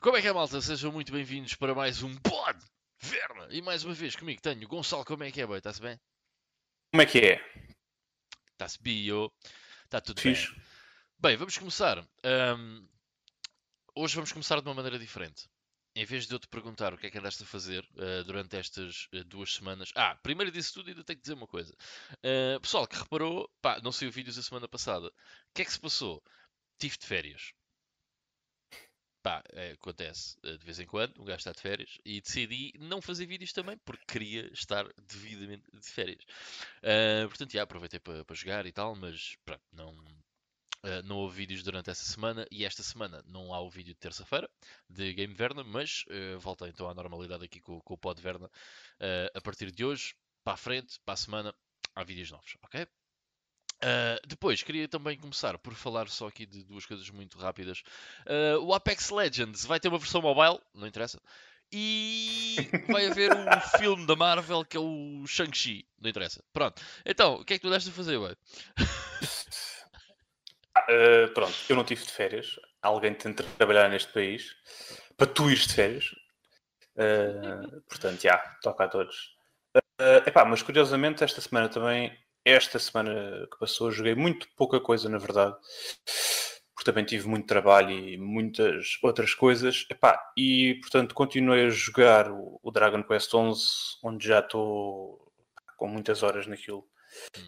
Como é que é, malta? Sejam muito bem-vindos para mais um Pod Verna. E mais uma vez comigo tenho Gonçalo. Como é que é, boy? Está-se bem? Como é que é? Está-se bio. Está tudo Fixe. bem. Bem, vamos começar. Ahm, hoje vamos começar de uma maneira diferente. Em vez de eu te perguntar o que é que andaste a fazer ah, durante estas ah, duas semanas. Ah, primeiro disso tudo, ainda tenho que dizer uma coisa. Ah, pessoal que reparou, pá, não saiu vídeos a semana passada. O que é que se passou? Tive de férias. Pá, é, acontece de vez em quando, um gajo está de férias e decidi não fazer vídeos também porque queria estar devidamente de férias. Portanto, já aproveitei para jogar e tal, mas pronto, não, ah, não houve vídeos durante essa semana e esta semana não há o vídeo de terça-feira de Game Verna, mas ah, volta então à normalidade aqui com, com o Pod Verna ah, a partir de hoje, para a frente, para a semana, há vídeos novos, ok? Uh, depois, queria também começar por falar só aqui de duas coisas muito rápidas. Uh, o Apex Legends vai ter uma versão mobile, não interessa. E vai haver um filme da Marvel que é o Shang-Chi, não interessa. Pronto. Então, o que é que tu deste a fazer, ué? Uh, pronto, eu não tive de férias. Alguém tem de trabalhar neste país para tu ires de férias. Uh, portanto, já, toca a todos. Uh, epá, mas curiosamente, esta semana também, esta semana que passou, joguei muito pouca coisa, na verdade. Porque também tive muito trabalho e muitas outras coisas. Epá, e, portanto, continuei a jogar o, o Dragon Quest XI, onde já estou com muitas horas naquilo.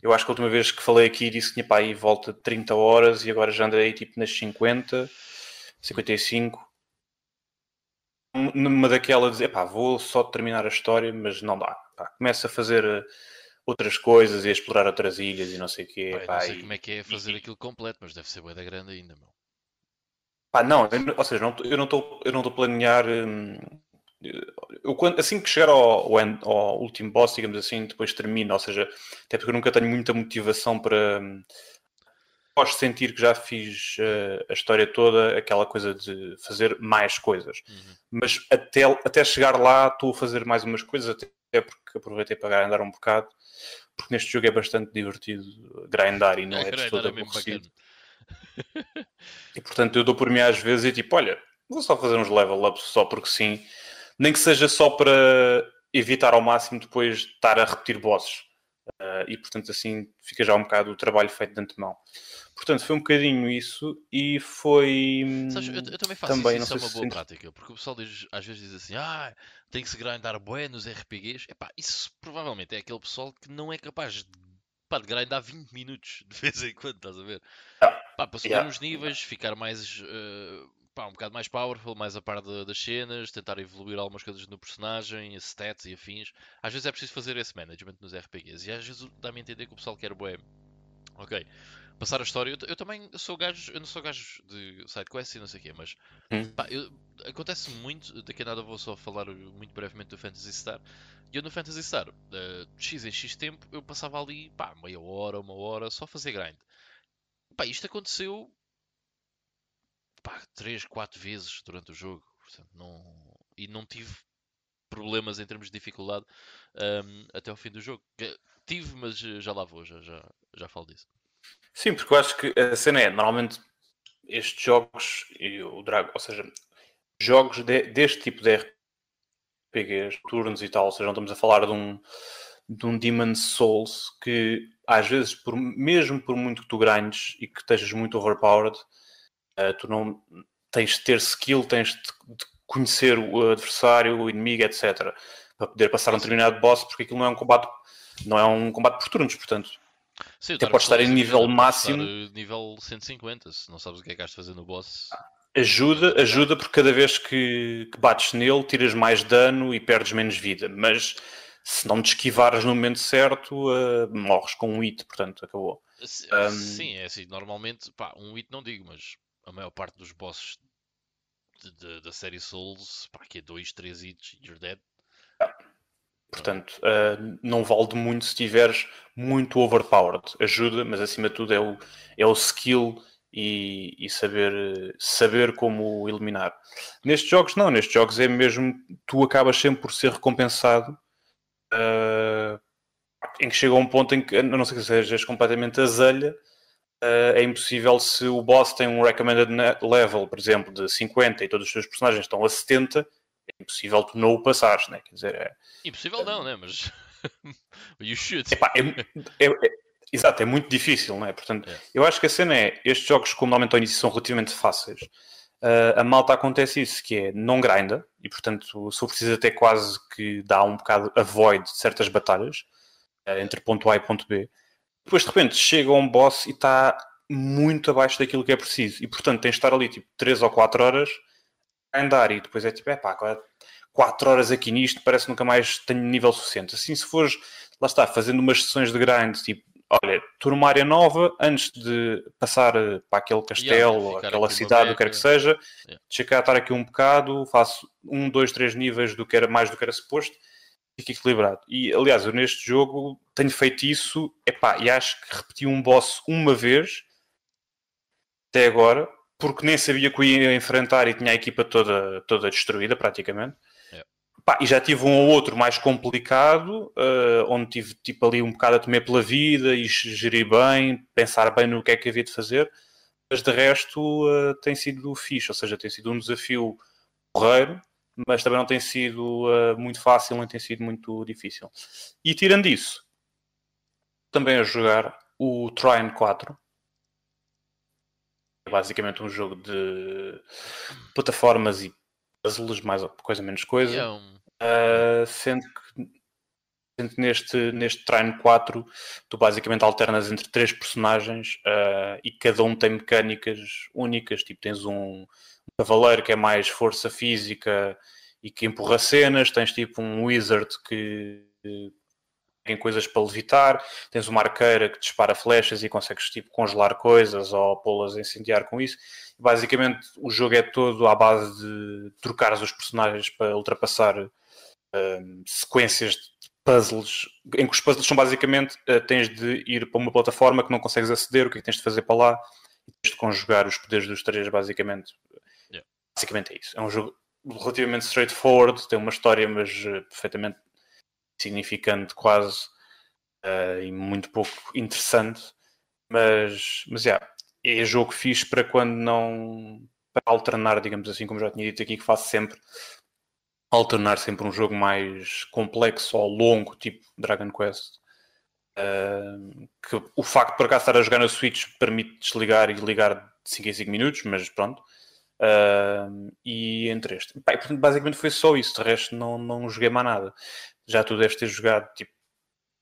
Eu acho que a última vez que falei aqui disse que tinha para aí volta de 30 horas e agora já andei tipo nas 50, 55. Numa daquela de epá, vou só terminar a história, mas não dá. Pá, começo a fazer eh, outras coisas e a explorar outras ilhas e não sei o quê. Pá, eu pá, não sei e- como é que é fazer e- aquilo completo, mas deve ser bué da grande ainda, meu. Pá, não, eu ou seja, não tô- eu não estou eu não estou a planear. hum, eu, assim que chegar ao, ao ao último boss, digamos assim, depois termino. Ou seja, até porque eu nunca tenho muita motivação para. de sentir que já fiz eh, a história toda, aquela coisa de fazer mais coisas. Uhum. Mas até, até chegar lá, estou a fazer mais umas coisas, até porque aproveitei para grindar um bocado. Porque neste jogo é bastante divertido grindar e não é de Grindar todo é aborrecido. E portanto eu dou por mim às vezes e tipo, olha, vou só fazer uns level ups só porque sim, nem que seja só para evitar ao máximo depois estar a repetir bosses. Ah, e portanto assim fica já um bocado o trabalho feito de antemão. Portanto, foi um bocadinho isso e foi. Sabes, eu, eu também faço Também, isso, isso é uma boa prática, porque o pessoal diz- às vezes diz assim, ah, tem que se grindar bué nos RPGs. Epá, isso provavelmente é aquele pessoal que não é capaz de, pá, de grindar 20 minutos de vez em quando, estás a ver? Ah, Pá, para subir yeah, uns níveis, ficar mais, eh, pá, um bocado mais powerful, mais a par de- das cenas, tentar evoluir algumas coisas no personagem, stats e afins. Às vezes é preciso fazer esse management nos RPGs e às vezes dá-me a entender que o pessoal quer bué. Ok, passar a história. Eu, eu também sou gajo, eu não sou gajo de sidequests e não sei o quê, mas Hum. pá, eu- acontece muito. Daqui a nada vou só falar muito brevemente do Fantasy Star. E eu no Fantasy Star, de X em X tempo, eu passava ali pá, meia hora, uma hora, só a fazer grind. Pá, isto aconteceu pá, 3, 4 vezes durante o jogo. Portanto, não... E não tive problemas em termos de dificuldade ahm, até ao fim do jogo. Que- Tive, mas eh, já lá vou, já, já, já falo disso. Sim, porque eu acho que a cena é, normalmente, estes jogos, e o Drago, ou seja, jogos de- deste tipo de RPGs, turnos e tal, ou seja, não estamos a falar de um, de um Demon's Souls que, às vezes, por, mesmo por muito que tu grindes e que estejas muito overpowered, eh, tu não tens de ter skill, tens de, de conhecer o adversário, o inimigo, etc. Para poder passar um determinado boss, porque aquilo não é um combate, não é um combate por turnos, portanto. Sim, Até Dark pode estar em nível máximo. nível 150, se não sabes o que é que has de fazer no boss. Ajuda, ajuda porque cada vez que, que bates nele tiras mais dano e perdes menos vida, mas se não te esquivares no momento certo, eh, morres com um hit, portanto, acabou. Sim, é assim, normalmente, pá, um hit não digo, mas a maior parte dos bosses de- de- da série Souls, pá, que é 2, 3 hits e you're dead. Portanto, eh, não vale de muito se estiveres muito overpowered. Ajuda, mas acima de tudo é o, é o skill e, e saber, saber como eliminar. Nestes jogos, não. Nestes jogos é mesmo. Tu acabas sempre por ser recompensado. eh, em que chega a um ponto em que, a não ser que sejas completamente azelha, uh, é impossível se o boss tem um recommended level, por exemplo, de 50 e todos os seus personagens estão a 70, é impossível tu não o passares, né? Quer dizer, é... Impossível não, né? Mas you should. Epá, é, é, é, exato, é muito difícil, não é? Portanto, é. eu acho que a cena é, estes jogos, como normalmente ao início são relativamente fáceis, uh, a malta acontece isso, que é, não grinda, e portanto, se for preciso até quase que dá um bocado avoid de certas batalhas, uh, entre ponto A e ponto B, depois de repente chega um boss e está muito abaixo daquilo que é preciso. E portanto tens de estar ali tipo 3 ou 4 horas a andar e depois é tipo, é pá, 4 horas aqui nisto, parece que nunca mais tenho nível suficiente. Assim, se fores, lá está, fazendo umas sessões de grind, tipo, olha, estou numa área nova, antes de passar eh, para aquele castelo, yeah, ou aquela cidade, o que quer que seja, yeah. deixa cá estar aqui um bocado, faço um, dois, três níveis do que era mais do que era suposto fica equilibrado. E aliás, eu neste jogo tenho feito isso, epá, e acho que repeti um boss uma vez até agora, porque nem sabia que o ia enfrentar e tinha a equipa toda, toda destruída praticamente. e já tive um ou outro mais complicado, uh, onde tive tipo ali um bocado a temer pela vida e gerir bem, pensar bem no que é que havia de fazer. Mas de resto uh, tem sido fixe, ou seja, tem sido um desafio porreiro mas também não tem sido uh, muito fácil, nem tem sido muito difícil. E tirando isso, também a jogar o Trine 4. É basicamente um jogo de plataformas e puzzles, mais coisa menos coisa. Uh, sendo que sendo que neste, neste Trine 4 tu basicamente alternas entre três personagens uh, e cada um tem mecânicas únicas, tipo tens um, cavaleiro que é mais força física e que empurra cenas, tens tipo um wizard que tem coisas para levitar, tens uma arqueira que dispara flechas e consegues tipo congelar coisas ou pô-las a incendiar com isso. Basicamente o jogo é todo à base de trocar os personagens para ultrapassar um, sequências de puzzles, em que os puzzles são basicamente uh, tens de ir para uma plataforma que não consegues aceder, o que é que tens de fazer para lá e tens de conjugar os poderes dos três basicamente Basicamente é isso. É um jogo relativamente straightforward, tem uma história, mas uh, perfeitamente significante, quase, uh, e muito pouco interessante. Mas, mas yeah, é jogo fixe para quando não. para alternar, digamos assim, como já tinha dito aqui, que faço sempre. Alternar sempre um jogo mais complexo ou longo, tipo Dragon Quest. Uh, que o facto de por acaso estar a jogar na Switch permite desligar e ligar de 5 em 5 minutos, mas pronto. Uh, e entre este. Portanto, basicamente foi só isso. De resto, não, não joguei mais nada. Já tu deves ter jogado tipo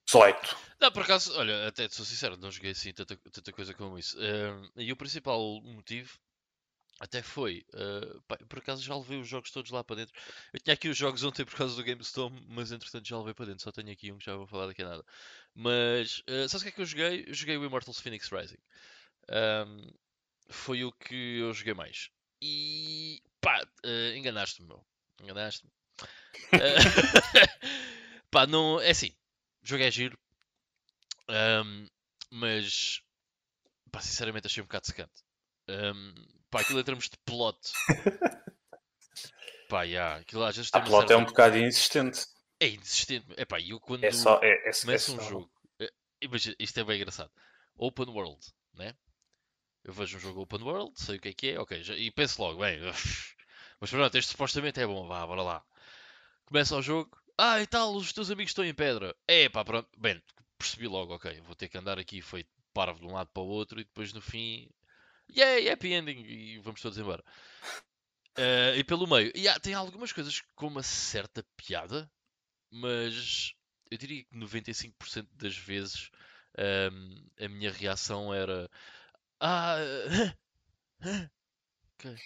18. Não, por acaso, olha, até sou sincero, não joguei assim tanta, tanta coisa como isso. Uh, e o principal motivo até foi, uh, por acaso já levei os jogos todos lá para dentro. Eu tinha aqui os jogos ontem por causa do GameStone, mas entretanto já levei para dentro. Só tenho aqui um que já vou falar daqui a nada. Mas, uh, sabes o que é que eu joguei? Eu joguei o Immortals Phoenix Rising. Um, foi o que eu joguei mais. E pá, uh, enganaste-me, meu. Enganaste-me. Uh, pá, não. É assim, o jogo é giro. Um, mas pá, sinceramente achei um bocado secante. Um, pá, aquilo em termos de plot. pá, yeah, aquilo às vezes tem A plot é um bocado insistente. É insistente. É pá, eu quando é só, é, é, começo é um só... jogo. Eh, imagina, isto é bem engraçado. Open World, né? Eu vejo um jogo open world, sei o que é que é, ok, já, e penso logo, bem, mas pronto, este supostamente é bom, vá, bora lá. Começa o jogo, ah e tal, os teus amigos estão em pedra. É pá, pronto, bem, percebi logo, ok, vou ter que andar aqui feito parvo de um lado para o outro e depois no fim, yeah, happy ending e vamos todos embora. Uh, e pelo meio, yeah, tem algumas coisas com uma certa piada, mas eu diria que 95% das vezes um, a minha reação era ah. ok.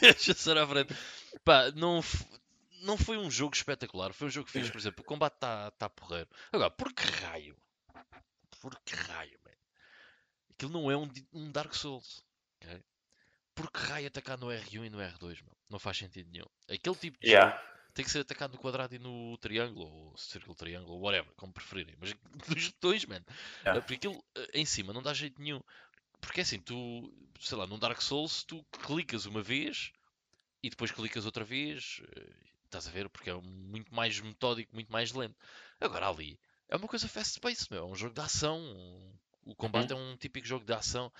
Deixa ser à frente. Pá, não, não foi um jogo espetacular. Foi um jogo que fez, por exemplo, o combate está tá porreiro. Agora, por que raio? Por que raio, man? Aquilo não é um, um Dark Souls. Okay? Por que raio atacar no R1 e no R2, meu? Não faz sentido nenhum. Aquele tipo de yeah. jogo tem que ser atacado no quadrado e no triângulo, ou círculo, triângulo, whatever, como preferirem. Mas dos dois, man. Yeah. Porque aquilo eh, em cima não dá jeito nenhum. Porque assim, tu, sei lá, num Dark Souls, tu clicas uma vez e depois clicas outra vez, estás a ver? Porque é muito mais metódico, muito mais lento. Agora ali é uma coisa fast-paced, meu. É um jogo de ação. O combate uhum. é um típico jogo de ação.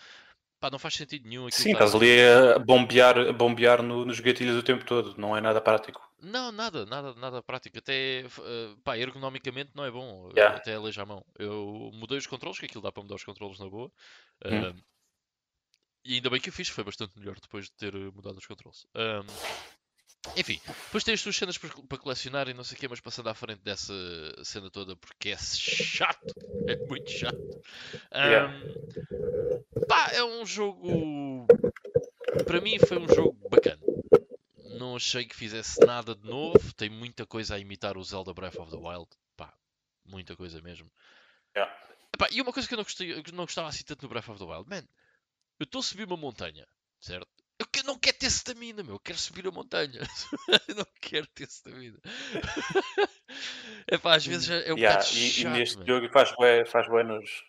Pá, não faz sentido nenhum. Sim, estás ali a bombear, a bombear no, nos gatilhos o tempo todo. Não é nada prático. Não, nada, nada, nada prático. Até, uh, pá, ergonomicamente não é bom. Yeah. Até aleija a mão. Eu mudei os controles, que aquilo dá para mudar os controles na boa. Hum. E ainda bem que eu fiz, foi bastante melhor depois de ter mudado os controles. Um, enfim, depois tem as suas cenas para colecionar e não sei o que, mas passando à frente dessa cena toda porque é chato, é muito chato. Um, yeah. Pá, é um jogo. Para mim foi um jogo bacana. Não achei que fizesse nada de novo. Tem muita coisa a imitar o Zelda Breath of the Wild. Pá, muita coisa mesmo. Yeah. Epá, e uma coisa que eu não, gostei, não gostava assim tanto no Breath of the Wild, man, eu estou a subir uma montanha, certo? Eu não quero ter stamina, meu. Eu quero subir a montanha. eu não quero ter stamina. é pá, às vezes é um yeah, bocado e, chato, e neste man. jogo faz bué, faz bué nos...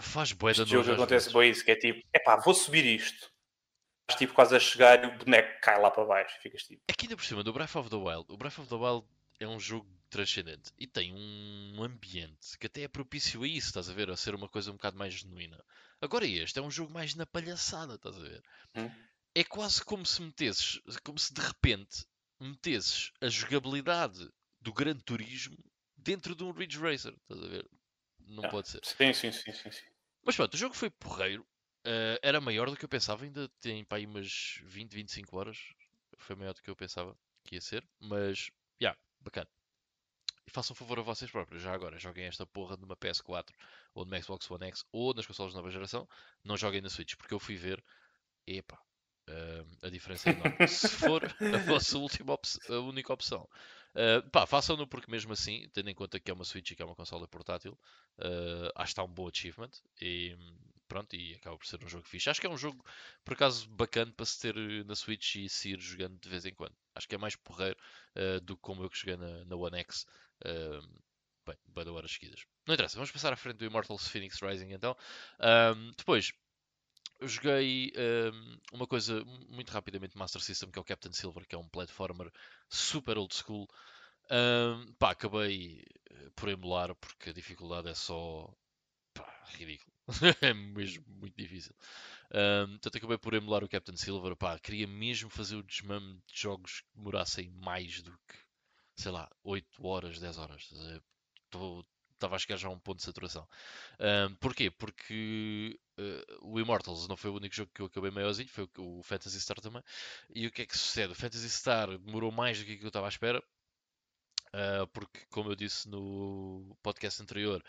Faz bué Neste jogo acontece bué isso, que é tipo, é pá, vou subir isto. Tipo quase a chegar e o boneco cai lá para baixo. Ficas tipo... É que ainda por cima do Breath of the Wild, o Breath of the Wild é um jogo transcendente e tem um ambiente que até é propício a isso, estás a ver? A ser uma coisa um bocado mais genuína. Agora este é um jogo mais na palhaçada, estás a ver? Hum? é quase como se metesses, como se de repente metesses a jogabilidade do Gran Turismo dentro de um Ridge Racer. Estás a ver? Não ah, pode ser. Sim, sim, sim, sim, sim. Mas pronto, o jogo foi porreiro. Uh, era maior do que eu pensava, ainda tem para aí umas 20, 25 horas. Foi maior do que eu pensava que ia ser, mas, já, yeah, bacana. E façam favor a vocês próprios, já agora, joguem esta porra numa PS4 ou numa Xbox One X ou nas consoles de nova geração. Não joguem na Switch, porque eu fui ver, epá, Uh, a diferença é enorme. Se for a vossa última a única opção, uh, pá, façam-no porque mesmo assim, tendo em conta que é uma Switch e que é uma consola portátil, acho que está um bom achievement e pronto, e acaba por ser um jogo fixe. Acho que é um jogo, por acaso, bacana para se ter na Switch e se ir jogando de vez em quando. Acho que é mais porreiro uh, do que como eu que joguei na, na One X. Uh, bem, bem de horas seguidas. Não interessa, vamos passar à frente do Immortals Phoenix Rising então. Um, depois, eu joguei um, uma coisa muito rapidamente Master System, que é o Captain Silver, que é um platformer super old school. Um, pá, acabei eh, por emular porque a dificuldade é só pá, ridículo. é mesmo muito difícil. Um, portanto, acabei por emular o Captain Silver. Pá, queria mesmo fazer o desmame de jogos que demorassem mais do que, sei lá, 8 horas, 10 horas. Estava a chegar já a um ponto de saturação. Um, porquê? Porque uh, o Immortals não foi o único jogo que eu acabei maiorzinho, foi o, o Phantasy Star também. E o que é que sucede? O Phantasy Star demorou mais do que eu estava à espera. Uh, porque, como eu disse no podcast anterior,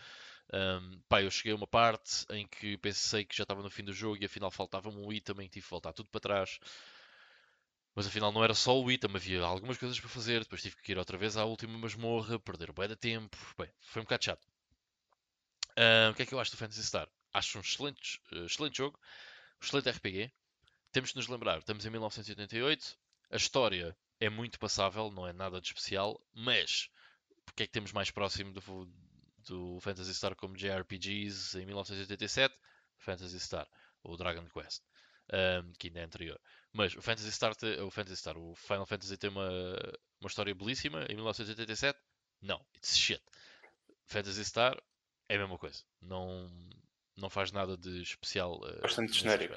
um, pá, eu cheguei a uma parte em que pensei que já estava no fim do jogo e afinal faltava-me um item e tive que voltar tudo para trás. Mas afinal não era só o item, havia algumas coisas para fazer. Depois tive que ir outra vez à última masmorra, perder bem de tempo. Bem, foi um bocado chato. Uh, o que é que eu acho do Fantasy Star? Acho um excelente, uh, excelente jogo, um excelente RPG. Temos de nos lembrar, estamos em 1988. A história é muito passável, não é nada de especial, mas o que é que temos mais próximo do, do Fantasy Star como JRPGs em 1987? Fantasy Star, ou Dragon Quest, um, que ainda é anterior. Mas o Phantasy Star, o Phantasy Star, o Final Fantasy tem uma, uma história belíssima em 1987? Não, it's shit. Phantasy Star é a mesma coisa. Não, não faz nada de especial. Uh, bastante genérico.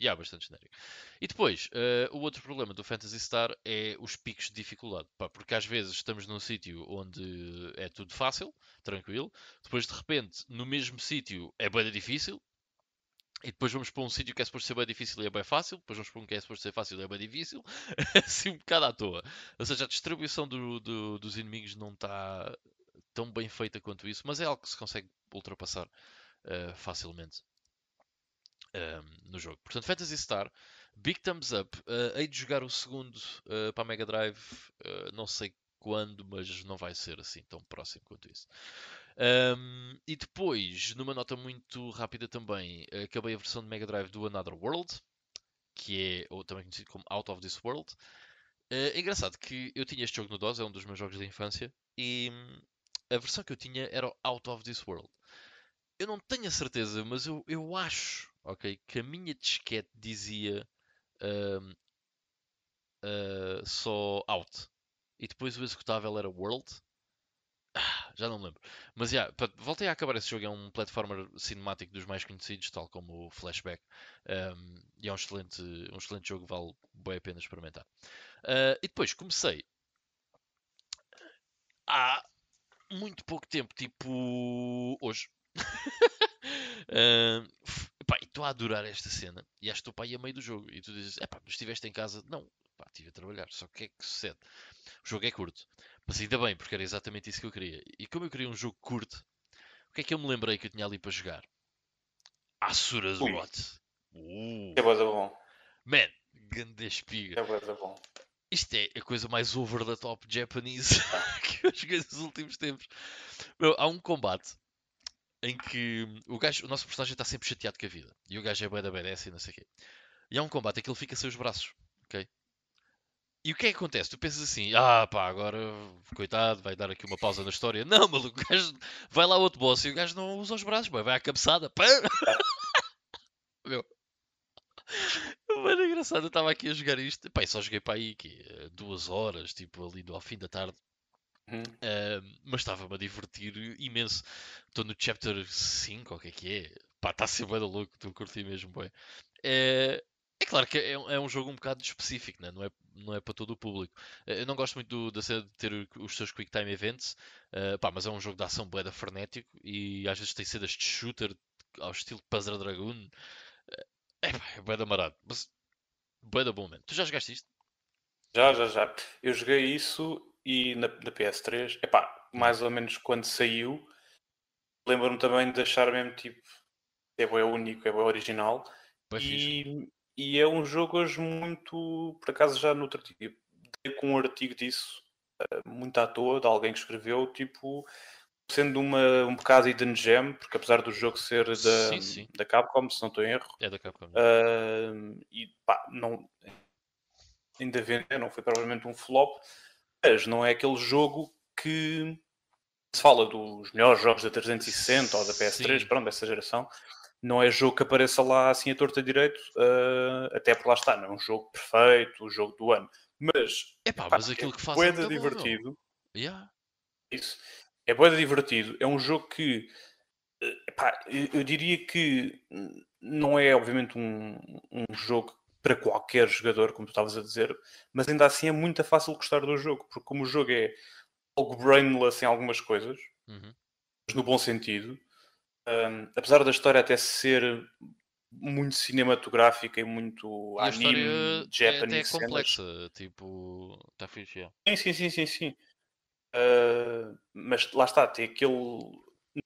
Yeah, bastante genérico. E depois, uh, o outro problema do Phantasy Star é os picos de dificuldade. Pá, porque às vezes estamos num sítio onde é tudo fácil, tranquilo. Depois, de repente, no mesmo sítio é bem difícil. E depois vamos para um sítio que é suposto ser bem difícil e é bem fácil. Depois vamos para um que é suposto ser fácil e é bem difícil. assim um bocado à toa. Ou seja, a distribuição do, do, dos inimigos não está tão bem feita quanto isso. Mas é algo que se consegue ultrapassar uh, facilmente uh, no jogo. Portanto, Fantasy Star, Big Thumbs Up. Uh, hei de jogar o segundo para a Mega Drive. não sei quando, mas não vai ser assim tão próximo quanto isso. Um, e depois, numa nota muito rápida também, acabei a versão de Mega Drive do Another World, que é ou também conhecido como Out of This World. Uh, é engraçado que eu tinha este jogo no DOS, é um dos meus jogos de infância, e a versão que eu tinha era Out of This World. Eu não tenho a certeza, mas eu, eu acho ok, que a minha disquete dizia uh, só Out. e depois o executável era World. Ah, já não me lembro. Mas já, yeah, voltei a acabar esse jogo. É um platformer cinemático dos mais conhecidos, tal como o Flashback. Um, e é um excelente, um excelente jogo, vale bem a pena experimentar. Uh, e depois comecei há muito pouco tempo, tipo hoje. uh, estou a adorar esta cena e acho que estou para aí a meio do jogo. E tu dizes, é pá, mas estiveste em casa? Não, pá, estive a trabalhar. Só que o que é que sucede? O jogo é curto. Mas ainda bem, porque era exatamente isso que eu queria. E como eu queria um jogo curto, o que é que eu me lembrei que eu tinha ali para jogar? Asuras What? Uh. É bom. Man, grande espiga. É bom. Isto é a coisa mais over the top Japanese que eu joguei nos últimos tempos. Meu, há um combate em que o, gajo, o nosso personagem está sempre chateado com a vida. E o gajo é bué da BDS e não sei o quê. E há um combate em que ele fica sem os braços. Ok? E o que é que acontece? Tu pensas assim, ah pá, agora, coitado, vai dar aqui uma pausa na história. Não, maluco, o gajo vai lá outro boss e o gajo não usa os braços, vai à cabeçada. Pá. Meu, Mano, engraçado, eu estava aqui a jogar isto. Pai, só joguei para aí que duas horas, tipo ali ao fim da tarde. Uhum. Uh, mas estava-me a divertir imenso. Estou no chapter 5, o que é que é? Pá, está a ser bem louco, estou a curtir mesmo bem. É, é claro que é, é, um jogo um bocado específico, né? não, é, não é para todo o público. Eh, eu não gosto muito da cena de ter os seus Quick Time Events, uh, pá, mas é um jogo de ação boeda frenético e às vezes tem cenas de shooter ao estilo Puzzle Dragoon. É, é bué da marado. Mas bué da bom, man. Tu já jogaste isto? Já, já, já. Eu joguei isso e na, na PS3, epá, mais ou menos quando saiu, lembro-me também de achar mesmo tipo, é bué único, é bué original. e, e é um jogo hoje muito, por acaso já no dia, dei com um artigo disso, eh, muito à toa, de alguém que escreveu, tipo, sendo uma, um bocado hidden gem, porque apesar do jogo ser da, sim, sim. da Capcom, se não estou em erro, é da Capcom. Uh, e pá, não, ainda vender, não foi provavelmente um flop, mas não é aquele jogo que se fala dos melhores jogos da 360 ou da PS3, sim. pronto, dessa geração. Não é jogo que apareça lá assim a torta direito, uh, até por lá está, não é um jogo perfeito, o jogo do ano. Mas, Epá, mas aquilo que faz é divertido. Yeah. Isso é boeda divertido. É um jogo que eh, epá, eu, diria que não é obviamente um, um jogo para qualquer jogador, como tu estavas a dizer, mas ainda assim é muito fácil gostar do jogo, porque como o jogo é algo brainless em algumas coisas, uhum. mas no bom sentido, um, apesar da história até ser muito cinematográfica e muito e anime, Japanese. É até complexa, tipo, está fixe. Sim, sim, sim, sim, sim. Uh, mas lá está, tem aquele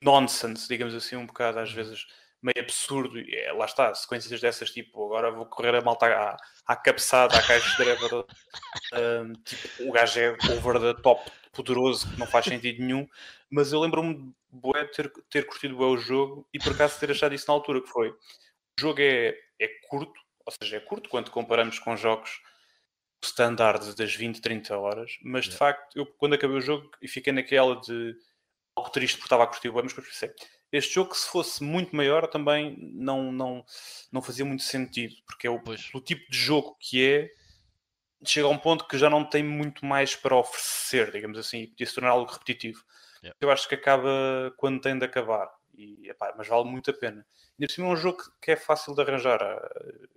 nonsense, digamos assim, um bocado às uhum. vezes meio absurdo. E é, lá está, sequências dessas, tipo, agora vou correr a malta à, à cabeçada, à caixa de driver. uh, tipo, o gajo é over the top poderoso, que não faz sentido nenhum. Mas eu lembro-me de ter, ter curtido bem o jogo e por acaso ter achado isso na altura, que foi. O jogo é, é curto, ou seja, é curto quando comparamos com jogos standard das 20, 30 horas, mas de facto, eu quando acabei o jogo e fiquei naquela de algo triste porque estava a curtir o bem, mas pensei, este jogo se fosse muito maior também não, não, não fazia muito sentido, porque é o, o tipo de jogo que é chega a um ponto que já não tem muito mais para oferecer, digamos assim, e podia se tornar algo repetitivo. Yeah. Eu acho que acaba quando tem de acabar, e, epá, mas vale muito a pena. Ainda por cima é um jogo que é fácil de arranjar.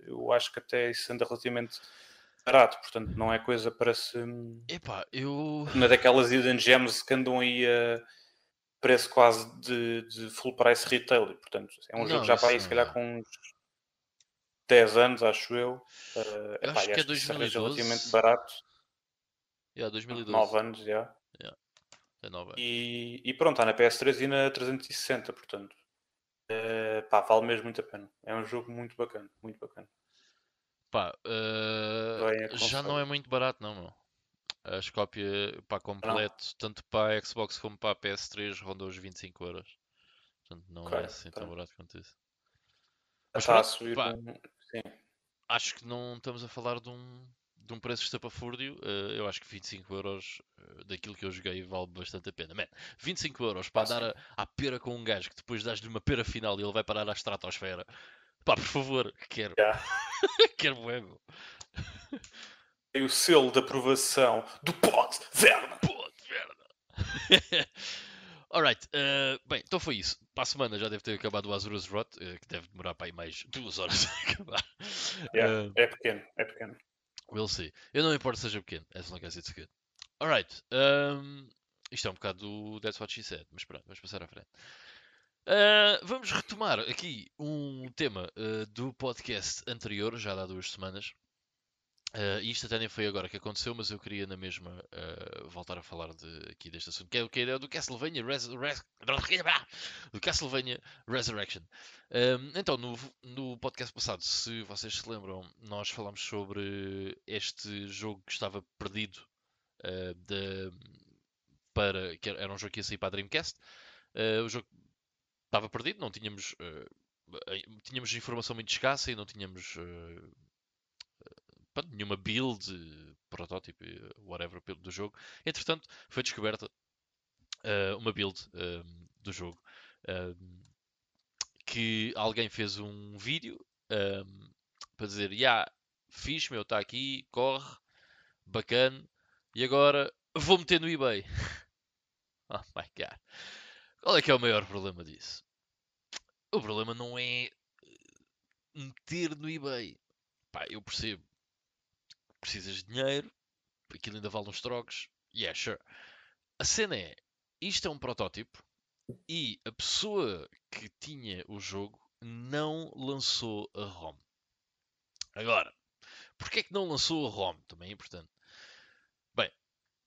Eu acho que até isso anda relativamente barato, portanto não é coisa para se. Epá, eu. Uma daquelas hidden gems que andam aí a preço quase de, de full price retail, e, portanto é um não, jogo já para aí, se calhar com uns 10 anos, acho eu. Uh, eu epá, acho que é 2012. relativamente barato. Yeah, 2012. 9 anos, já. Yeah. Yeah. É 9 anos. E, e pronto, está na PS3 e na 360, portanto. Uh, pá, vale mesmo muito a pena. É um jogo muito bacana, muito bacana. Pá, uh, já não é muito barato, não, meu. As cópias para completo, não. tanto para a Xbox como para a PS3, rondou os 25 euros. Portanto, não okay, é assim tão barato quanto isso. Mas está a subir. Pá. Acho que não estamos a falar de um, de um preço estapafúrdio. Uh, eu acho que 25 euros uh, daquilo que eu joguei vale bastante a pena. Man, 25 euros para ah, dar à pera com um gajo que depois dás-lhe uma pera final e ele vai parar à estratosfera. Pá, por favor, quero. Yeah. quero bué, o selo de aprovação do Pod Verna. Pod Verna. Alright, uh, bem, então foi isso. Para a semana já deve ter acabado o Azurus Rot, uh, que deve demorar para aí mais duas horas a acabar. Yeah, uh, é pequeno, é pequeno. We'll see. Eu não importo seja pequeno, as long as it's good. Alright, um, isto é um bocado do That's What She Said, mas pronto, vamos passar à frente. Uh, vamos retomar aqui um tema uh, do podcast anterior, já há duas semanas, Uh, isto até nem foi agora que aconteceu, mas eu queria na mesma uh, voltar a falar de, aqui deste assunto, que é, que é do Castlevania, Res Res do Castlevania Resurrection. Um, então, no, no podcast passado, se vocês se lembram, nós falámos sobre este jogo que estava perdido uh, de, para, que era um jogo que ia sair para a Dreamcast. o jogo estava perdido, não tínhamos, tínhamos informação muito escassa e não tínhamos pronto, nenhuma build, protótipo, whatever, do jogo. Entretanto, foi descoberta uh, uma build um, do jogo um, que alguém fez um vídeo para dizer: Ya, yeah, fiz, meu, está aqui, corre, bacana, e agora vou meter no eBay. oh my god. Qual é que é o maior problema disso? O problema não é meter no eBay. Pá, eu percebo precisas de dinheiro, aquilo ainda vale uns trocos. Yeah, sure. A cena é, isto é um protótipo e a pessoa que tinha o jogo não lançou a ROM. Agora, porquê é que não lançou a ROM? Também é importante. Bem,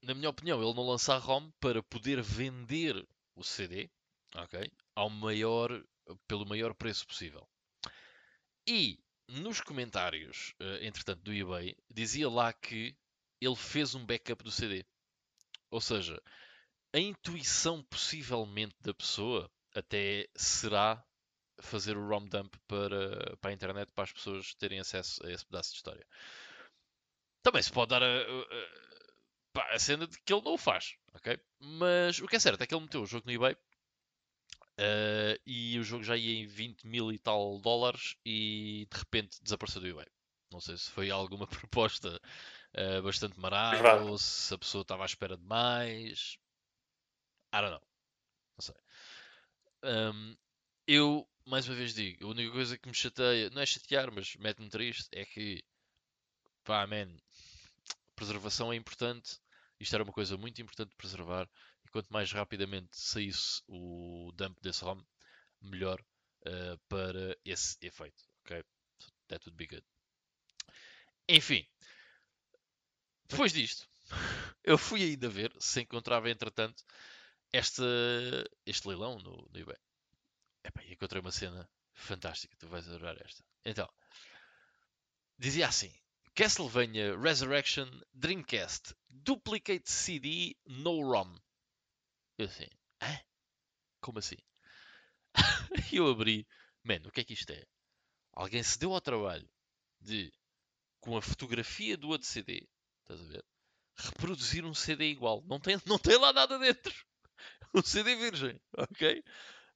na minha opinião, ele não lança a ROM para poder vender o CD, ok? Ao maior, pelo maior preço possível. E nos comentários, uh, entretanto, do eBay, dizia lá que ele fez um backup do CD. Ou seja, a intuição possivelmente da pessoa até será fazer o ROM dump para, para a internet para as pessoas terem acesso a esse pedaço de história. Também se pode dar a, a, a, a cena de que ele não o faz, ok? Mas o que é certo é que ele meteu o jogo no eBay Uh, e o jogo já ia em 20 mil e tal dólares e de repente desapareceu do eBay. Não sei se foi alguma proposta uh, bastante marada ou se a pessoa estava à espera de mais. I don't know. Não sei. Um, eu, mais uma vez digo, a única coisa que me chateia, não é chatear, mas mete-me triste, é que, pá, man, preservação é importante. Isto era uma coisa muito importante de preservar quanto mais rapidamente saísse o dump desse ROM, melhor uh, para esse efeito. Ok? That would be good. Enfim, depois disto, eu fui ainda ver se encontrava entretanto este, este leilão no, no eBay. Epá, encontrei uma cena fantástica, tu vais adorar esta. Então, dizia assim: Castlevania Resurrection Dreamcast Duplicate CD No ROM. Eu assim, hã? Como assim? E eu abri, mano, o que é que isto é? Alguém se deu ao trabalho de, com a fotografia do outro CD, estás a ver? Reproduzir um CD igual. Não tem, não tem lá nada dentro. Um CD virgem, ok?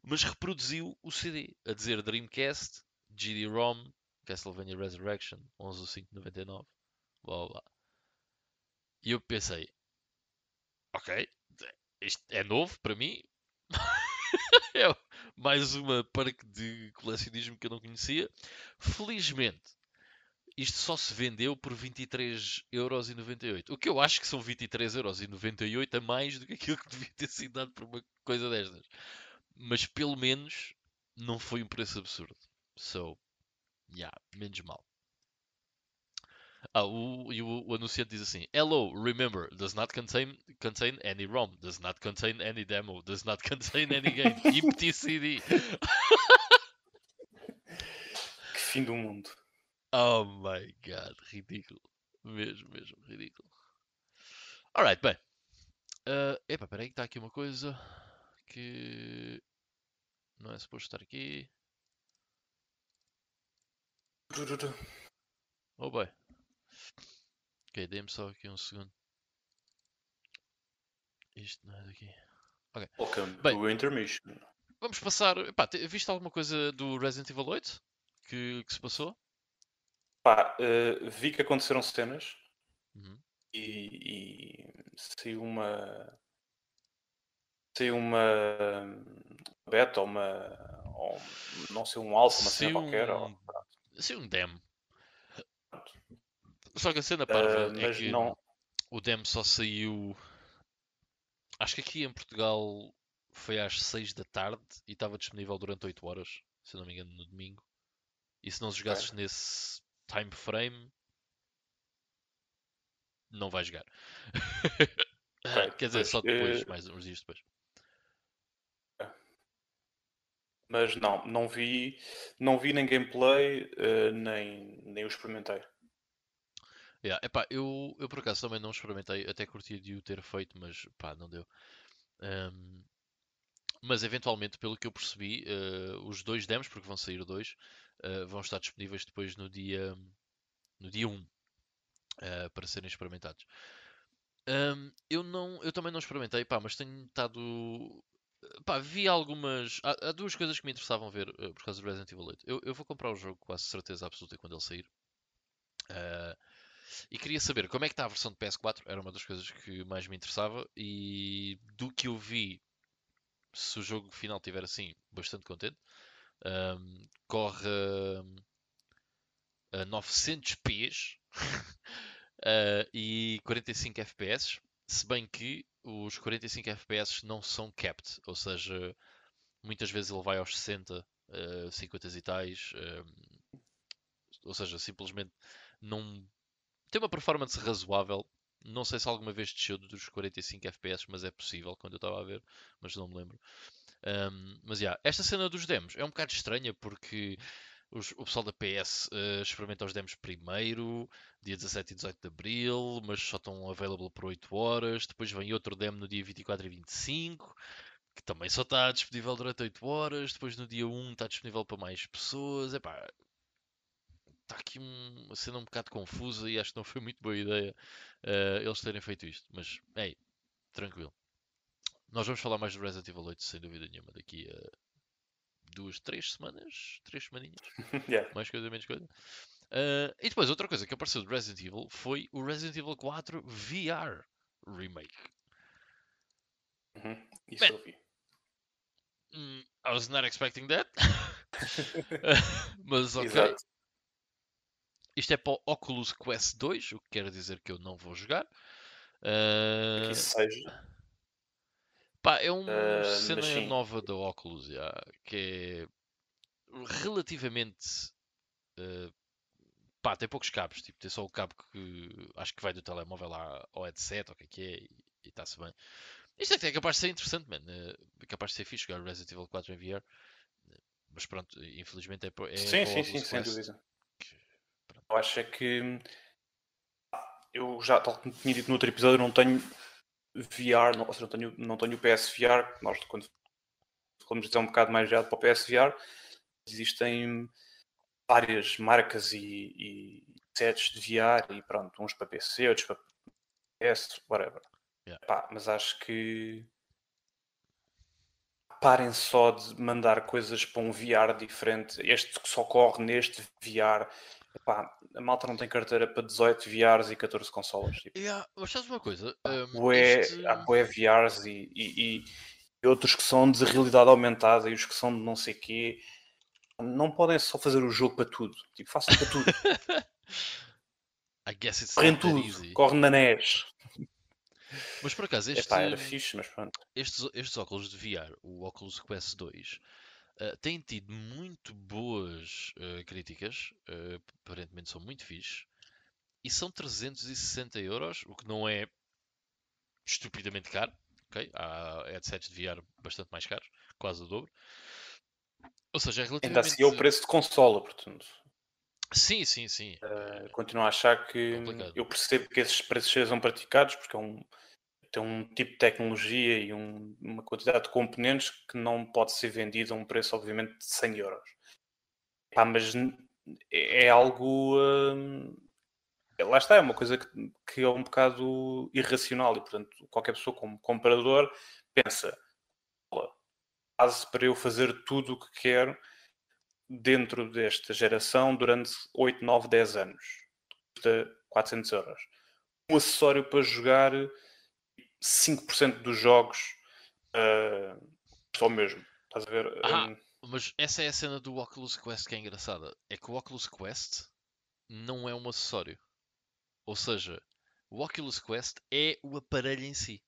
Mas reproduziu o CD, a dizer Dreamcast, GD-ROM, Castlevania Resurrection, 11.599, blá blá. E eu pensei, ok, isto é novo para mim. é mais uma parque de colecionismo que eu não conhecia. Felizmente, isto só se vendeu por 23,98€. O que eu acho que são 23,98€ a mais do que aquilo que devia ter sido dado por uma coisa destas. Mas pelo menos não foi um preço absurdo. So, yeah, menos mal. Ah, o, e o, o, anunciante diz assim: Hello, remember, does not contain, contain any ROM, does not contain any demo, does not contain any game, empty CD. que fim do mundo. Oh my god, ridículo. Mesmo, mesmo, ridículo. Alright, bem. Uh, epa, peraí, que está aqui uma coisa que não é suposto estar aqui. Oh boy. Ok, dê-me só aqui um segundo. Isto não é daqui. Ok. Welcome Bem, to intermission. Vamos passar. Epá, viste alguma coisa do Resident Evil 8 que, que se passou? Pá, uh, vi que aconteceram cenas. Uhum. E, e saiu uma. Saiu uma beta ou uma. Ou, não sei, um alfa, uma cena qualquer. um, Ou, saiu um demo. Só que a cena parva Ah, é mas que não. o demo só saiu. Acho que aqui em Portugal foi às 6 da tarde e estava disponível durante 8 horas, se não me engano, no domingo. E se não jogasses nesse time frame, não vais jogar. Quer dizer, só depois, eh, mais uns dias depois. Mas não, não vi, não vi nem gameplay, eh, nem, nem o experimentei. Yeah, epá, eu, eu por acaso também não experimentei, até curtia de o ter feito, mas pá, não deu. Ahm, mas eventualmente, pelo que eu percebi, eh, os dois demos, porque vão sair dois, eh, vão estar disponíveis depois no dia, no dia 1 eh, para serem experimentados. Ahm, eu, não, eu também não experimentei, pá, mas tenho estado. Pá, vi algumas. Há, há duas coisas que me interessavam ver por causa do Resident Evil 8. Eu, eu vou comprar o jogo quase certeza absoluta quando ele sair. Ah, e queria saber como é que está a versão de PS4, era uma das coisas que mais me interessava. E do que eu vi, se o jogo final estiver assim, bastante contente. Ahm, corre a 900p ah, e 45 FPS. Se bem que os 45 FPS não são capped, ou seja, muitas vezes ele vai aos 60, ah, 50 e tais. ou seja, simplesmente não tem uma performance razoável. Não sei se alguma vez desceu dos 45 FPS, mas é possível quando eu estava a ver, mas não me lembro. Um, mas yeah, esta cena dos demos é um bocado estranha porque os- o pessoal da PS eh, experimenta os demos primeiro, dia 17 e 18 de Abril, mas só estão available por 8 horas. Depois vem outro demo no dia 24 e 25, que também só está disponível durante 8 horas. Depois no dia 1 está disponível para mais pessoas. Epá, está aqui um- uma cena um bocado confusa e acho que não foi muito boa ideia eh, eles terem feito isto. Mas, ei, tranquilo. Nós vamos falar mais do Resident Evil 8, sem dúvida nenhuma, daqui a duas, três semanas, três semaninhas, Yeah. mais coisa, menos coisa. Ah, e depois, outra coisa que apareceu do Resident Evil foi o Resident Evil 4 VR Remake. Uhum, Isso Bem, eu vi. Hum, I was not expecting that. Mas ok. Exato. Isto é para o Oculus Quest 2, o que quer dizer que eu não vou jogar. Ah, Que isso seja. Pá, é uma Ah, cena sim. nova da Oculus, já, que é relativamente. ah, pá, tem poucos cabos, tipo, tem só o cabo que acho que vai do telemóvel à- ao headset, ou o que é que é, e está-se bem. Isto até é capaz de ser interessante, man. É capaz de ser fixe jogar Resident Evil 4 em VR. Mas pronto, infelizmente é, para- é Sim, sim, sim, sem dúvida. Eu acho é que eu já, tal como tinha dito no outro episódio, não tenho VR, não, ou seja, não tenho, não tenho o PSVR. Nós, quando falamos dizer um bocado mais já para o PSVR, existem várias marcas e, e sets de VR e pronto, uns para PC, outros para PS, whatever. Yeah. Pá, mas acho que parem só de mandar coisas para um VR diferente. Este que só corre neste VR. Epá, a malta não tem carteira para 18 VRs e 14 consolas. Tipo, Yeah, mas sabes uma coisa? Um, bué, este- Há bué VRs e, e- e- outros que são de realidade aumentada e os que são de não sei quê. Não podem só fazer o jogo para tudo. Tipo, façam para tudo. I guess it's Corre em not that tudo. easy. Corre na NES. Mas por acaso, este, Epá, fixe, mas estes, estes óculos de VR, o Oculus Quest 2, eh, têm tido muito boas eh, críticas. eh, aparentemente são muito fixe. E são 360 euros, o que não é estupidamente caro. ok? Há headsets de VR bastante mais caros, quase o dobro. Ou seja, é Ainda relativamente. assim é o preço de consola, portanto. Sim, sim, sim. Uh, continuo a achar que Complicado. eu percebo que esses preços sejam praticados porque é um, tem um tipo de tecnologia e um- uma quantidade de componentes que não pode ser vendido a um preço, obviamente, de 100 euros. Pá, mas é é algo. hum, lá está, é uma coisa que, que é um bocado irracional e, portanto, qualquer pessoa como comprador pensa: "Olha, base para eu fazer tudo o que quero dentro desta geração durante 8, 9, 10 anos. Custa 400 euros. um acessório para jogar 5% dos jogos uh, só mesmo. Estás a ver? Ah, um... Mas essa é a cena do Oculus Quest que é engraçada. É que o Oculus Quest não é um acessório. Ou seja, o Oculus Quest é o aparelho em si.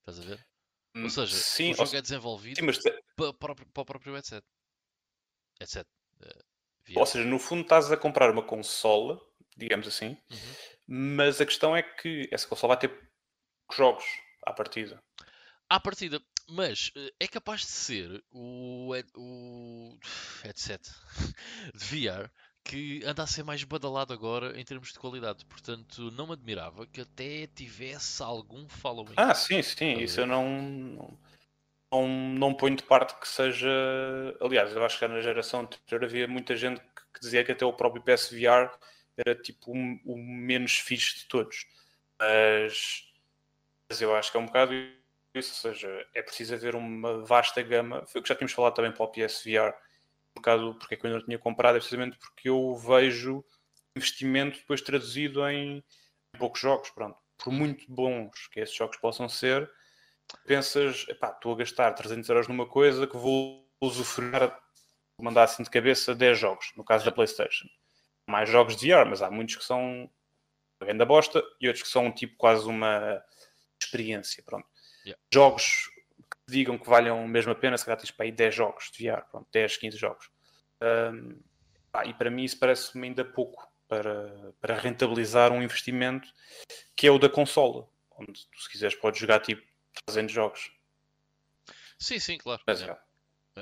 Estás a ver? Ou hum, seja, sim, o jogo é desenvolvido sim, mas... para, para, para, o próprio headset. Headset. Uh, ou seja, no fundo estás a comprar uma consola, digamos assim, uhum. mas a questão é que essa consola vai ter jogos à partida. À partida, mas eh, é capaz de ser o, o headset de VR que anda a ser mais badalado agora em termos de qualidade. Portanto, não me admirava que até tivesse algum following. Ah, sim, sim. Isso eu não, não, não ponho de parte que seja. Aliás, eu acho que na geração anterior havia muita gente que dizia que até o próprio PSVR era tipo o, o menos fixe de todos. Mas eu acho que é um bocado isso, ou seja, é preciso haver uma vasta gama. Foi o que já tínhamos falado também para o PSVR um bocado porque é que eu não tinha comprado, é precisamente porque eu vejo investimento depois traduzido em poucos jogos, pronto. Por muito bons que esses jogos possam ser, pensas, epá, estou a gastar 300 euros numa coisa que vou usufruir, vou mandar assim de cabeça 10 jogos, no caso da Playstation. Mais jogos de VR, mas há muitos que são grande bosta e outros que são tipo quase uma experiência, pronto. Yeah. Jogos digam que valham mesmo a pena, se calhar tens para aí 10 jogos de VR, pronto, 10, 15 jogos. Um, pá, e para mim isso parece-me ainda pouco para, para rentabilizar um investimento que é o da consola, onde tu, se quiseres, podes jogar tipo 300 jogos. Sim, sim, claro. Mas, é.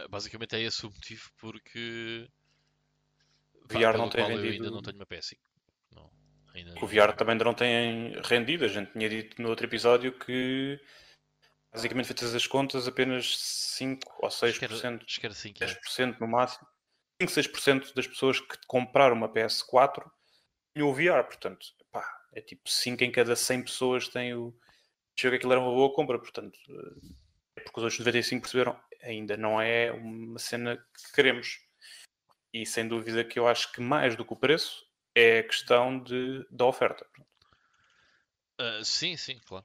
Basicamente é esse o motivo, porque VR não tem rendido. Eu ainda não tenho uma PS5. Não, o VR também ainda não tem rendido. A gente tinha dito no outro episódio que basicamente feitas as contas, apenas 5 ou 6%, acho que era, 5, 10% no máximo, 5, 6% das pessoas que compraram uma PS4 tinham o VR, portanto, pá, é tipo 5 em cada 100 pessoas têm o. Chega que aquilo era uma boa compra, portanto, eh, é porque os outros 95 perceberam, ainda não é uma cena que queremos. E sem dúvida que eu acho que mais do que o preço é a questão de, da oferta. Uh, sim, sim, claro.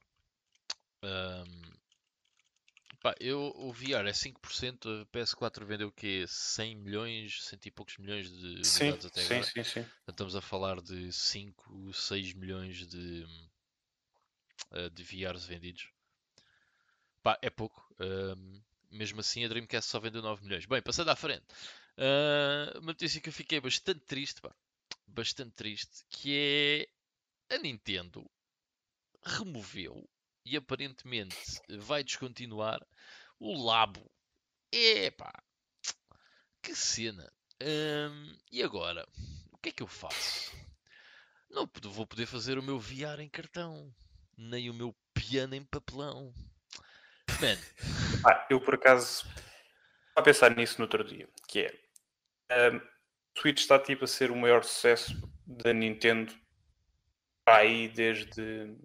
Um, Pá, eu, o VR é 5%, a PS4 vendeu o quê? 100 milhões, 100 e poucos milhões de unidades sim, até sim, agora. Sim, sim, Então, estamos a falar de 5, 6 milhões de, eh, de VRs vendidos. Pá, é pouco. Uh, mesmo assim, a Dreamcast só vendeu 9 milhões. Bem, passando à frente. Uh, uma notícia que eu fiquei bastante triste, pá, bastante triste, que é a Nintendo removeu e aparentemente vai descontinuar o Labo. Epá, que cena. Hum, e agora? O que é que eu faço? Não vou poder fazer o meu VR em cartão, nem o meu piano em papelão. Man. Ah, eu por acaso estava a pensar nisso no outro dia, que é um, Switch está tipo a ser o maior sucesso da Nintendo aí desde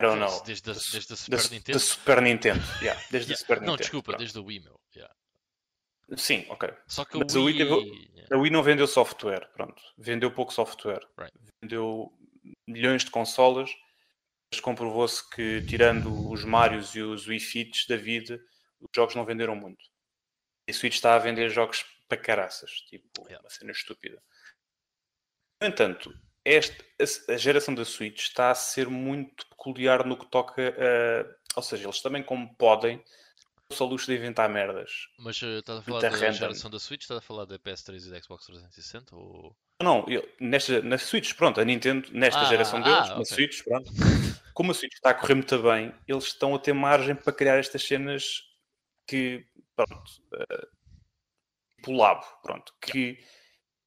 não, não. Desde, a, desde a Super da, Nintendo? Da Super Nintendo, yeah, desde yeah. a Super Nintendo. Não, desculpa, pronto. desde o Wii, meu. Yeah. Sim, ok. Só que Mas a Wii... A Wii, a Wii não vendeu software, pronto. Vendeu pouco software. Right. Vendeu milhões de consolas, mas comprovou-se que, tirando os Marios e os Wii Fits da vida, os jogos não venderam muito. E a Switch está a vender jogos para caraças, tipo, yeah. uma cena estúpida. No entanto, este, a geração da Switch está a ser muito peculiar no que toca a. Ou seja, eles também, como podem, só luxo de inventar merdas. Mas uh, estás a falar da random. geração da Switch? Estás a falar da PS3 e da Xbox 360? Ou... Não, eu, nesta, na Switch, pronto, a Nintendo, nesta ah, geração deles, ah, na okay. Switch, pronto, como a Switch está a correr muito bem, eles estão a ter margem para criar estas cenas que, pronto, uh, pulavo, pronto, que,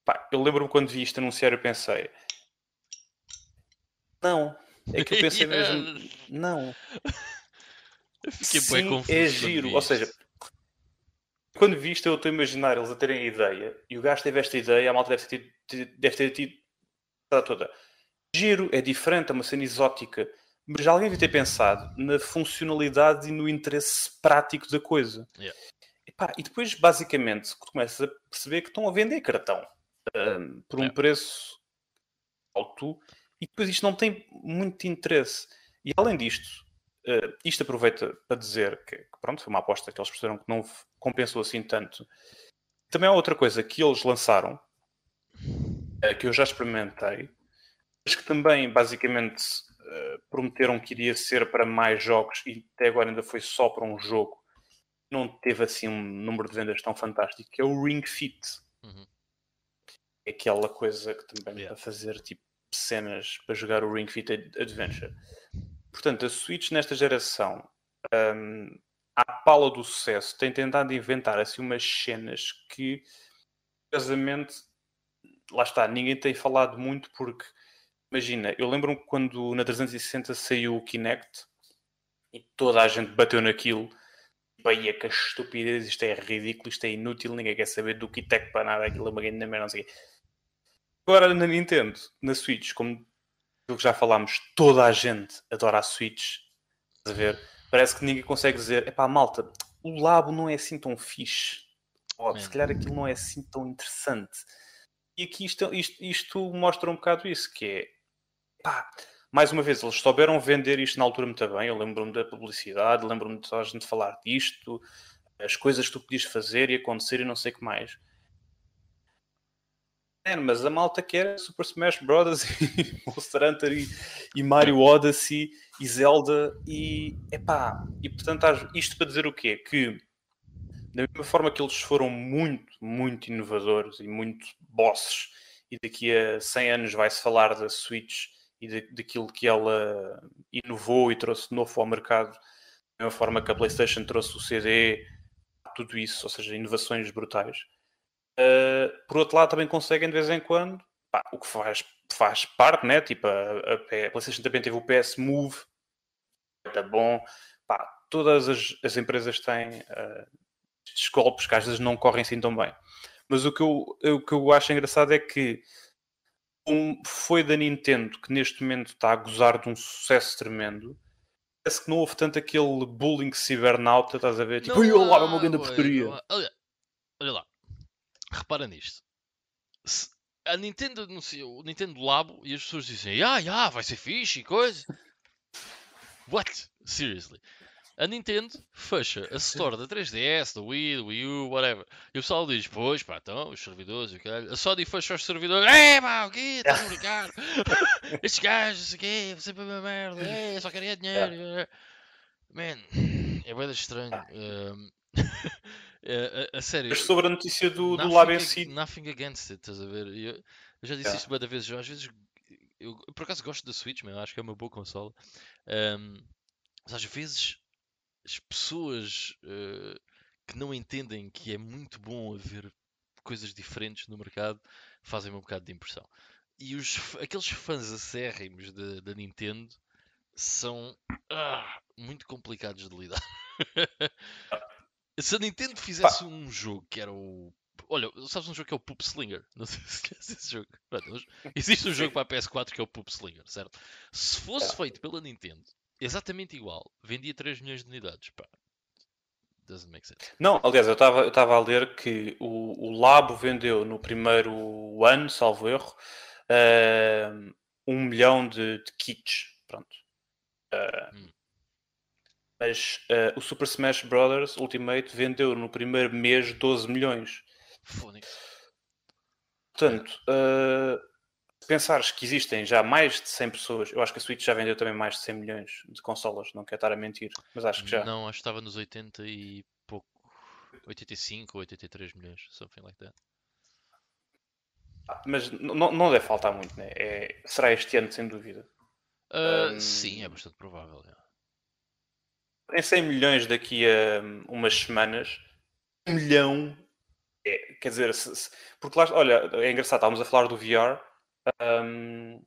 pá, eu lembro-me quando vi isto anunciar, eu pensei, não. É que eu pensei mesmo. Não. fiquei Sim, confuso. É giro. Ou seja, quando vi isto, eu estou a imaginar eles a terem a ideia e o gajo teve esta ideia, a malta deve ter tido, deve ter tido toda. Giro, é diferente, é uma cena exótica. Mas alguém deve ter pensado na funcionalidade e no interesse prático da coisa. Yeah. E, pá, e depois, basicamente, começas a perceber que estão a vender cartão um, por um yeah. preço alto e depois isto não tem muito interesse. E além disto, uh, isto aproveita para dizer que, que, pronto, foi uma aposta que eles perceberam que não compensou assim tanto. Também há outra coisa que eles lançaram, uh, que eu já experimentei, mas que também basicamente uh, prometeram que iria ser para mais jogos e até agora ainda foi só para um jogo. Não teve assim um número de vendas tão fantástico, que é o Ring Fit. Uhum. É aquela coisa que também yeah. para fazer tipo cenas para jogar o Ring Fit Adventure. Portanto, a Switch nesta geração, um, à pala do sucesso, tem tentado inventar assim umas cenas que, curiosamente, lá está, ninguém tem falado muito porque, imagina, eu lembro-me quando na 360 saiu o Kinect e toda a gente bateu naquilo. Bem, é que estupidez, isto é ridículo, isto é inútil, ninguém quer saber do Kinect para nada, aquilo é uma grande merda, não sei o quê. Agora na Nintendo, na Switch, como já falámos, toda a gente adora a Switch. a ver? Parece que ninguém consegue dizer, é pá, malta, o Labo não é assim tão fixe. Oh, se calhar aquilo não é assim tão interessante. E aqui isto, isto, isto mostra um bocado isso, que é pá, mais uma vez, eles souberam vender isto na altura muito bem. Eu lembro-me da publicidade, lembro-me de a gente falar disto, as coisas que tu podias fazer e acontecer e não sei o que mais. É, mas a malta quer Super Smash Bros. e Monster Hunter e, e, Mario Odyssey e Zelda e epá, e portanto isto para dizer o quê? Que da mesma forma que eles foram muito, muito inovadores e muito bosses e daqui a 100 anos vai-se falar da Switch e de, daquilo que ela inovou e trouxe novo ao mercado, da mesma forma que a PlayStation trouxe o CD, tudo isso, ou seja, inovações brutais Uh, por outro lado, também conseguem de vez em quando, pá, o que faz, faz parte, né? Tipo, a, a, a PlayStation também teve o PS Move, tá bom. Pá, todas as, as empresas têm uh, estes golpes que às vezes não correm assim tão bem. Mas o que eu, o que eu acho engraçado é que um, foi da Nintendo que neste momento está a gozar de um sucesso tremendo. Parece que não houve tanto aquele bullying cibernauta, estás a ver? Tipo, olha lá, é uma grande porcaria. Olha, olha lá, repara nisto. Se a Nintendo anunciou o Nintendo Labo e as pessoas dizem, ah, yeah, vai ser fixe e coisa. What? Seriously. A Nintendo fecha a store da 3DS, da Wii, do Wii U, whatever. E o pessoal diz, pois pá, então, os servidores e o caralho. A Sony fecha os servidores, é pá, o quê? Estás a brincar? Estes gajos, o quê? Sempre a mesma merda, é, só queria dinheiro. Man, é bem estranho. Um... A, a, a sério. Mas sobre a notícia do, do Lab em si. Nothing against it, estás a ver? Eu, eu já disse yeah. isto muitas vezes. Às vezes, eu, por acaso gosto da Switch, meu, acho que é uma boa consola. Um, mas às vezes as pessoas uh, que não entendem que é muito bom haver coisas diferentes no mercado fazem-me um bocado de impressão. E os, aqueles fãs acérrimos da Nintendo são ah, muito complicados de lidar. Se a Nintendo fizesse Pá. um jogo que era o. Olha, sabes um jogo que é o Poop Slinger? Não sei se conheces esse jogo. Existe um jogo para a PS4 que é o Poop Slinger, certo? Se fosse feito pela Nintendo, exatamente igual, vendia 3 milhões de unidades. Pá. Doesn't make sense. Não, aliás, eu estava a ler que o, o Labo vendeu no primeiro ano, salvo erro, uh, um milhão de, de kits. Pronto. Uh, hum. Mas uh, o Super Smash Bros. Ultimate vendeu no primeiro mês 12 milhões. Fónico. Portanto, uh, pensares que existem já mais de 100 pessoas, eu acho que a Switch já vendeu também mais de 100 milhões de consolas, não quero estar a mentir, mas acho que já. Não, acho que estava nos 80 e pouco. 85 ou 83 milhões, something like that. Ah, mas não, não deve faltar muito, né? É, será este ano, sem dúvida. Uh, um... Sim, é bastante provável. É em 100 milhões daqui a hum, umas semanas, um milhão, é, quer dizer, se, se, porque lá, olha, é engraçado, estávamos a falar do VR, um,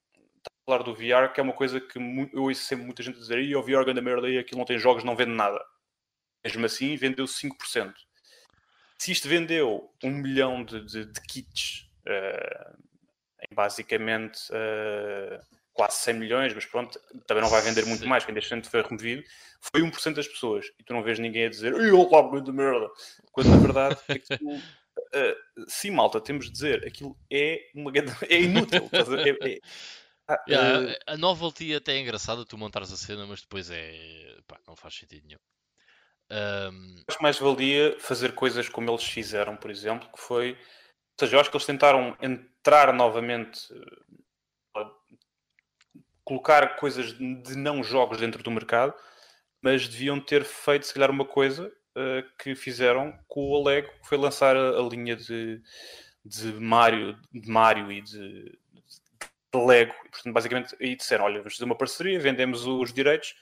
a falar do VR, que é uma coisa que eu ouço sempre muita gente dizer, e o VR ganha merda e aquilo não tem jogos, não vende nada. Mesmo assim, vendeu 5%. Se isto vendeu um milhão de, de, de kits, uh, em basicamente uh, quase 100 milhões, mas pronto, também não vai vender muito mais, quando este foi removido, foi 1% das pessoas. E tu não vês ninguém a dizer, eu lá de merda. Quando na verdade é que tu, uh, sim, malta, temos de dizer, aquilo é uma é inútil. É, é, Ah, Yeah, eh, a novelty até é engraçada tu montares a cena, mas depois é. pá, não faz sentido nenhum. Ahm, acho que mais valia fazer coisas como eles fizeram, por exemplo, que foi. Ou seja, eu acho que eles tentaram entrar novamente, eh, colocar coisas de não jogos dentro do mercado, mas deviam ter feito, se calhar, uma coisa eh, que fizeram com o Lego, que foi lançar a, a linha de, de Mario, de Mario e de, de Lego. E, portanto, basicamente, aí disseram: olha, vamos fazer uma parceria, vendemos os direitos.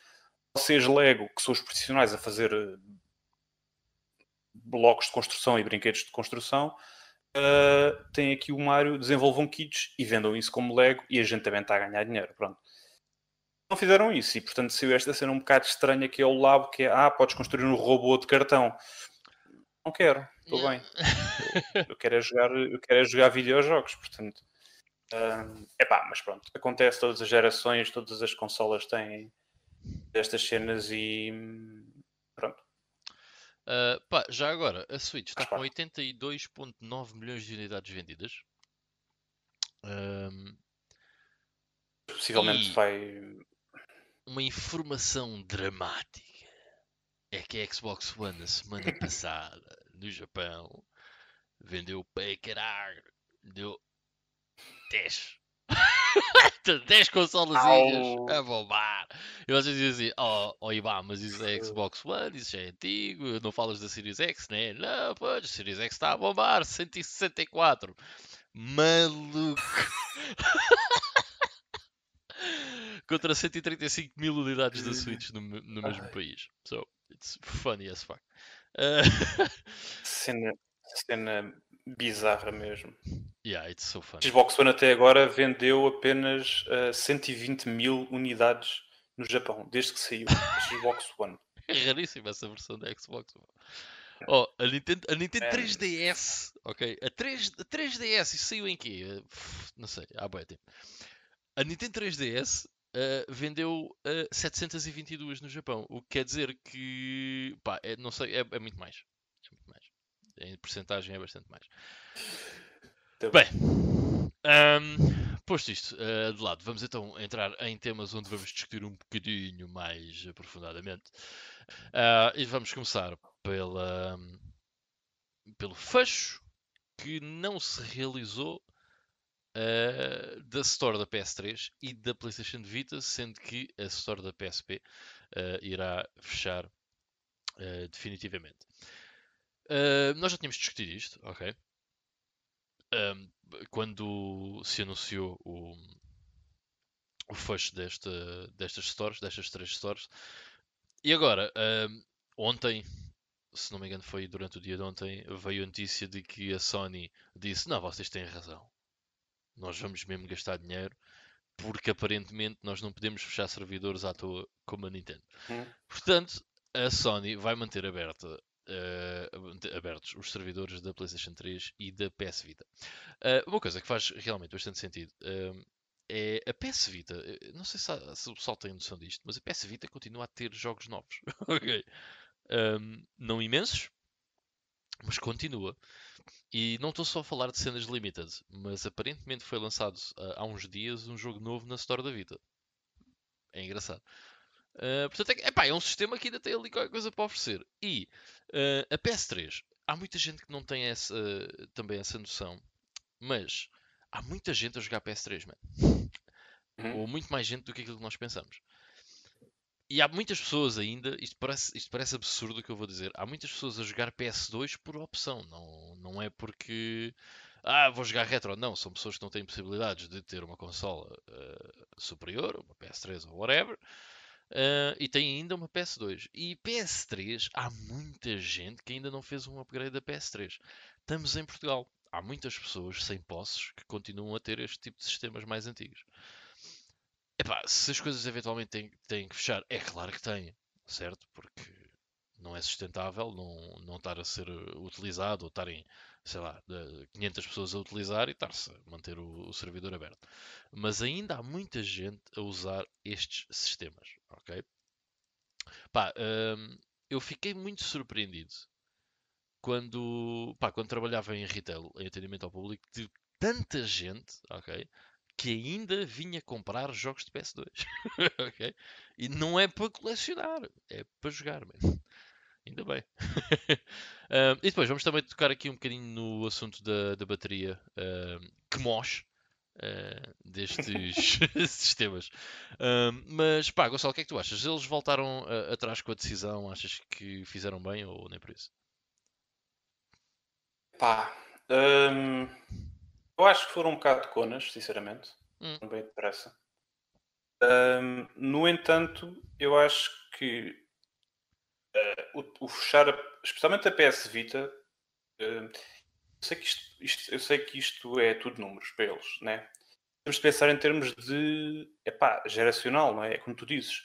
Vocês, Lego, que são os profissionais a fazer eh, blocos de construção e brinquedos de construção, uh, têm aqui o Mario, desenvolvam kits e vendam isso como Lego e a gente também está a ganhar dinheiro. Pronto. Não fizeram isso e, portanto, saiu esta cena um bocado estranha que é o labo, que é, ah, podes construir um robô de cartão. Não quero, estou bem. Eu, eu quero é jogar, eu quero é jogar videojogos, portanto. Uh, epá, mas pronto, acontece todas as gerações, todas as consolas têm estas cenas e pronto. ah, pá, já agora, a Switch está com parte. 82,9 milhões de unidades vendidas. Ahm, Possivelmente E- vai. Uma informação dramática é que a Xbox One, na semana passada, no Japão, vendeu para caralho. Deu 10. 10 consolazinhas Au. a bombar. E vocês dizem assim: Oh, oh Iba, mas isso é Xbox One, isso já é antigo. Não falas da Series X, né? Não, pois, a Series X está a bombar. 164. Maluco. Contra 135 mil unidades da Switch no, no mesmo Ai. país. So, it's funny as fuck. Uh, Cena, cena bizarra mesmo. yeah, it's so funny. Xbox One até agora vendeu apenas uh, 120 mil unidades no Japão, desde que saiu a Xbox One. É raríssima essa versão da Xbox. One. Oh, a Nintendo, a Nintendo É. 3DS, ok? A, 3, a 3DS, isso saiu em quê? Pff, Não sei, há bué tempo. A Nintendo 3DS eh, vendeu eh, 722 no Japão, o que quer dizer que, pá, é, não sei, é, é muito mais. É muito mais. Em porcentagem é bastante mais. Tá Bem, ahm, posto isto eh, de lado, vamos então entrar em temas onde vamos discutir um bocadinho mais aprofundadamente. Ah, e vamos começar pela, pelo fecho que não se realizou ah, da Store da PS3 e da PlayStation Vita, sendo que a Store da PSP ah, irá fechar ah, definitivamente. Nós já tínhamos discutido isto, ok? Ahm, quando se anunciou o, o fecho desta, destas stores, destas três stores. E agora, ahm, ontem, se não me engano foi durante o dia de ontem, veio a notícia de que a Sony disse, não, vocês têm razão. Nós vamos mesmo gastar dinheiro porque aparentemente nós não podemos fechar servidores à toa como a Nintendo. Hum. Portanto, a Sony vai manter aberta, eh, abertos os servidores da PlayStation 3 e da PS Vita. Eh, uma coisa que faz realmente bastante sentido eh, é a PS Vita. eh, Não sei se, há- se o pessoal tem noção disto, mas a PS Vita continua a ter jogos novos. ok. Ehm, não imensos, mas continua. E não estou só a falar de cenas limited, mas aparentemente foi lançado ah, há uns dias um jogo novo na Store da Vita. É engraçado. Uh, portanto, é, epá, é um sistema que ainda tem ali qualquer coisa para oferecer. E uh, a PS3, há muita gente que não tem essa, também essa noção, mas há muita gente a jogar PS3, man. Uhum. Ou muito mais gente do que aquilo que nós pensamos. E há muitas pessoas ainda, isto parece, isto parece absurdo o que eu vou dizer, há muitas pessoas a jogar PS2 por opção, não, não é porque ah, vou jogar retro, não, são pessoas que não têm possibilidades de ter uma consola uh, superior, uma PS3 ou whatever, uh, e têm ainda uma PS2. E PS3, há muita gente que ainda não fez um upgrade da PS3. Estamos em Portugal, há muitas pessoas sem posses que continuam a ter este tipo de sistemas mais antigos. Epá, se as coisas eventualmente têm, têm que fechar, é claro que têm, certo? Porque não é sustentável não, não estar a ser utilizado ou estarem, sei lá, de 500 pessoas a utilizar e estar-se a manter o, o servidor aberto. Mas ainda há muita gente a usar estes sistemas, ok? Pá, hum, eu fiquei muito surpreendido quando, pá, quando trabalhava em retail, em atendimento ao público, de tanta gente, ok? Que ainda vinha comprar jogos de PS2. ok? E não é para colecionar, é para jogar, man. Ainda bem. uh, e depois vamos também tocar aqui um bocadinho no assunto da, da bateria uh, que moche uh, destes sistemas. mas pá, Gonçalo, o que é que tu achas? Eles voltaram atrás com a decisão? Achas que fizeram bem ou nem por isso? Pá, eu acho que foram um bocado de conas, sinceramente. Hum. Bem depressa. Um, no entanto, eu acho que uh, o, o, fechar, a, especialmente a PS Vita, uh, eu, sei que isto, isto, eu sei que isto é tudo números para eles, né? Temos de pensar em termos de epá, geracional, não é? É como tu dizes.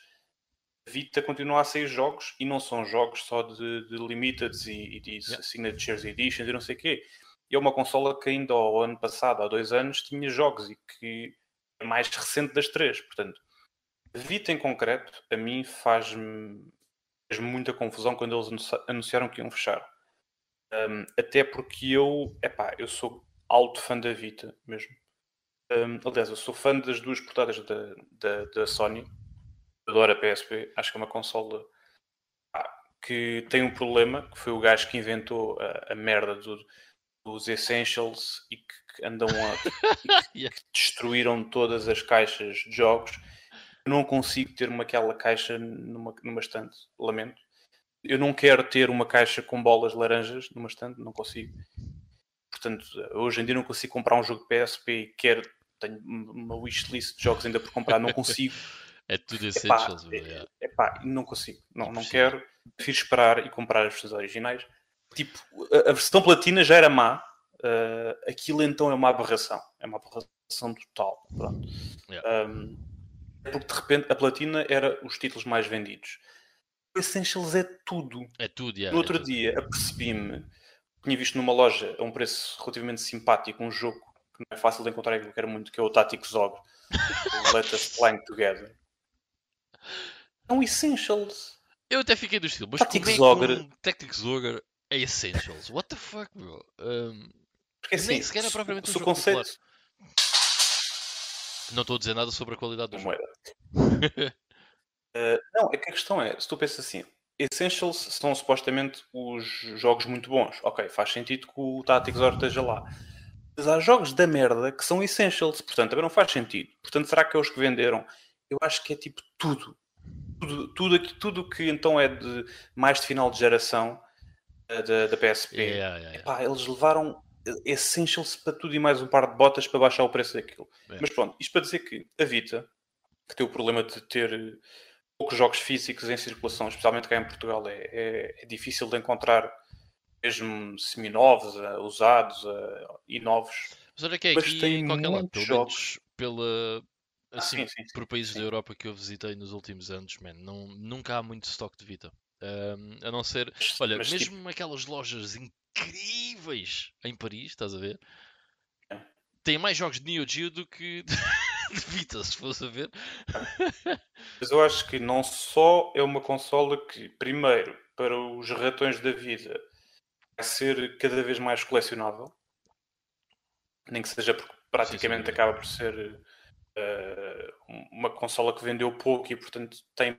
A Vita continua a sair jogos e não são jogos só de, de limiteds e, e de yeah. signatures editions e não sei o quê é uma consola que ainda ao ano passado, há dois anos, tinha jogos e que é mais recente das três. Portanto, Vita em concreto, a mim faz-me faz muita confusão quando eles anunciaram que iam fechar. Um, até porque eu, epá, eu sou alto fã da Vita mesmo. Um, aliás, eu sou fã das duas portadas da, da, da Sony. Adoro a PSP. Acho que é uma consola que tem um problema, que foi o gajo que inventou a, a merda do, os Essentials e que andam a que, destruíram todas as caixas de jogos. Eu não consigo ter uma, aquela caixa numa, numa estante, lamento. Eu não quero ter uma caixa com bolas laranjas numa estante, não consigo. Portanto, hoje em dia não consigo comprar um jogo de PSP e quero, tenho uma wishlist de jogos ainda por comprar, não consigo. é tudo Essentials, é, não consigo, não, não quero. Prefiro esperar e comprar as versões originais tipo, a, a versão platina já era má, uh, aquilo então é uma aberração, é uma aberração total. Pronto. Yeah. Um, porque de repente a platina era os títulos mais vendidos. O Essentials é tudo. É tudo, yeah, No outro é dia apercebi-me, tinha visto numa loja a um preço relativamente simpático um jogo que não é fácil de encontrar e que eu quero muito, que é o Tactics Zog. Let Us Flying Together. É um Essentials. Eu até fiquei do estilo, mas Tactics é um Tactics Ogre é Essentials. What the fuck, bro? Um, Porque assim, nem sequer é propriamente se, um jogo conceito... Popular. Não estou a dizer nada sobre a qualidade do jogo. uh, não, é que a questão é, se tu pensas assim, Essentials são supostamente os jogos muito bons. Ok, faz sentido que o Tactics Or esteja lá. Mas há jogos da merda que são Essentials, portanto, também não faz sentido. Portanto, será que é os que venderam? Eu acho que é tipo tudo. Tudo, tudo, tudo que então é de mais de final de geração da, da PSP. Yeah, yeah, Epá, eles levaram Essentials para tudo e mais um par de botas para baixar o preço daquilo. Mas pronto, isto para dizer que a Vita, que tem o problema de ter poucos jogos físicos em circulação, especialmente cá em Portugal, é, é, é difícil de encontrar mesmo semi-novos, uh, usados uh, e novos. Mas olha que é aqui tem qualquer lado, pelo jogos. pela, ah, assim, ah, sim, sim, por países sim. da Europa que eu visitei nos últimos anos, man, não, nunca há muito estoque de Vita. Um, a não ser, olha, Mas, mesmo tipo... aquelas lojas incríveis em Paris, estás a ver? É. Tem mais jogos de Neo Geo do que de Vita, se fosse a ver. Mas eu acho que não só é uma consola que, primeiro, para os ratões da vida, vai ser cada vez mais colecionável, nem que seja porque praticamente sim, sim. acaba por ser uh, uma consola que vendeu pouco e, portanto, tem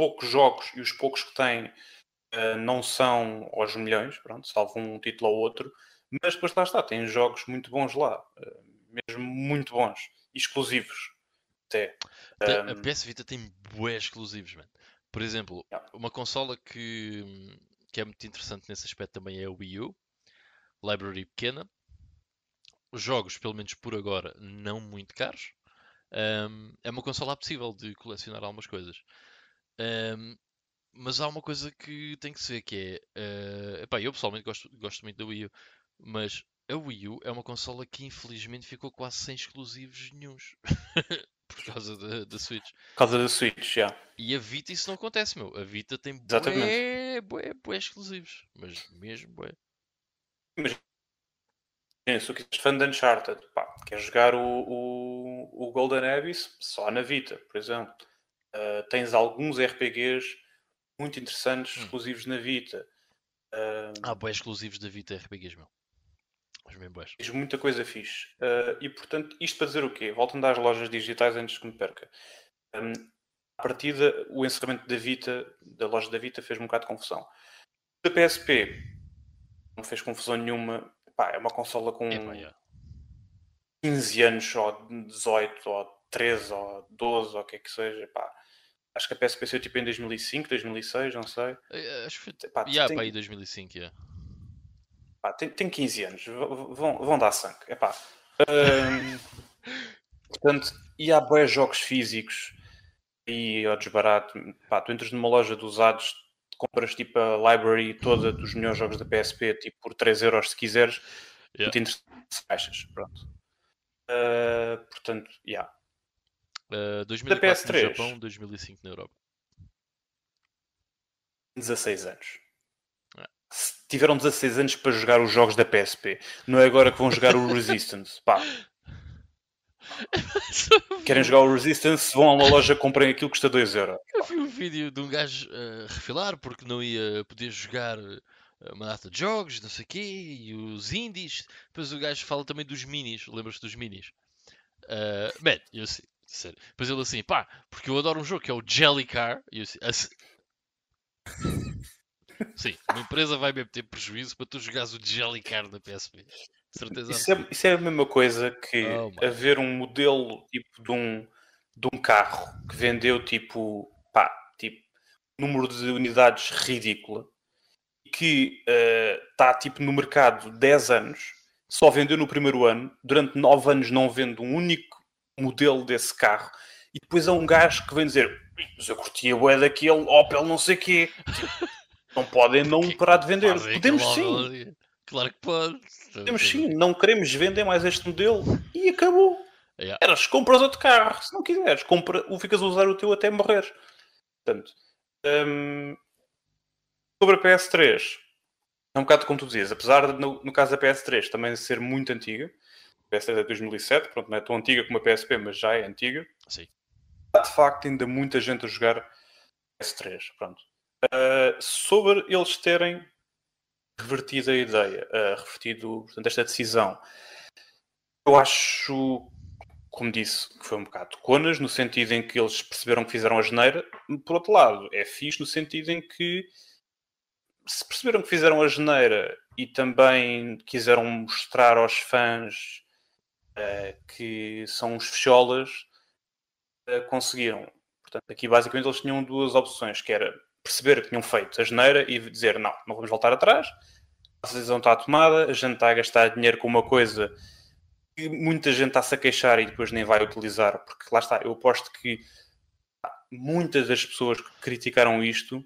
poucos jogos e os poucos que têm uh, não são aos milhões, pronto, salvo um título ou outro, mas depois lá está, tem jogos muito bons lá, uh, mesmo muito bons, exclusivos até. Tem, um... A PS Vita tem bué exclusivos, mano. Por exemplo, yeah. uma consola que, que é muito interessante nesse aspecto também é a Wii U, library pequena, os jogos, pelo menos por agora, não muito caros. Um, é uma consola possível de colecionar algumas coisas. Um, mas há uma coisa que tem que ser, que é... Uh, epá, eu pessoalmente gosto, gosto muito da Wii U, mas a Wii U é uma consola que infelizmente ficou quase sem exclusivos nenhums. por causa da, da Switch. Por causa da Switch, já. E a Vita isso não acontece, meu. A Vita tem bué, bué, bué exclusivos. Mas mesmo bué. Mas se tu fã de Uncharted, pá, quer jogar o, o, o Golden Abyss só na Vita, por exemplo. Uh, tens alguns RPGs muito interessantes, hum. exclusivos na Vita. Uh... Ah, bem exclusivos da Vita RPGs, meu. Mas bem boas. Diz muita coisa fixe. Uh, e portanto, isto para dizer o quê? Voltando às lojas digitais antes que me perca. Um, a partida, o encerramento da Vita, da loja da Vita, fez um bocado de confusão. Da PSP não fez confusão nenhuma. Pá, é uma consola com Epá, yeah. 15 anos, ou 18, ou 13, ou 12, ou o que é que seja. Pá. Acho que a PSP saiu tipo em 2005, 2006, não sei. Eh, Acho que foi. Pá, Yeah, tem- pá, aí 2005, yeah. Pá, tem, tem 15 anos, vão, vão dar sangue. Epá. Hum, portanto, e há boas jogos físicos e ao desbarato. Pá, tu entras numa loja de usados, compras tipo a library toda dos melhores jogos da PSP, tipo por 3 euros se quiseres, Yeah. tu tens caixas. Pronto. Uh, portanto, yeah. Uh, 2004 no PS3. Japão, 2005 na Europa. 16 anos. É. Tiveram 16 anos para jogar os jogos da PSP. Não é agora que vão jogar o Resistance. Pá, querem jogar o Resistance, vão a uma loja, comprem aquilo que custa 2 euros. Eu vi um vídeo de um gajo uh, refilar porque não ia poder jogar uh, uma data de jogos, não sei o quê, e os indies. Depois o gajo fala também dos minis, lembras-te dos minis? Uh, man, eu sério. Depois ele assim, pá, porque eu adoro um jogo que é o Jellycar. E eu assim, assim- Sim, uma empresa vai mesmo ter prejuízo para tu jogares o Jellycar da PSP. De certeza Isso é, isso é a mesma coisa que Oh, haver um modelo tipo de um, de um carro que vendeu tipo, pá, tipo, número de unidades ridícula e que está tipo no mercado 10 anos, só vendeu no primeiro ano, durante 9 anos não vende um único modelo desse carro e depois há um gajo que vem dizer mas eu curtia a bué daquele Opel não sei quê. Tipo, não podem não Que- parar de vender. Podemos sim. Claro que pode. Temos sim, não queremos vender mais este modelo e acabou. Yeah. Eras, compras outro carro, se não quiseres, compra, ou ficas a usar o teu até morrer. Portanto, hum, sobre a PS3, é um bocado como tu dizias, apesar de, no, no caso da PS3 também ser muito antiga, a PS3 é de 2007, pronto, não é tão antiga como a PSP, mas já é antiga, Sim. há de facto ainda muita gente a jogar PS3. Pronto. Uh, sobre eles terem revertido a ideia, uh, revertido portanto, esta decisão, eu acho, como disse, que foi um bocado conas, no sentido em que eles perceberam que fizeram a geneira. Por outro lado, é fixe no sentido em que se perceberam que fizeram a geneira e também quiseram mostrar aos fãs que são uns fecholas, uh, conseguiram. Portanto, aqui basicamente eles tinham duas opções, que era perceber que tinham feito a geneira e dizer não, não vamos voltar atrás, a decisão está tomada, a gente está a gastar dinheiro com uma coisa que muita gente está-se a queixar e depois nem vai utilizar, porque lá está, eu aposto que muitas das pessoas que criticaram isto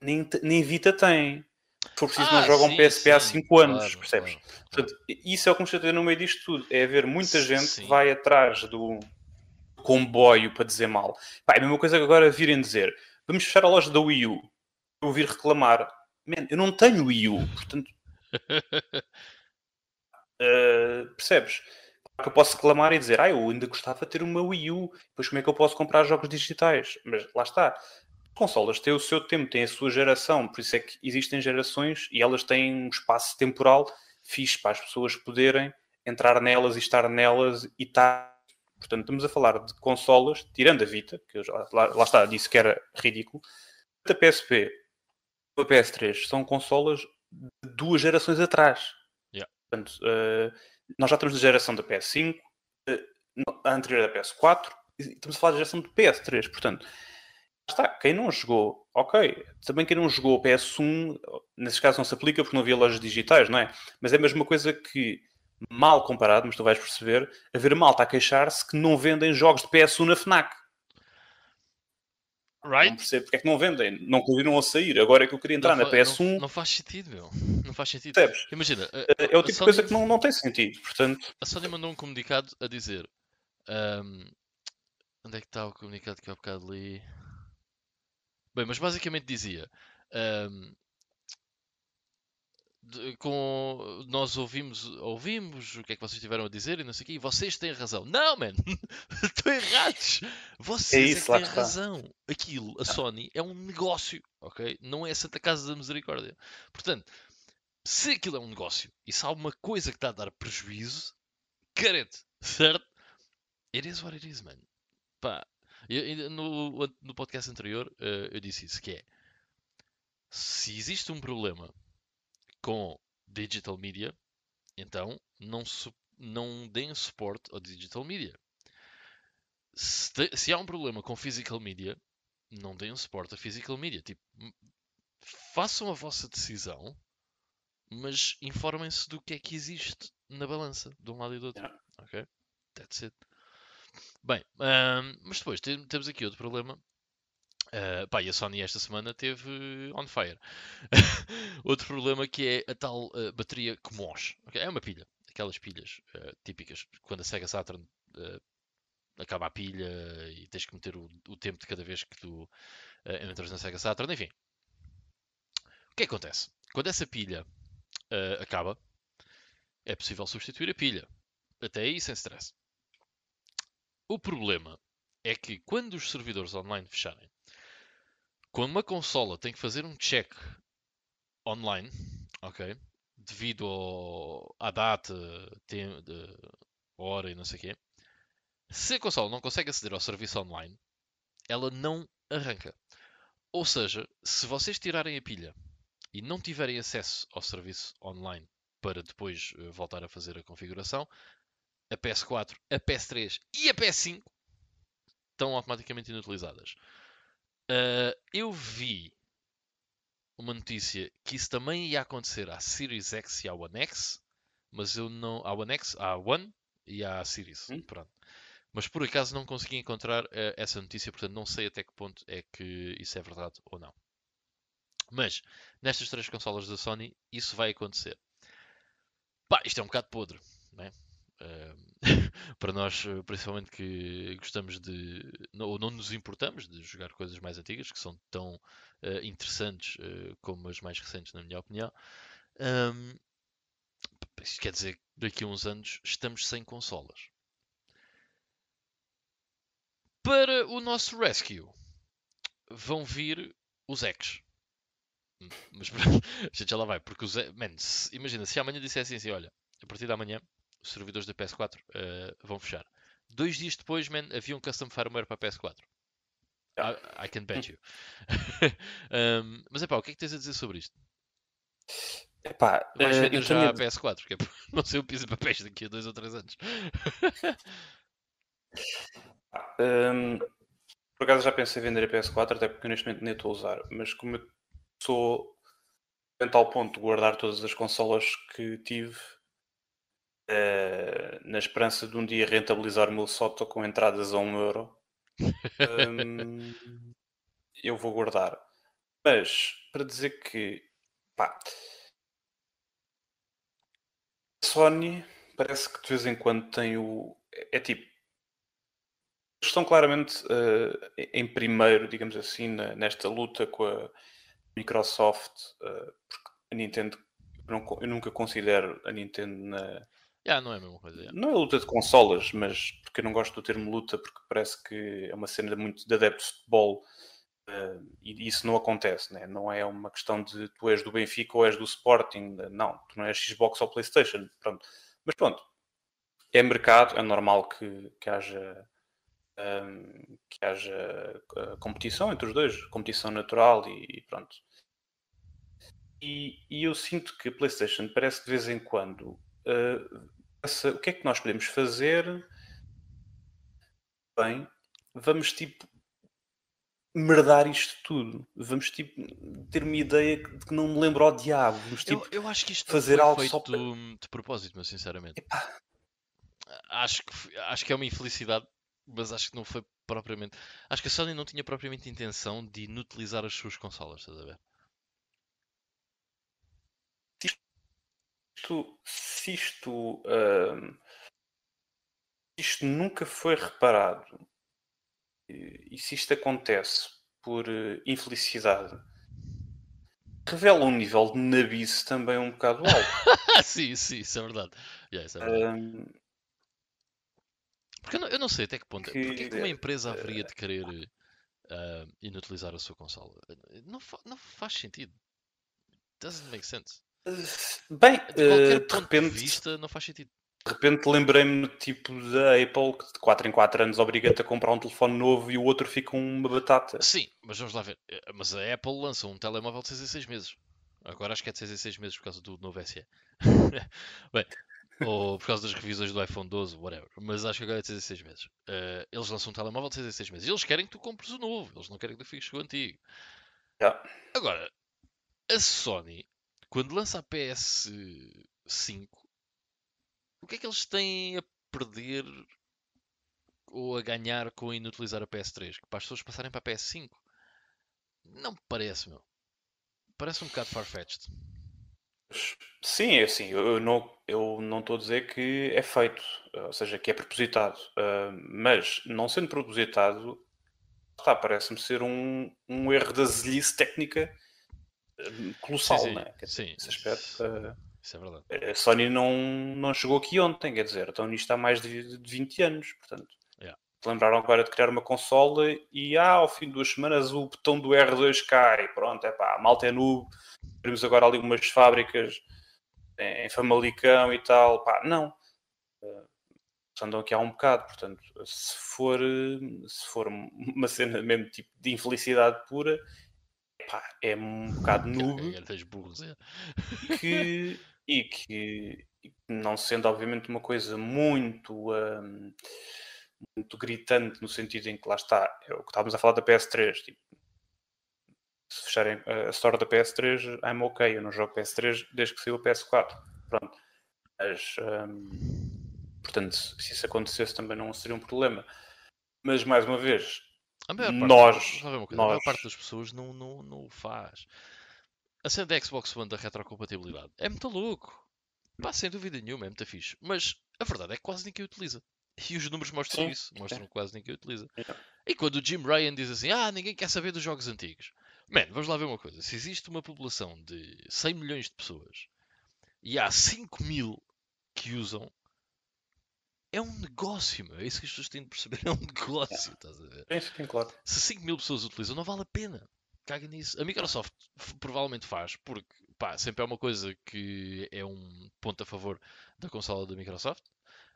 nem, nem Vita têm. Se for preciso, não Ah, jogam sim, PSP há sim, 5 anos, claro, percebes? claro. Portanto, isso é o que me chateia no meio disto tudo. É haver muita gente Sim. que vai atrás do comboio para dizer mal. Pá, é a mesma coisa que agora virem dizer vamos fechar a loja da Wii U. Eu ouvir reclamar. Man, eu não tenho Wii U, portanto, uh, percebes? Claro que eu posso reclamar e dizer, ah, eu ainda gostava de ter uma Wii U, depois como é que eu posso comprar jogos digitais? Mas lá está. Consolas têm o seu tempo, têm a sua geração, por isso é que existem gerações e elas têm um espaço temporal fixe para as pessoas poderem entrar nelas e estar nelas e estar. Portanto, estamos a falar de consolas, tirando a Vita, que eu já, lá, lá está, disse que era ridículo. A PSP a PS3 são consolas de duas gerações atrás. Yeah. Portanto, eh, nós já estamos na geração da PS5, eh, a anterior da PS4, e estamos a falar da geração de PS3. Portanto, está, quem não jogou, ok. Também quem não jogou PS1, nesse caso não se aplica porque não havia lojas digitais, não é? Mas é a mesma coisa que, mal comparado, mas tu vais perceber, haver malta a queixar-se que não vendem jogos de PS1 na FNAC. Não Right? percebo porque é que não vendem, não continuam a sair. Agora é que eu queria entrar não, na fa- PS1, não, não faz sentido, meu. Não faz sentido. percebes? Imagina, a, É o tipo de Sony- coisa que não, não tem sentido. Portanto, a Sony mandou um comunicado a dizer. ahm, onde é que está o comunicado que eu há bocado li? Bem, mas basicamente dizia. de- com nós ouvimos ouvimos o que é que vocês tiveram a dizer e não sei o quê, e vocês têm razão. Não, man! Estão errados! Vocês é, isso, lá têm razão. Aquilo, a Sony, é um negócio, ok? Não é a Santa Casa da Misericórdia. Portanto, Se aquilo é um negócio e se há uma coisa que está a dar prejuízo, carente, certo? It is what it is, man. Pá, eu, no, no podcast anterior uh, eu disse isso, que é se existe um problema com digital media, então não, não deem suporte ao digital media. Se, te, se, há um problema com physical media, não deem suporte a physical media. Tipo, façam a vossa decisão, mas informem-se do que é que existe na balança, de um lado e do outro. Yeah. Ok? That's it. Bem, mas depois temos aqui outro problema. Uh, pá, e a Sony esta semana teve on fire. outro problema que é a tal uh, bateria que moche. Okay? É uma pilha. Aquelas pilhas uh, típicas. Quando a Sega Saturn acaba a pilha e tens que meter o, o tempo de cada vez que tu uh, entras na Sega Saturn. Enfim. O que, é que acontece? Quando essa pilha acaba, é possível substituir a pilha. Até aí sem stress. O problema é que quando os servidores online fecharem, quando uma consola tem que fazer um check online, ok? Devido ao, à data, tem, de, hora e não sei o quê, se a consola não consegue aceder ao serviço online, ela não arranca. Ou seja, se vocês tirarem a pilha e não tiverem acesso ao serviço online para depois eh, voltar a fazer a configuração, a PS4, a PS3 e a PS5 estão automaticamente inutilizadas. Uh, eu vi uma notícia que isso também ia acontecer à Series X e à One X, mas eu não. À One X, à One e à Series. Hum? Pronto. Mas por acaso não consegui encontrar uh, essa notícia, portanto não sei até que ponto é que isso é verdade ou não. Mas nestas três consolas da Sony isso vai acontecer. Pá, isto é um bocado podre, né? para nós, eh, principalmente que gostamos de, ou não nos importamos de jogar coisas mais antigas, que são tão uh, interessantes uh, como as mais recentes, na minha opinião, um, quer dizer que daqui a uns anos estamos sem consolas. Para o nosso rescue, vão vir os X. Mas a gente já lá vai, porque os man, se, imagina, se amanhã dissessem assim, olha, a partir da manhã os servidores da PS4 uh, eh, vão fechar. Dois dias depois, man, havia um custom firmware para a PS4. I, I can bet you. um, mas é pá, o que é que tens a dizer sobre isto? Epá, Vais uh, vender já a PS4, que é não sei o piso de papéis daqui a dois ou três anos. um, por acaso já pensei em vender a PS4, até porque neste momento nem estou a usar, mas como eu sou a tal ponto de guardar todas as consolas que tive uh, na esperança de um dia rentabilizar o meu Soto com entradas a 1 um euro, um, eu vou guardar. Mas, para dizer que, pá, Sony parece que de vez em quando tem o. É tipo. Estão claramente uh, em primeiro, digamos assim, na, nesta luta com a Microsoft, uh, porque a Nintendo, eu, não, eu, nunca considero a Nintendo na, Yeah, não é a mesma coisa. Yeah. Não é luta de consolas, mas porque eu não gosto do termo luta, porque parece que é uma cena muito de adeptos de futebol uh, e isso não acontece, né? não é uma questão de tu és do Benfica ou és do Sporting, não, tu não és Xbox ou PlayStation, pronto. Mas pronto, é mercado, é normal que, que haja. Um, ehm, que haja uh, competição entre os dois, competição natural e, e pronto. E, e, eu sinto que a PlayStation parece de vez em quando uh, o que é que nós podemos fazer? Bem, vamos tipo merdar isto tudo. Vamos tipo ter uma ideia de que não me lembro ao diabo. Vamos, tipo, eu, eu acho que isto fazer algo só para... de propósito, mas sinceramente. Epá. Acho que, acho que é uma infelicidade, mas acho que não foi propriamente. Acho que a Sony não tinha propriamente intenção de inutilizar as suas consolas, estás a ver? Isto, se isto, isto nunca foi reparado e, se isto acontece por uh, infelicidade, revela um nível de nabice também um bocado alto. sim, sim, isso é verdade. Yeah, isso é verdade. Um, porque eu não, eu não, sei até que ponto. Que, porque é que uma empresa haveria de querer uh, inutilizar a sua consola? Não, fa não faz sentido. Doesn't make sense. Bem, De qualquer uh, de ponto repente, de vista, não faz sentido. de repente lembrei-me tipo da Apple que de 4 em 4 anos obriga-te a comprar um telefone novo e o outro fica uma batata. Sim, mas vamos lá ver. Eh, Mas a Apple lança um telemóvel de 6 em 6 meses. Agora acho que é de 6 em 6 meses por causa do novo SE. Bem, ou por causa das revisões do iPhone 12, whatever. Mas acho que agora é de 6 em 6 meses. Eh, eles lançam um telemóvel de 6 em 6 meses. E eles querem que tu compres o novo. Eles não querem que tu fiques com o antigo. Já. Agora, a Sony, quando lança a PS5, o que é que eles têm a perder ou a ganhar com inutilizar a PS3? Que para as pessoas passarem para a PS5? Não me parece, meu. Parece um bocado farfetched. Sim, é assim, eu não eu não estou a dizer que é feito, ou seja, que é propositado, ah, mas não sendo propositado, está, parece-me ser um, um erro da zelhice técnica colossal, sim, né? Quer dizer, sim. Nesse aspecto, ah, Isso é verdade. a Sony não, não chegou aqui ontem, quer dizer, estão nisto há mais de, de 20 anos, portanto. Yeah. Lembraram agora de criar uma consola e ah, ao fim de duas semanas o botão do R2 cai, pronto, é pá, a malta é noob, temos agora ali umas fábricas em em Famalicão e tal, pá, não. Eh, andam aqui há um bocado, portanto, se for, eh, se for uma cena mesmo tipo de infelicidade pura, é um bocado noob É, burros, é. que, e que não sendo obviamente uma coisa muito hum, muito gritante no sentido em que lá está, é o que estávamos a falar da PS3 tipo, se fecharem a store da PS3 I'm ok, eu não jogo PS3 desde que saiu a PS4 pronto. Mas hum, portanto se isso acontecesse também não seria um problema. Mas mais uma vez A maior parte, Nós- uma coisa, a maior nós- parte das pessoas não, não, não o faz. A cena da Xbox One da retrocompatibilidade é muito louco. Pá, sem dúvida nenhuma, é muito fixe. Mas a verdade é que quase ninguém utiliza. E os números mostram Sim, isso. Mostram que quase ninguém utiliza. Yeah. E quando o Jim Ryan diz assim, ah, ninguém quer saber dos jogos antigos. Mano, vamos lá ver uma coisa. Se existe uma população de 100 milhões de pessoas e há 5 mil que usam, é um negócio, meu. É isso que as pessoas têm de perceber. É um negócio, estás a ver? sim, sim, claro se 5 mil pessoas utilizam, não vale a pena. Caga nisso. A Microsoft provavelmente faz, porque pá, sempre é uma coisa que é um ponto a favor da consola da Microsoft.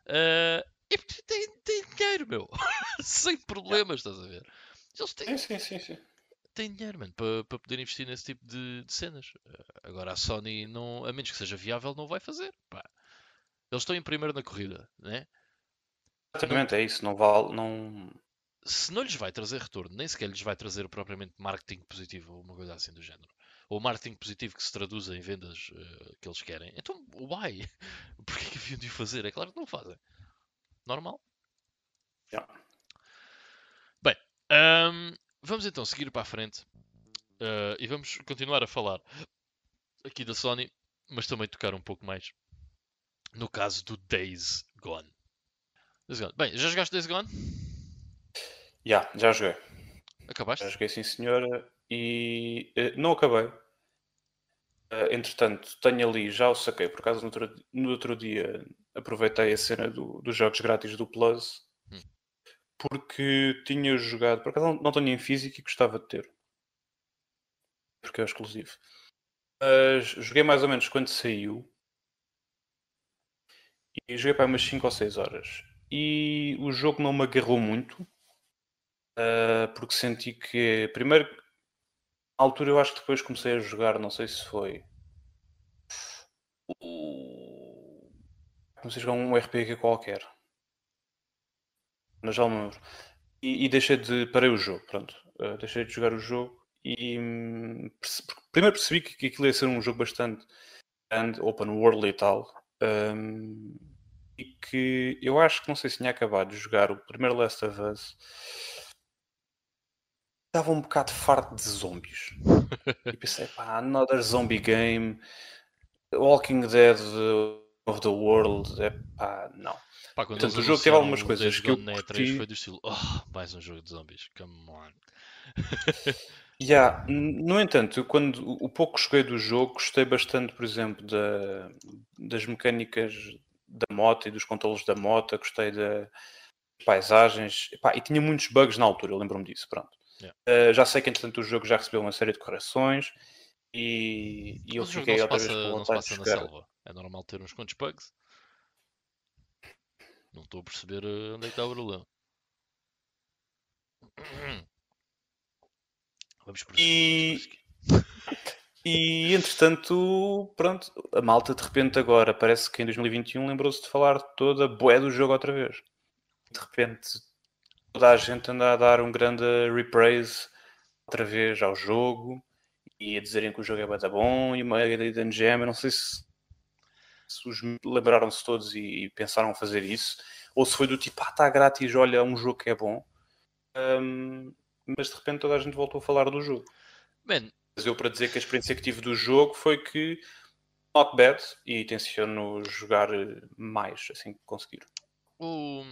Ah, e porque tem, tem dinheiro, meu. Sem problemas, estás a ver? Eles têm, sim, sim, sim, sim. têm dinheiro, mano, para para poder investir nesse tipo de, de cenas. Ah, Agora a Sony, não, a menos que seja viável, não vai fazer. Pá. Eles estão em primeiro na corrida, né? Exatamente, é isso, não vale, não, se não lhes vai trazer retorno, nem sequer lhes vai trazer propriamente marketing positivo ou uma coisa assim do género, ou marketing positivo que se traduza em vendas eh, que eles querem, então why? Porquê que haviam de o fazer? É claro que não fazem. Normal. Já. Bem, ahm, vamos então seguir para a frente eh, e vamos continuar a falar aqui da Sony, mas também tocar um pouco mais no caso do Days Gone. Days Gone. Bem, já jogaste Days Gone? Já, já joguei. Acabaste? Já joguei sim senhora e eh, não acabei. Eh, entretanto, tenho ali, já o saquei, por acaso no outro, no outro dia aproveitei a cena do- dos jogos grátis do Plus Hum. porque tinha jogado, por acaso não, não tenho em físico e gostava de ter. Porque é exclusivo. Mas joguei mais ou menos quando saiu e joguei para umas 5 ou 6 horas. E o jogo não me agarrou muito. Uh, porque senti que primeiro à altura eu acho que depois comecei a jogar, não sei se foi comecei a jogar um RPG qualquer mas já me lembro e, e deixei de parei o jogo, pronto Uh, deixei de jogar o jogo e hum, perce- primeiro percebi que, que aquilo ia ser um jogo bastante grande, open world e tal um, e que eu acho que não sei se tinha acabado de jogar o primeiro Last of Us estava um bocado farto de zombies. e pensei, pá, another zombie game, Walking Dead of the World, é pá, não. Pá, Portanto, o jogo teve algumas coisas que eu Gone na E3 curti. foi do estilo, oh, mais um jogo de zombies, come on. Yeah. No entanto, quando o pouco que joguei do jogo, gostei bastante, por exemplo, da, das mecânicas da moto e dos controles da moto, gostei das paisagens, Epá, e tinha muitos bugs na altura, eu lembro-me disso, pronto. Yeah. Uh, já sei que, entretanto, o jogo já recebeu uma série de correções e, e eu fiquei outra passa, vez com vontade de jogar. É normal ter uns quantos bugs. Não estou a perceber eh, onde é que está o problema. Vamos prosseguir. E-. E entretanto, pronto, a malta de repente agora parece que em 2021 lembrou-se de falar toda a bué do jogo outra vez. De repente toda a gente anda a dar um grande reprise outra vez ao jogo e a dizerem que o jogo é bué da bom e uma hidden gem. Eu não sei se, se os lembraram-se todos e, e pensaram fazer isso ou se foi do tipo, ah, está grátis, olha, um jogo que é bom. Hum, mas de repente toda a gente voltou a falar do jogo. Mas eu para dizer que a experiência que tive do jogo foi que not bad e tenciono jogar eh, mais assim que conseguir. o...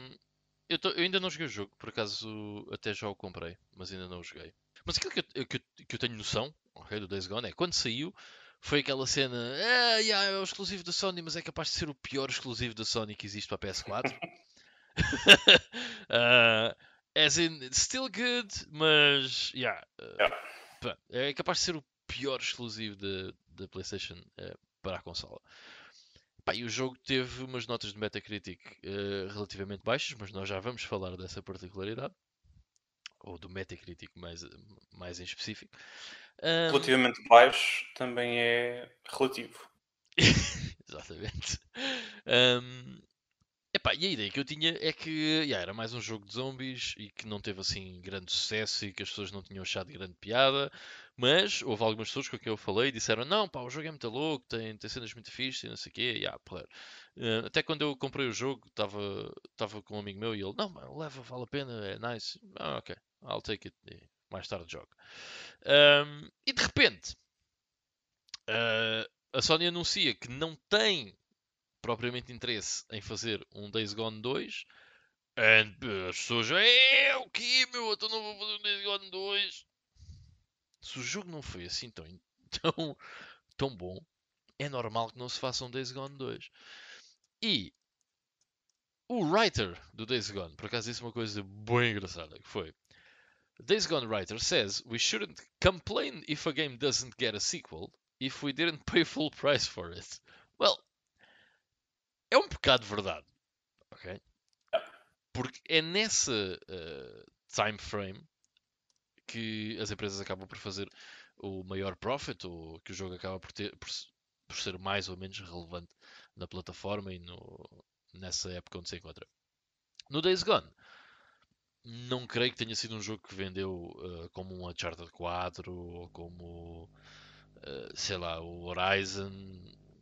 eu, tô- eu ainda não joguei o jogo, por acaso até já o comprei, mas ainda não o joguei. Mas aquilo que eu, que eu- que eu tenho noção ok, do Days Gone é quando saiu foi aquela cena, ah, yeah, é o exclusivo da Sony, mas é capaz de ser o pior exclusivo da Sony que existe para a PS4. Ah, as in, still good, mas yeah, ah, Yeah. Pá, é capaz de ser o pior exclusivo da PlayStation eh, para a consola. Pá, e o jogo teve umas notas de Metacritic eh, relativamente baixas, mas nós já vamos falar dessa particularidade. Ou do Metacritic mais, mais em específico. Ahm, Relativamente baixo também é relativo. Exatamente. Ahm, epá, e a ideia que eu tinha é que yeah, era mais um jogo de zombies e que não teve assim grande sucesso e que as pessoas não tinham achado grande piada. Mas houve algumas pessoas com quem eu falei e disseram: Não, pá, o jogo é muito louco, tem, tem cenas muito fixes e não sei o quê. Yeah, porra. Eh, até quando eu comprei o jogo, estava com um amigo meu e ele: Não, mano, leva, vale a pena, é nice. Ah, ok, I'll take it. E mais tarde jogo. Ahm, e de repente, ah, a Sony anuncia que não tem propriamente interesse em fazer um Days Gone 2. And eh, as pessoas é o que meu? Então não vou fazer um Days Gone 2. Se o jogo não foi assim tão, tão, tão bom, é normal que não se faça um Days Gone 2. E o writer do Days Gone, por acaso disse uma coisa bem engraçada, que foi Days Gone writer says we shouldn't complain if a game doesn't get a sequel if we didn't pay full price for it. Well, é um bocado verdade, ok? Porque é nessa eh, time frame que as empresas acabam por fazer o maior profit ou que o jogo acaba por, ter, por, por ser mais ou menos relevante na plataforma e no, nessa época onde se encontra. No Days Gone, não creio que tenha sido um jogo que vendeu eh, como um Uncharted 4 ou como, eh, sei lá, o Horizon,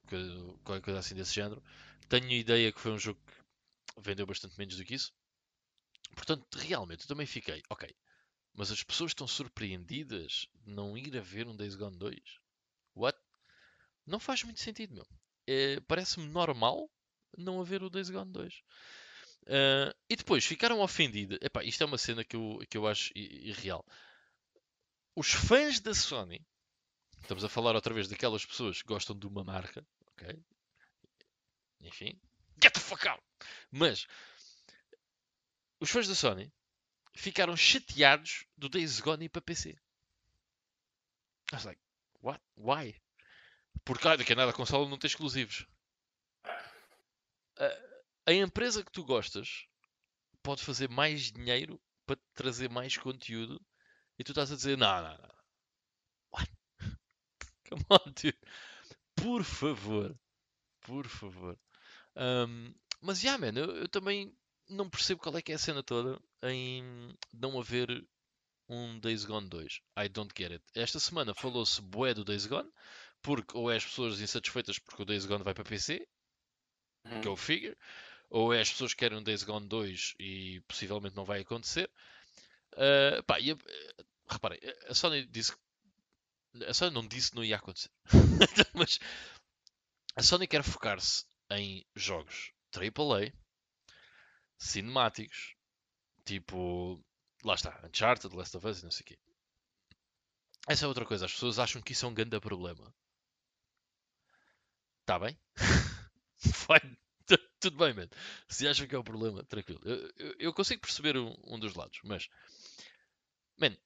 que- qualquer coisa assim desse género. Tenho ideia que foi um jogo que vendeu bastante menos do que isso. Portanto, realmente, eu também fiquei, ok, mas as pessoas estão surpreendidas de não ir a ver um Days Gone 2? What? Não faz muito sentido, meu. Eh, Parece-me normal não haver o Days Gone 2. Ah, e depois ficaram ofendidas. Epá, isto é uma cena que eu, que eu acho irreal. Os fãs da Sony, estamos a falar outra vez daquelas pessoas que gostam de uma marca, ok? Enfim, get the fuck out! Mas os fãs da Sony ficaram chateados do Days Gone para PC. I was like, what? Why? Porque, ah, daqui a nada a consola não tem exclusivos. A- a empresa que tu gostas pode fazer mais dinheiro para trazer mais conteúdo e tu estás a dizer, não, não, não. What? Come on, dude. Por favor. Por favor. Um, mas, já, man, eu, eu também não percebo qual é que é a cena toda em não haver um Days Gone 2. I don't get it. Esta semana falou-se bué do Days Gone, porque ou é as pessoas insatisfeitas porque o Days Gone vai para PC, Uhum. go figure, ou é as pessoas que querem um Days Gone 2 e possivelmente não vai acontecer. Ah, pá, e a- reparem, a Sony disse que a Sony não disse que não ia acontecer, mas a Sony quer focar-se em jogos AAA, cinemáticos, tipo, lá está, Uncharted, Last of Us e não sei o quê. Essa é outra coisa, as pessoas acham que isso é um grande problema. Está bem? Tudo bem, mano. Se acham que é um problema, tranquilo. Eu, eu- eu consigo perceber um, um dos lados, mas, man,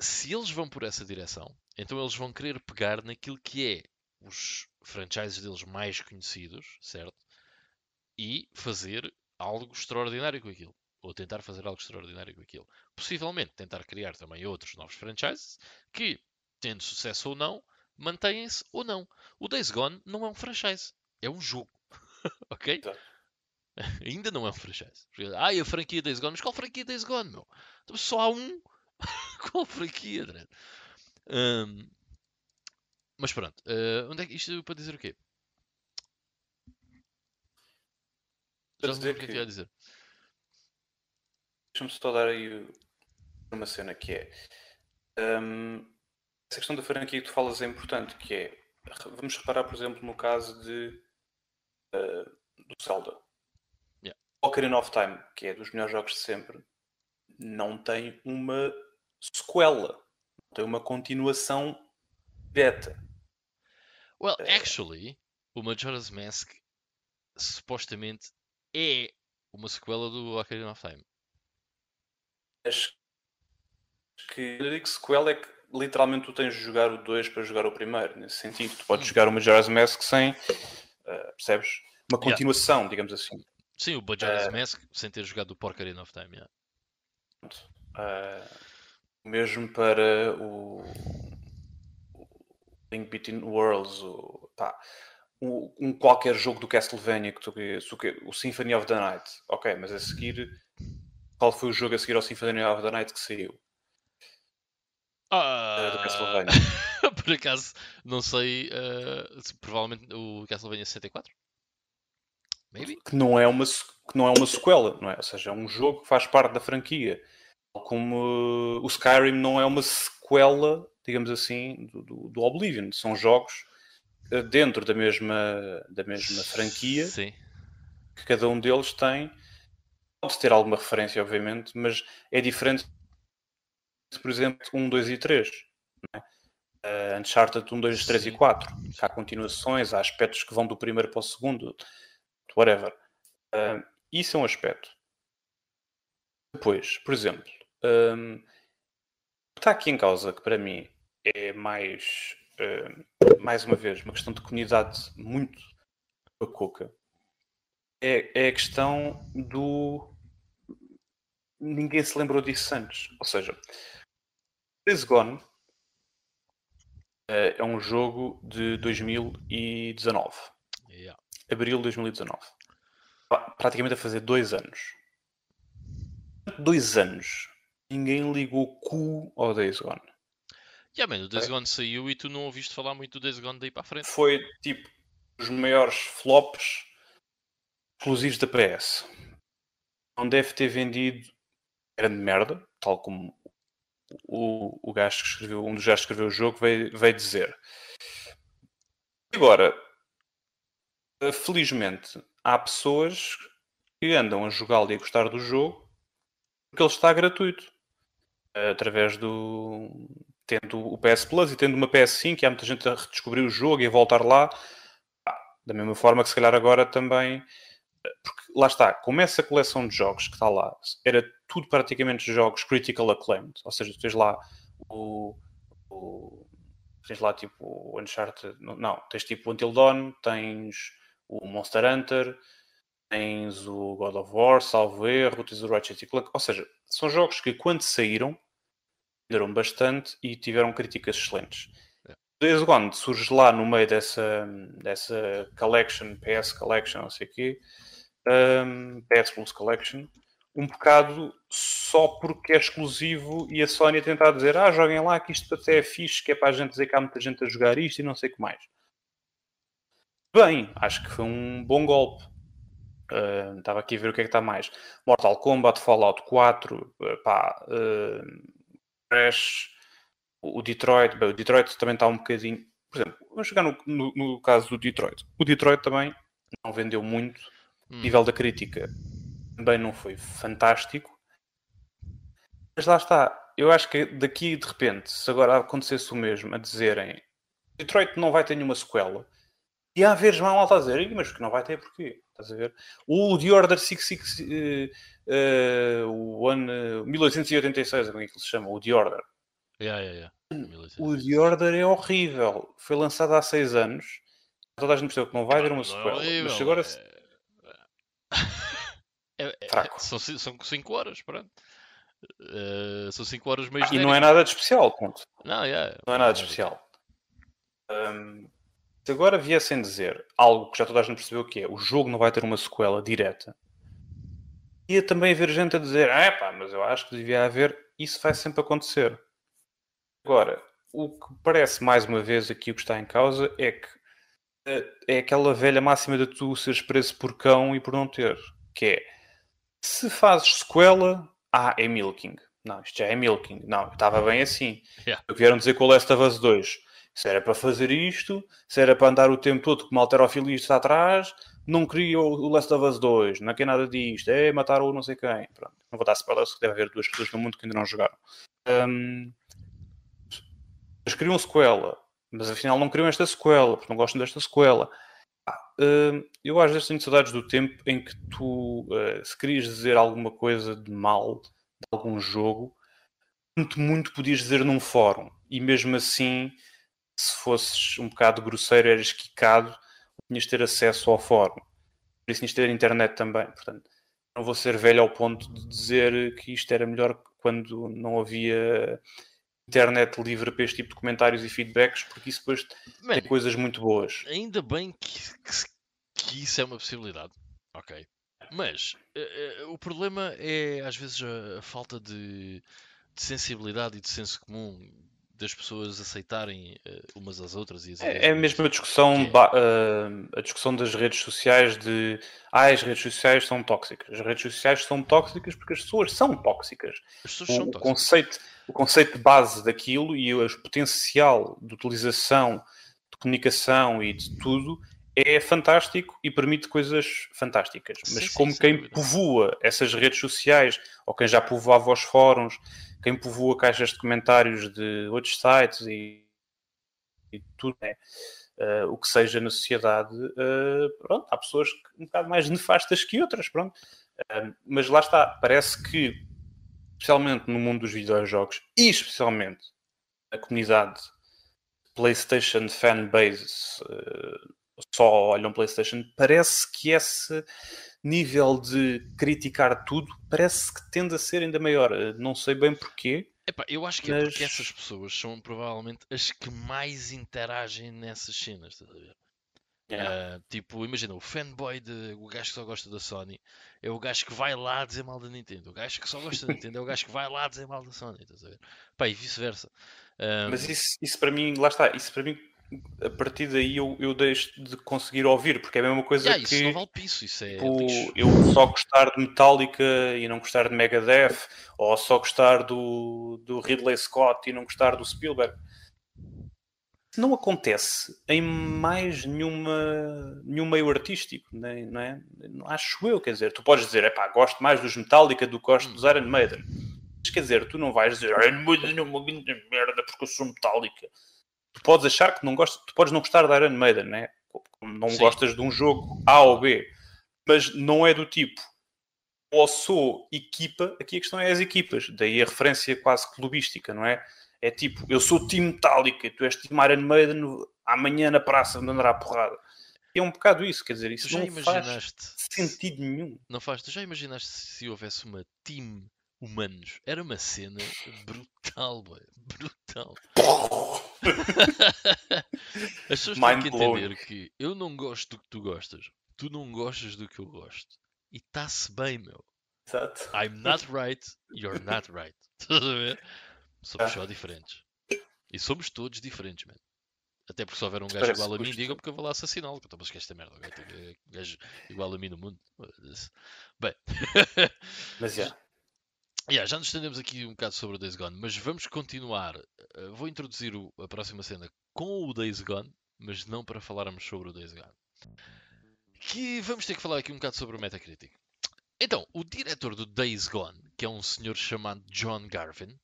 se eles vão por essa direção, então eles vão querer pegar naquilo que é os franchises deles mais conhecidos, certo? E fazer algo extraordinário com aquilo. Ou tentar fazer algo extraordinário com aquilo. Possivelmente tentar criar também outros novos franchises que, tendo sucesso ou não, mantêm-se ou não. O Days Gone não é um franchise, é um jogo. ok? Tá. Ainda não é um franchise. Ah, e a franquia Days Gone? Mas qual franquia Days Gone, meu? Então, só há um. qual franquia, André? Um, mas pronto, uh, onde é que isto para dizer o quê? Já sei o que é que ia dizer. Deixa-me só dar aí uma cena que é. Um, essa questão da franquia que tu falas é importante, que é. Vamos reparar, por exemplo, no caso de. Uh, do Zelda. Yeah. Ocarina of Time, que é dos melhores jogos de sempre, não tem uma sequela, não tem uma continuação direta. Well, uh, actually, o Majora's Mask supostamente é uma sequela do Ocarina of Time. Acho que eu digo sequela é que literalmente tu tens de jogar o 2 para jogar o primeiro, nesse sentido. Tu podes hum. jogar o Majora's Mask sem, uh, percebes? Uma continuação, yeah. digamos assim. Sim, o Majora's uh, Mask sem ter jogado o Ocarina of Time, yeah. uh, mesmo para o Link Between Worlds, o, pá, um, um, qualquer jogo do Castlevania que tu o Symphony of the Night, ok, mas a seguir qual foi o jogo a seguir ao Symphony of the Night que saiu? Ah, do Castlevania. Por acaso, não sei. Uh, se, provavelmente o Castlevania 64? Maybe? Que não, é uma, que não é uma sequela, não é? Ou seja, é um jogo que faz parte da franquia. Como o Skyrim não é uma sequela, digamos assim, do, do, do Oblivion. São jogos uh, dentro da mesma, da mesma franquia. Sim. Que cada um deles tem. Pode ter alguma referência, obviamente, mas é diferente, por exemplo, 1, 2 e 3. Não é? Uh, Uncharted 1, 2, 3 Sim. e 4. Há continuações, há aspectos que vão do primeiro para o segundo, whatever. Uh, isso é um aspecto. Depois, por exemplo, um, está aqui em causa que para mim é mais, uh, mais uma vez, uma questão de comunidade muito bacoca. É, é a questão do. Ninguém se lembrou disso antes. Ou seja, Days Gone uh, é um jogo de 2019. Yeah. Abril de 2019. Praticamente a fazer dois anos dois anos, ninguém ligou cu ao Days Gone. Yeah, man, o Days Gone saiu e tu não ouviste falar muito do Days Gone daí para a frente. Foi tipo os maiores flops exclusivos da PS. Não deve ter vendido grande merda, tal como o, o gajo que escreveu, um dos gajos que escreveu o jogo veio, veio dizer. Agora, felizmente, há pessoas que andam a jogá-lo e a gostar do jogo porque ele está gratuito. Através do. Tendo o PS Plus e tendo uma PS5, e há muita gente a redescobrir o jogo e a voltar lá. Da mesma forma que se calhar agora também. Porque lá está, como essa coleção de jogos que está lá era tudo praticamente jogos critical acclaimed, ou seja, tu tens lá o, o tens lá tipo o Uncharted, não, tens tipo o Until Dawn, tens o Monster Hunter, tens o God of War, salvo erro, tens o Ratchet Clank, ou seja, são jogos que quando saíram venderam bastante e tiveram críticas excelentes. É. Days Gone surge lá no meio dessa, dessa collection, PS Collection, não sei o quê, um, PS Plus Collection, um bocado só porque é exclusivo e a Sony a tentar dizer ah, joguem lá que isto até é fixe, que é para a gente dizer que há muita gente a jogar isto e não sei o que mais. Bem, acho que foi um bom golpe. Uh, estava aqui a ver o que é que está mais. Mortal Kombat, Fallout 4, uh, pá, uh, Crash, o Detroit. Bem, o Detroit também está um bocadinho. Por exemplo, vamos chegar no, no, no, caso do Detroit. O Detroit também não vendeu muito. Hum. nível da crítica também não foi fantástico. Mas lá está. Eu acho que daqui de repente, se agora acontecesse o mesmo, a dizerem Detroit não vai ter nenhuma sequela, e a haver mal a dizer, mas que não vai ter porquê? Estás a ver? O The Order 66, uh, uh, o ano uh, 1886, como é que ele se chama? O The Order. Yeah, yeah, yeah. O The Order é horrível. Foi lançado há 6 anos. Toda a gente percebeu que não vai haver uma é sequela. horrível, Mas agora. é- é- é- Fraco. são 5 horas, pronto. Eh, são 5 horas meio Ah, e não é nada de especial, ponto. Não, yeah, Não é nada de especial. Hum, se agora viessem dizer algo que já toda a gente percebeu que é o jogo não vai ter uma sequela direta, ia também haver gente a dizer: é pá, mas eu acho que devia haver. Isso vai sempre acontecer. Agora, o que parece mais uma vez aqui o que está em causa é que eh, é aquela velha máxima de tu seres preso por cão e por não ter. Que é se fazes sequela, ah, é milking. Não, isto já é milking. Não, estava bem assim. Yeah. O que vieram dizer com o Last of Us 2. Se era para fazer isto, se era para andar o tempo todo com uma alterofilia está atrás, não queria o o Last of Us 2, não quer nada disto, é matar o não sei quem. Pronto. Não vou dar spoilers, deve haver duas pessoas no mundo que ainda não jogaram. Hum, eles queriam sequela, mas afinal não queriam esta sequela, porque não gostam desta sequela. Ah, hum, eu às vezes tenho saudades do tempo em que tu, eh, se querias dizer alguma coisa de mal de algum jogo, muito, muito podias dizer num fórum. E mesmo assim, se fosses um bocado grosseiro, eras quicado, tinhas de ter acesso ao fórum. Por isso tinhas de ter internet também. Portanto, não vou ser velho ao ponto de dizer que isto era melhor quando não havia internet livre para este tipo de comentários e feedbacks, porque isso depois Mano, tem coisas muito boas. ainda bem que, que- que isso é uma possibilidade. Ok. Mas eh, eh, o problema é às vezes a, a falta de, de sensibilidade e de senso comum das pessoas aceitarem eh, umas às outras e É, é a das- discussão, ah, a discussão das redes sociais de ah, as redes sociais são tóxicas. As redes sociais são tóxicas porque as pessoas são tóxicas. As pessoas O, são tóxicas. conceito, o conceito de base daquilo e o potencial de utilização, de comunicação e de tudo é fantástico e permite coisas fantásticas. Sim, Mas sim, como sem quem dúvida. povoa essas redes sociais, ou quem já povoava os fóruns, quem povoa caixas de comentários de outros sites e, e tudo, né? eh, o que seja na sociedade, eh, pronto, há pessoas um bocado mais nefastas que outras, pronto. Eh, mas lá está, parece que, especialmente no mundo dos videojogos e especialmente a comunidade PlayStation fanbase eh, só olham PlayStation, parece que esse nível de criticar tudo parece que tende a ser ainda maior. Eh, Não sei bem porquê. Epá, eu acho que é porque Mas- essas pessoas são provavelmente as que mais interagem nessas cenas, estás a ver? Ah, tipo, imagina, o fanboy, de, o gajo que só gosta da Sony, é o gajo que vai lá dizer mal da Nintendo. O gajo que só gosta da Nintendo é o gajo que vai lá dizer mal da Sony, estás a ver? Pá, e vice-versa. Ah, Mas isso, isso para mim, lá está, isso para mim, a partir daí eu, eu deixo de conseguir ouvir, porque é a mesma coisa yeah, isso que não vale piso, isso é tipo, eu só gostar de Metallica e não gostar de Megadeth, ou só gostar do, do Ridley Scott e não gostar do Spielberg. Isso não acontece em mais nenhuma, nenhum meio artístico, nem, não é? Acho eu, quer dizer, tu podes dizer, epá, gosto mais dos Metallica do que gosto dos Iron Maiden. Mas quer dizer, tu não vais dizer Iron Maiden é uma grande merda porque eu sou Metallica. Tu podes achar que não gostas, tu podes não gostar de Iron Maiden, né? Não Sim. gostas de um jogo A ou B, mas não é do tipo ou sou equipa, aqui a questão é as equipas, daí a referência quase clubística, não é? É tipo, eu sou time Metallica, tu és time Iron Maiden, amanhã na praça me andará a porrada. É um bocado isso, quer dizer, Tu isso já não faz imaginaste, sentido nenhum. não faz, tu já imaginaste se houvesse uma team humanos? Era uma cena brutal, boy, brutal. As pessoas têm que entender que eu não gosto do que tu gostas, tu não gostas do que eu gosto. E está-se bem, meu. Exato. I'm not right, you're not right. Estás a ver? Somos Ah. só diferentes. E somos todos diferentes, man. Até porque se houver um gajo Parece igual a mim, digam porque eu vou lá assassiná-lo. que eu Estou a esquecer esta merda. um gajo igual a mim no mundo. Bem, Mas já. Yeah, já nos estendemos aqui um bocado sobre o Days Gone, mas vamos continuar. Uh, vou introduzir o- a próxima cena com o Days Gone, mas não para falarmos sobre o Days Gone. Que vamos ter que falar aqui um bocado sobre o Metacritic. Então, o diretor do Days Gone, que é um senhor chamado John Garvin,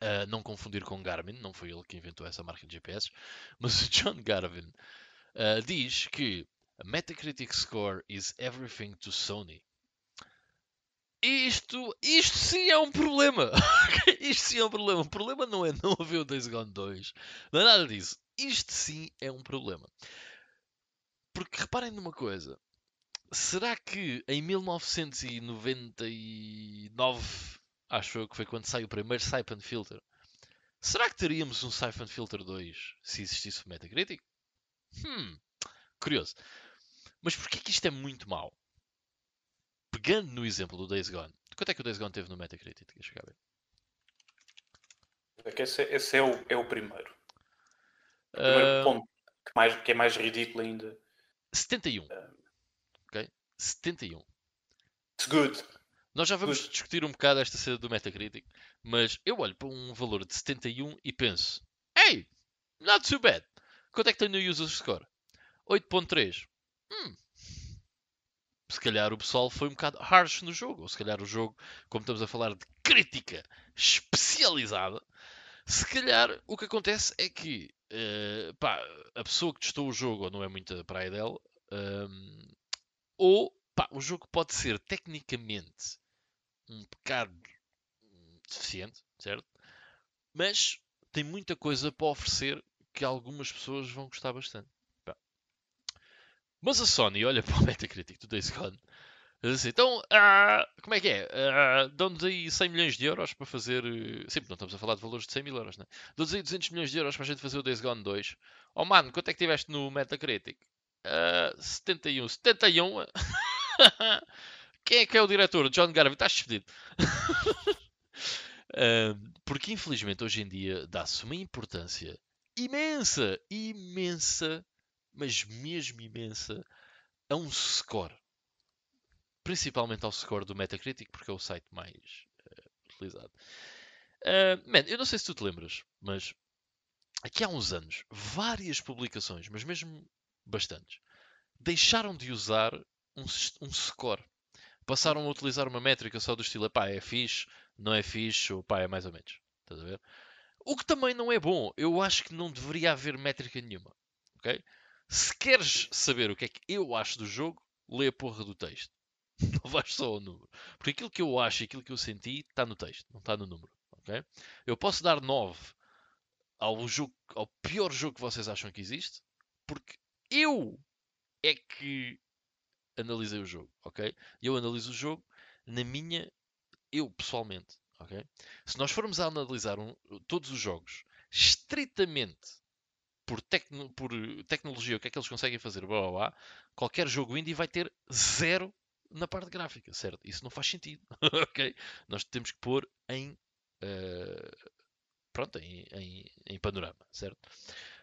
uh, não confundir com Garmin, não foi ele que inventou essa marca de GPS, mas o John Garvin uh, diz que a Metacritic score is everything to Sony. Isto, isto sim é um problema. isto sim é um problema. O problema não é não haver o Days Gone 2. Não é nada disso. Isto sim é um problema. Porque reparem numa coisa. Será que em 1999, acho eu que foi quando sai o primeiro Siphon Filter, será que teríamos um Siphon Filter 2 se existisse o Metacritic? Hum, curioso. Mas porquê que isto é muito mau? Pegando no exemplo do Days Gone, quanto é que o Days Gone teve no Metacritic? Deixa eu ver. É esse, esse é, o, é o primeiro. O primeiro uh... ponto que, mais, que é mais ridículo ainda. 71. Uh... Ok? 71. It's good. Nós já vamos good. discutir um bocado esta cena do Metacritic, mas eu olho para um valor de 71 e penso: Hey, not too bad. Quanto é que tem no user score? 8.3. Hum. Se calhar o pessoal foi um bocado harsh no jogo. Ou se calhar o jogo, como estamos a falar de crítica especializada, se calhar o que acontece é que uh, pá, a pessoa que testou o jogo ou não é muito a praia dela, um, ehm, ou pá, o jogo pode ser tecnicamente um bocado deficiente, certo? Mas tem muita coisa para oferecer que algumas pessoas vão gostar bastante. Mas a Sony olha para o Metacritic do Days Gone diz assim, então, uh, como é que é? Uh, Dão-nos aí 100 milhões de euros para fazer... Uh, Sim, não estamos a falar de valores de 100 mil euros, né? Dão-nos aí 200 milhões de euros para a gente fazer o Days Gone 2. Oh mano, quanto é que tiveste no Metacritic? Uh, 71. 71? Quem é que é o diretor? John Garvey? Estás despedido. porque infelizmente hoje em dia dá-se uma importância imensa, imensa, mas mesmo imensa, a um score. Principalmente ao score do Metacritic, porque é o site mais uh, utilizado. Uh, man, eu não sei se tu te lembras, mas aqui há uns anos, várias publicações, mas mesmo bastantes, deixaram de usar um, um score. Passaram a utilizar uma métrica só do estilo, pá, é fixe, não é fixe, ou pá, é mais ou menos. Estás a ver? O que também não é bom. Eu acho que não deveria haver métrica nenhuma. Ok? Se queres saber o que é que eu acho do jogo, lê a porra do texto. Não vais só ao número. Porque aquilo que eu acho e aquilo que eu senti está no texto, não está no número. Ok? Eu posso dar 9 ao, jogo, ao pior jogo que vocês acham que existe, porque eu é que analisei o jogo. Ok? Eu analiso o jogo na minha, eu pessoalmente, Okay? Se nós formos a analisar um, todos os jogos estritamente por, tecno, por, tecnologia, o que é que eles conseguem fazer, blá, blá, blá, qualquer jogo indie vai ter zero na parte gráfica, certo? Isso não faz sentido, ok? Nós temos que pôr em, uh, pronto, em, em, em, panorama, certo?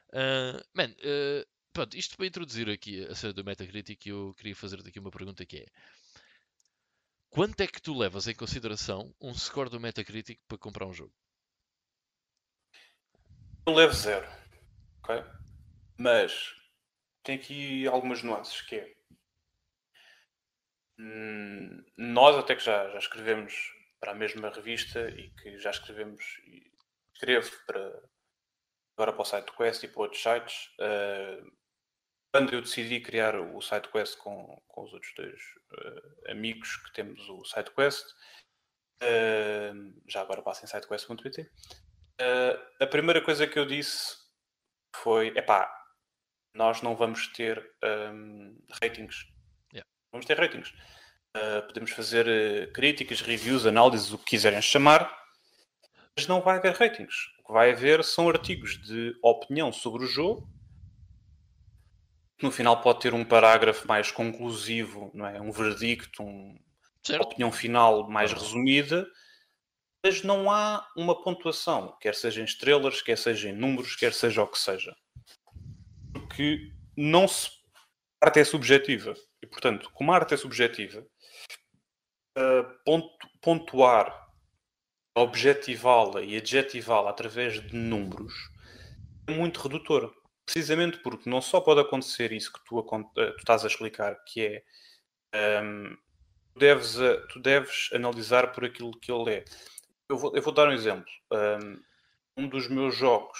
Uh, man, uh, pronto, isto para introduzir aqui a cena do Metacritic, eu queria fazer aqui uma pergunta que é Quanto é que tu levas em consideração um score do Metacritic para comprar um jogo? Eu levo zero. Mas tem aqui algumas nuances que é. Hum, nós até que já, já escrevemos para a mesma revista e que já escrevemos e escrevo para agora para o site do Quest e para outros sites. Uh, quando eu decidi criar o SideQuest com, com os outros dois uh, amigos que temos o SideQuest, uh, já agora passem sidequest.pt, uh, a primeira coisa que eu disse foi: epá, nós não vamos ter um, ratings. Yeah. Vamos ter ratings. Uh, podemos fazer críticas, reviews, análises, o que quiserem chamar, mas não vai haver ratings. O que vai haver são artigos de opinião sobre o jogo no final pode ter um parágrafo mais conclusivo, não é? um verdicto, um, uma opinião final mais resumida, mas não há uma pontuação, quer seja em estrelas, quer seja em números, quer seja o que seja. Porque não se. A arte é subjetiva. E, portanto, como a arte é subjetiva, pontuar, objetivá-la e adjetivá-la através de números é muito redutor precisamente porque não só pode acontecer isso que tu, eh, tu estás a explicar, que é um, tu, deves, tu deves analisar por aquilo que ele é. Eu vou, eu vou dar um exemplo. Um, dos meus jogos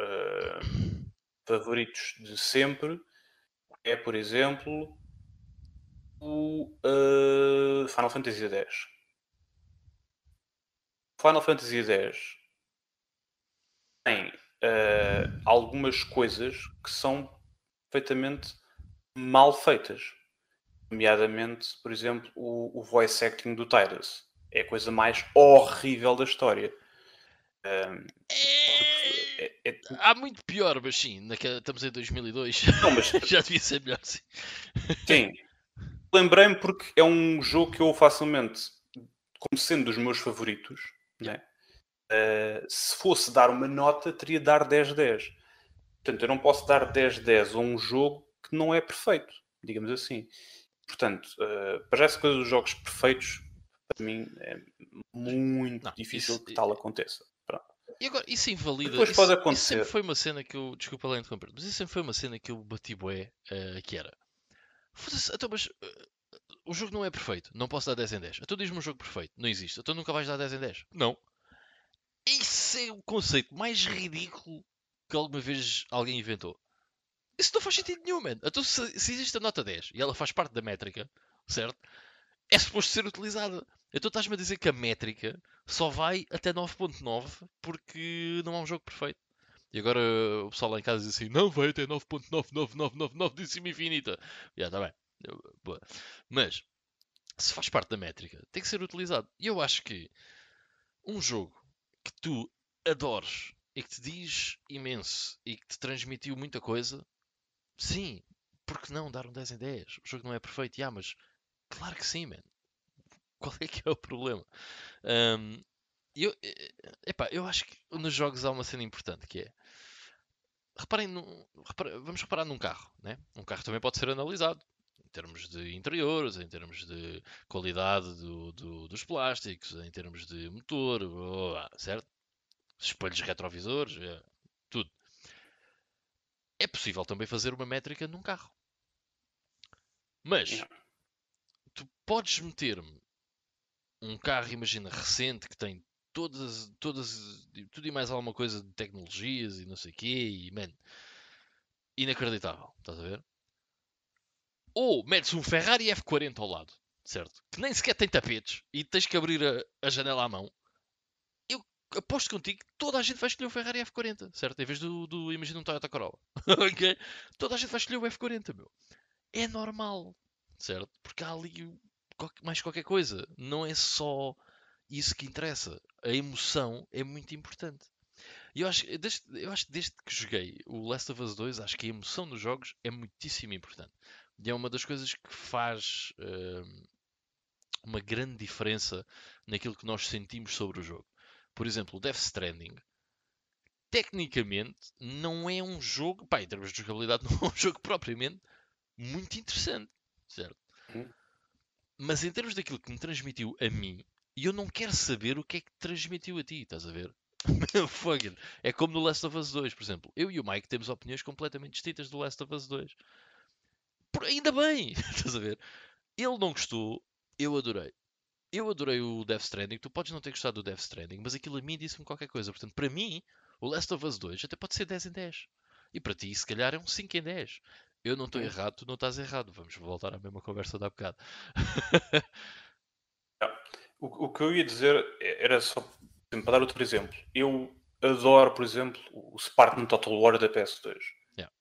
uh, favoritos de sempre é, por exemplo, o uh, Final Fantasy X. Final Fantasy X tem uh, algumas coisas que são perfeitamente mal feitas. Nomeadamente, por exemplo, o, o voice acting do Tidus. É a coisa mais horrível da história. Um, é... É, é... Há muito pior, mas sim, naquela, estamos em 2002. Não, mas... Já devia ser melhor, sim. Sim. Lembrei-me porque é um jogo que eu facilmente, como sendo dos meus favoritos, né? Uh, se fosse dar uma nota, teria de dar 10-10. Portanto, eu não posso dar 10-10 a um jogo que não é perfeito, digamos assim. Portanto, uh, para essa coisa dos jogos perfeitos, para mim é muito não, difícil isso, que tal aconteça. Pronto. E agora, isso invalida. Depois isso, pode acontecer. Isso sempre foi uma cena que eu. Desculpa lá interromper, mas isso sempre foi uma cena que eu bati bué, uh, que era. Então, mas uh, o jogo não é perfeito. Não posso dar 10 em 10. Então diz-me um jogo perfeito. Não existe. Então nunca vais dar 10 em 10. Não. Isso é o conceito mais ridículo que alguma vez alguém inventou. Isso não faz sentido nenhum, man. Então, se, se, existe a nota 10 e ela faz parte da métrica, certo? É suposto ser utilizada. Então estás-me a dizer que a métrica só vai até 9.9 porque não há um jogo perfeito. E agora o pessoal lá em casa diz assim: não vai até 9.99999 de cima infinita. Já está bem. Boa. Mas, se faz parte da métrica, tem que ser utilizado. E eu acho que um jogo que tu adores e que te diz imenso e que te transmitiu muita coisa, sim, porque não dar um 10 em 10? O jogo não é perfeito, yeah, mas claro que sim, man. Qual é que é o problema? Um, eu, epá, eu acho que nos jogos há uma cena importante que é reparem, no, vamos reparar num carro, né? Um carro também pode ser analisado em termos de interiores, em termos de qualidade do, do, dos plásticos, em termos de motor, certo? espelhos retrovisores, é, tudo. É possível também fazer uma métrica num carro. Mas podes meter-me um carro, imagina, recente, que tem todas, todas, tudo e mais alguma coisa de tecnologias e não sei o quê, e man, inacreditável, estás a ver? Ou metes um Ferrari F40 ao lado, certo? Que nem sequer tem tapetes e tens que abrir a, a janela à mão aposto contigo que toda a gente vai escolher o Ferrari F40, certo? Em vez do, do imagina um Toyota Corolla. ok? Toda a gente vai escolher o F40, meu. É normal, certo? Porque há ali mais qualquer coisa. Não é só isso que interessa. A emoção é muito importante. E eu acho, desde, eu acho que desde que joguei o Last of Us 2, acho que a emoção dos jogos é muitíssimo importante. E é uma das coisas que faz uh, uma grande diferença naquilo que nós sentimos sobre o jogo por exemplo, o Death Stranding, tecnicamente não é um jogo, pá, em termos de jogabilidade, não é um jogo propriamente muito interessante, certo? Uhum. Mas em termos daquilo que me transmitiu a mim, e eu não quero saber o que é que transmitiu a ti, estás a ver? é como no Last of Us 2, por exemplo. Eu e o Mike temos opiniões completamente distintas do Last of Us 2. Por, ainda bem, estás a ver? Ele não gostou, eu adorei eu adorei o Death Stranding, tu podes não ter gostado do Death Stranding, mas aquilo a mim disse-me qualquer coisa. Portanto, para mim, o Last of Us 2 até pode ser 10 em 10. E para ti, se calhar, é um 5 em 10. Eu não estou errado, tu não estás errado. Vamos voltar à mesma conversa da bocado. o, o, que eu ia dizer era só para dar outro exemplo. Eu adoro, por exemplo, o Spartan Total War da PS2. Yeah.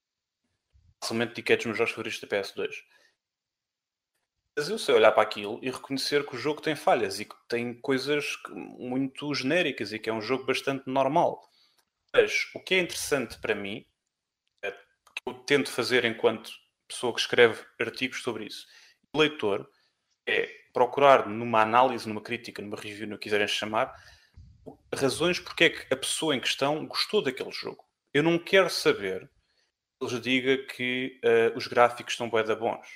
Facilmente dediquei dos meus jogos favoritos da PS2. Mas eu sei olhar para aquilo e reconhecer que o jogo tem falhas e que tem coisas muito genéricas e que é um jogo bastante normal. Mas o que é interessante para mim, é eu tento fazer enquanto pessoa que escreve artigos sobre isso, leitor, é procurar numa análise, numa crítica, numa review, no que quiserem chamar, razões porque é que a pessoa em questão gostou daquele jogo. Eu não quero saber que eles diga que uh, os gráficos são bué bons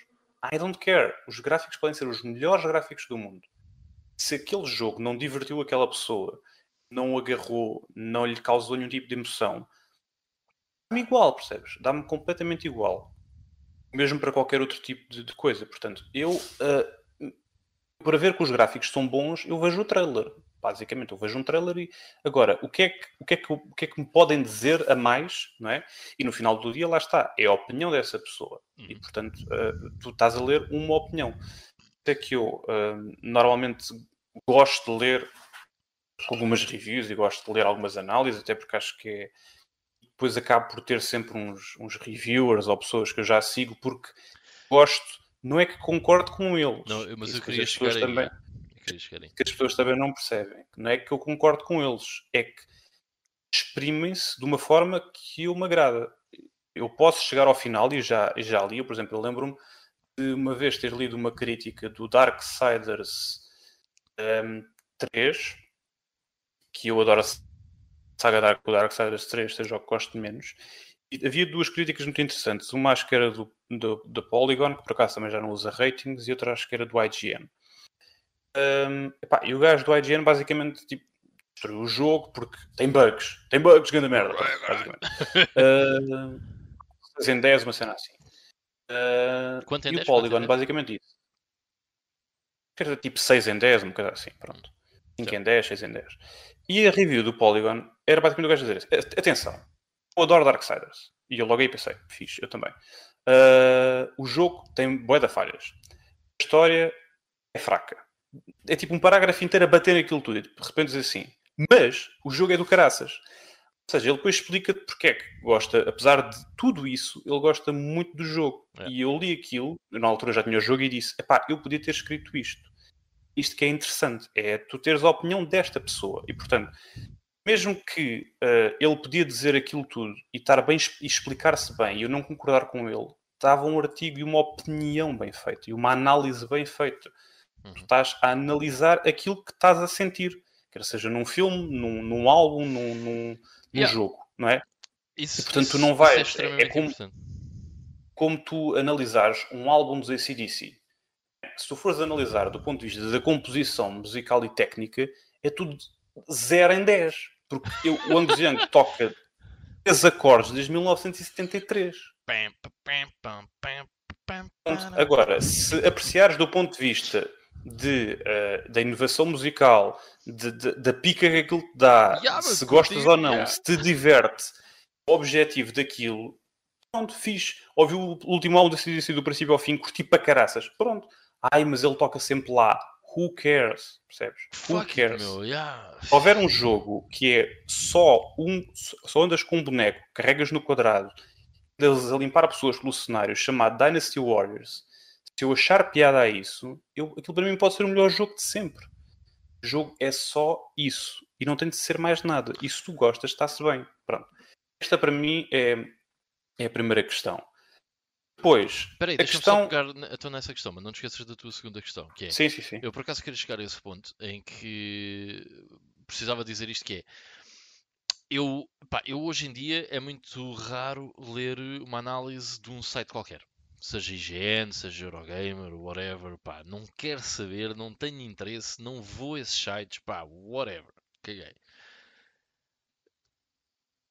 I don't care. Os gráficos podem ser os melhores gráficos do mundo. Se aquele jogo não divertiu aquela pessoa, não agarrou, não lhe causou nenhum tipo de emoção, dá-me igual, percebes? Dá-me completamente igual. Mesmo para qualquer outro tipo de, de coisa. Portanto, eu, uh, para ver que os gráficos são bons, eu vejo o trailer basicamente eu vejo um trailer e agora o que é que, o que, é que, o que, é que me podem dizer a mais, não é? E no final do dia lá está, é a opinião dessa pessoa uhum. e portanto uh, tu estás a ler uma opinião. Até que eu uh, normalmente gosto de ler algumas reviews e gosto de ler algumas análises, até porque acho que é. Depois acabo por ter sempre uns, uns reviewers ou pessoas que eu já sigo, porque gosto, não é que concordo com eles. Não, mas eu que queria as chegar aí. também- Eu queria chegar aí. que as pessoas também não percebem. Não é que eu concordo com eles, é que exprimem-se de uma forma que eu me agrada. Eu posso chegar ao final e já, já li, eu, por exemplo, eu lembro-me de uma vez ter lido uma crítica do Darksiders um, 3, que eu adoro saga Dark, o Darksiders 3, seja o que gosto menos. E havia duas críticas muito interessantes. Uma acho que era do, do, da Polygon, que por acaso também já não usa ratings, e outra acho que era do IGN. Um, epá, e o gajo do IGN basicamente tipo, destruiu o jogo porque tem bugs. Tem bugs, grande merda. basicamente. Uh, 6 em 10, uma cena assim. Uh, Quanto em e 10? o em Polygon 10? basicamente isso. Era tipo 6 em 10, uma coisa assim, pronto. 5 Certo. em 10, 6 em 10. E a review do Polygon era basicamente o gajo a dizer. Atenção, eu adoro Darksiders. E eu logo aí pensei, fixe, eu também. Uh, o jogo tem bué de falhas. A história é fraca. É tipo um parágrafo inteiro a bater naquilo tudo. E de repente diz assim, mas o jogo é do caraças. Ou seja, ele depois explica porque é que gosta, apesar de tudo isso, ele gosta muito do jogo. É. E eu li aquilo, na altura já tinha o jogo e disse: epá, eu podia ter escrito isto. Isto que é interessante, é tu teres a opinião desta pessoa. E portanto, mesmo que eh, ele podia dizer aquilo tudo e estar bem e explicar-se bem e eu não concordar com ele, estava um artigo e uma opinião bem feita e uma análise bem feita. Uhum. Tu estás a analisar aquilo que estás a sentir, quer seja num filme, num, num álbum, num, num, num Yeah. jogo, não é? Isso, E, portanto, tu isso- não isso é vais- é- é como-. Como tu analisares um álbum dos ACDC, se tu fores analisar do ponto de vista da composição musical e técnica, é tudo 0 em 10. Porque eu, o Angus Young toca 10 acordes desde 1973. Pam, pam, pam, pam, pam, pam, Portanto, pam. Agora, se apreciares do ponto de vista de, eh, da inovação musical, de- de- da pica que aquilo te dá, Yeah, se gostas ou não, yeah. se te diverte, o objetivo daquilo, pronto, fiz. Ouvi o último álbum da CDC do princípio ao fim, curti para caraças. Pronto. Ai, mas ele toca sempre lá. Who cares? Percebes? Who Fuck cares? meu, yeah. Se houver um jogo que é só um, só andas com um boneco, carregas no quadrado, andas a limpar pessoas pelo cenário, chamado Dynasty Warriors, se eu achar piada a isso, eu, aquilo para mim pode ser o melhor jogo de sempre. O jogo é só isso. E não tem de ser mais nada. E se tu gostas, está-se bem. Pronto. Esta para mim é, é a primeira questão. Depois, Espera aí, deixa-me só questão. pegar ne- então nessa questão, mas não te esqueças da tua segunda questão, que é, Sim, sim, sim. eu por acaso queria chegar a esse ponto em que precisava dizer isto que é, eu, pá, eu hoje em dia é muito raro ler uma análise de um site qualquer. Seja IGN, seja Eurogamer, whatever, pá, não quero saber, não tenho interesse, não vou a esses sites, pá, whatever, caguei.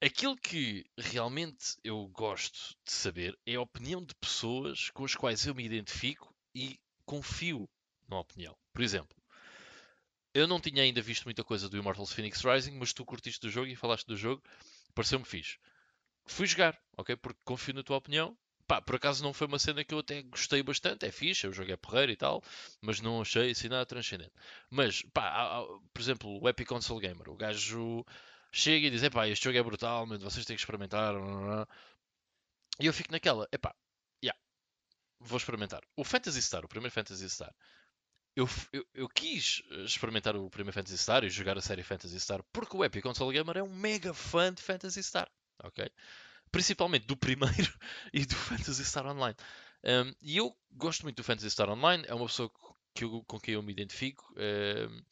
Aquilo que realmente eu gosto de saber é a opinião de pessoas com as quais eu me identifico e confio na opinião. Por exemplo, eu não tinha ainda visto muita coisa do Immortals Phoenix Rising, mas tu curtiste do jogo e falaste do jogo, pareceu-me fixe. Fui jogar, ok? Porque confio na tua opinião. Pá, por acaso não foi uma cena que eu até gostei bastante, é fixe, o jogo é porreiro e tal, mas não achei assim nada transcendente. Mas, pá, há- há- por exemplo, o Epic Console Gamer, o gajo chega e diz: Epá, este jogo é brutal, mas vocês têm que experimentar. blá, blá, blá." E eu fico naquela: Epá, yeah, vou experimentar. O Phantasy Star, o primeiro Phantasy Star, eu, eu, eu quis eh, experimentar o primeiro Phantasy Star e jogar a série Phantasy Star porque o Epic Console Gamer é um mega fã de Phantasy Star, ok? Principalmente do primeiro e do Phantasy Star Online. Um, e eu gosto muito do Phantasy Star Online, é uma pessoa que eu- com quem eu me identifico. um,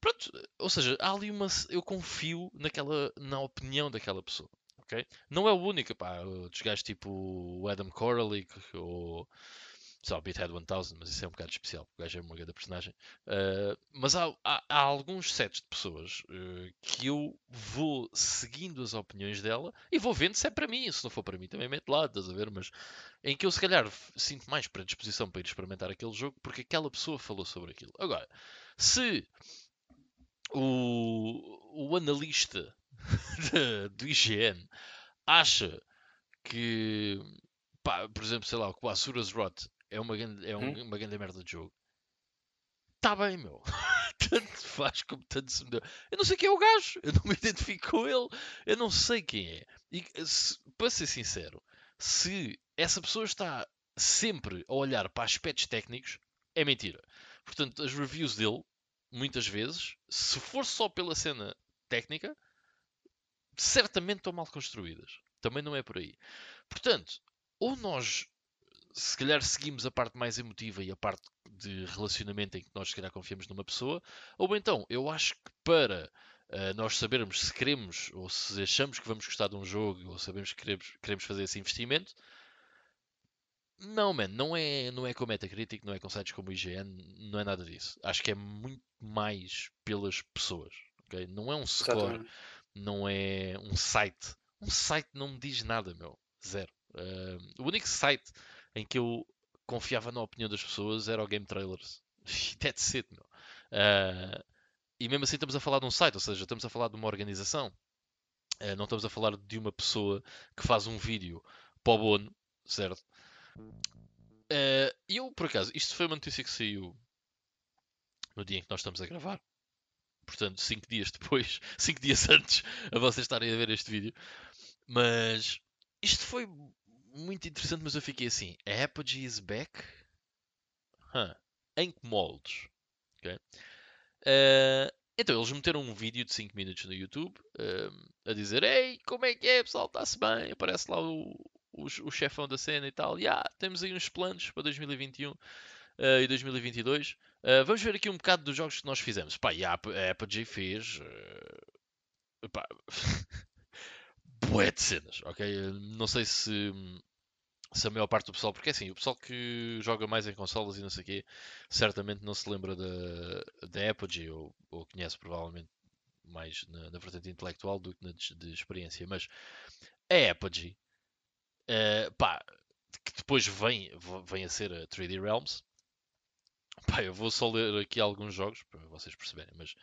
Pronto, ou seja, há ali uma. Eu confio naquela, na opinião daquela pessoa. ok? Não é o único, pá. Outros gajos tipo o Adam Coralick ou. Lá, o Beathead 1000, mas isso é um bocado especial. O gajo é uma grande personagem. Ah, mas há, há- há alguns sets de pessoas eh, que eu vou seguindo as opiniões dela e vou vendo se é para mim. Se não for para mim, também meto lá, estás a ver? Mas em que eu se calhar sinto mais predisposição para ir experimentar aquele jogo porque aquela pessoa falou sobre aquilo. Agora, se o, o analista de- do IGN acha que, pá, por exemplo, sei lá, que o Asuras Rot é uma grande, é um- Hum? uma grande merda de jogo, está bem, meu. tanto faz como tanto se me deu. Eu não sei quem é o gajo, eu não me identifico com ele, eu não sei quem é. E se, para ser sincero, se essa pessoa está sempre a olhar para aspectos técnicos, é mentira. Portanto, as reviews dele, muitas vezes, se for só pela cena técnica, certamente estão mal construídas. Também não é por aí. Portanto, ou nós se calhar seguimos a parte mais emotiva e a parte de relacionamento em que nós se calhar confiamos numa pessoa, ou então eu acho que para uh, nós sabermos se queremos ou se achamos que vamos gostar de um jogo ou sabemos que queremos, queremos fazer esse investimento, não, man, não é, não é com Metacritic, não é com sites como o IGN, não é nada disso. Acho que é muito mais pelas pessoas. Okay? Não é um score, Exatamente. não é um site. Um site não me diz nada, meu. Zero. Uh, o único site em que eu confiava na opinião das pessoas era o Game Trailers. That's it, meu. Uh, e mesmo assim estamos a falar de um site, ou seja, estamos a falar de uma organização. Uh, não estamos a falar de uma pessoa que faz um vídeo para o bono, certo? Uh, eu, por acaso, isto foi uma notícia que saiu no dia em que nós estamos a gravar. Portanto, 5 dias depois, 5 dias antes a vocês estarem a ver este vídeo. Mas isto foi muito interessante, mas eu fiquei assim: a Apogee is back? Huh. Em que moldes? Okay. Uh, então, eles meteram um vídeo de 5 minutos no YouTube uh, a dizer: Ei, como é que é, pessoal? Está-se bem? Aparece lá o, o, o chefão da cena e tal. Yeah, temos aí uns planos para 2021 uh, e 2022. Uh, vamos ver aqui um bocado dos jogos que nós fizemos. Pá, e a, a fez. Uh, pá, bué de cenas, ok? Não sei se, se a maior parte do pessoal, porque é assim, o pessoal que joga mais em consolas e não sei o quê, certamente não se lembra da, da Apogee, ou, ou conhece provavelmente mais na, na vertente intelectual do que na de, de experiência, mas a Apogee, uh, pá, que depois vem, vem a ser a 3D Realms, pá, eu vou só ler aqui alguns jogos para vocês perceberem, mas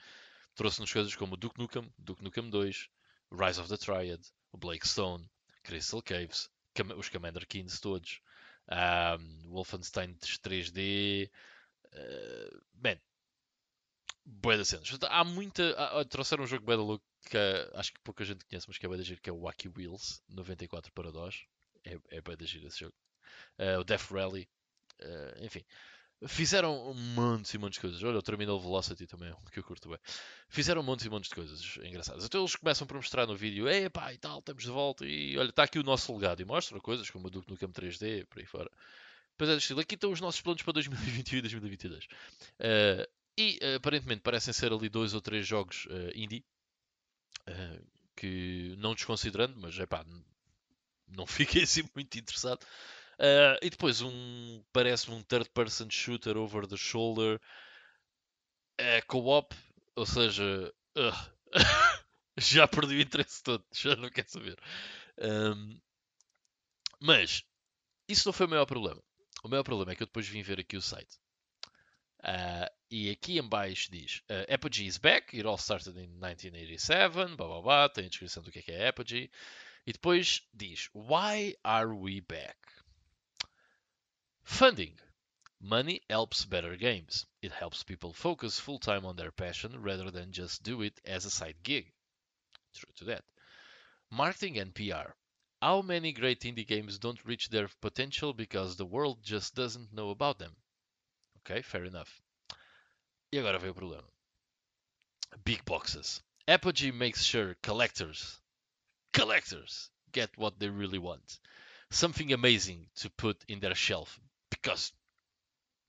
trouxe-nos coisas como Duke Nukem, Duke Nukem 2, Rise of the Triad, o Blake Stone, Crystal Caves, os Commander Kings todos, um, Wolfenstein 3D, uh, man, boa das cenas. Há muita. Há, trouxeram um jogo bem louco que acho que pouca gente conhece, mas que é bem da giro, que é o Wacky Wheels 94 para DOS. É, é bem da giro esse jogo. Uh, o Death Rally, uh, enfim. Fizeram montes e montes de coisas. Olha, o Terminal Velocity também é que eu curto bem. Fizeram montes e montes de coisas engraçadas. Então eles começam por mostrar no vídeo: é pá, e tal, estamos de volta. E olha, está aqui o nosso legado. E mostram coisas como o Duke Nukem 3D, por aí fora. Depois é estilo: aqui estão os nossos planos para 2021 e 2022. Uh, e uh, aparentemente parecem ser ali dois ou três jogos uh, indie. Uh, que não desconsiderando, mas é pá, não fiquei assim muito interessado. Uh, e depois um parece um third person shooter over the shoulder é co-op, ou seja, uh, já perdi o interesse todo, já não quero saber. Um, mas isso não foi o maior problema. O maior problema é que eu depois vim ver aqui o site. Uh, e aqui em baixo diz uh, Apogee is back, it all started in 1987, blá blá blá, tem a descrição do que é, que é Apogee. E depois diz Why are we back? Funding. Money helps better games. It helps people focus full time on their passion rather than just do it as a side gig. True to that. Marketing and PR. How many great indie games don't reach their potential because the world just doesn't know about them? Ok, fair enough. E agora vem o problema. Big boxes. Apogee makes sure collectors, collectors get what they really want. Something amazing to put in their shelf because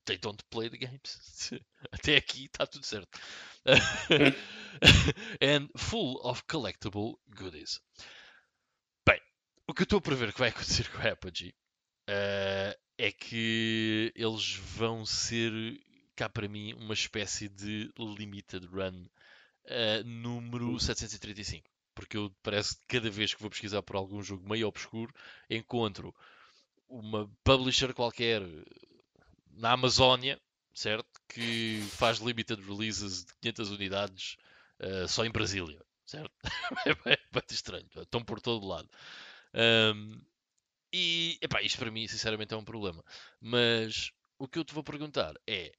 they don't play the games. Até aqui está tudo certo. and full of collectible goodies. Bem, o que eu estou a prever que vai acontecer com a Apogee uh, é que eles vão ser, cá para mim, uma espécie de limited run uh, número 735. Porque eu parece que cada vez que vou pesquisar por algum jogo meio obscuro, encontro uma publisher qualquer na Amazónia, certo? Que faz limited releases de 500 unidades uh, só em Brasília, certo? é bem estranho, estão por todo lado. Um, e epá, isto para mim, sinceramente, é um problema. Mas o que eu te vou perguntar é: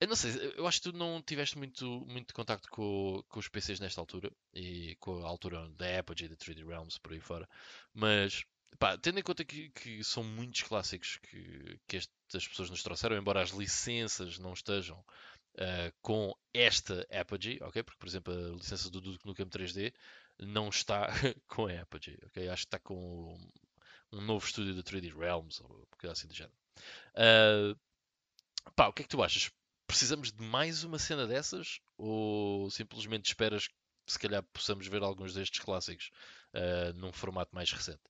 Eu não sei, eu acho que tu não tiveste muito, muito contacto com, com os PCs nesta altura e com a altura da Apogee, da 3D Realms, por aí fora, mas pá, tendo em conta que, que são muitos clássicos que, que estas pessoas nos trouxeram, embora as licenças não estejam uh, com esta Apogee, ok? Porque, por exemplo, a licença do Duke Nukem 3D não está com a Apogee, ok? Acho que está com um novo estúdio da 3D Realms ou coisa assim do género. Uh, pá, o que é que tu achas? precisamos de mais uma cena dessas? Ou simplesmente esperas que se calhar possamos ver alguns destes clássicos uh, num formato mais recente?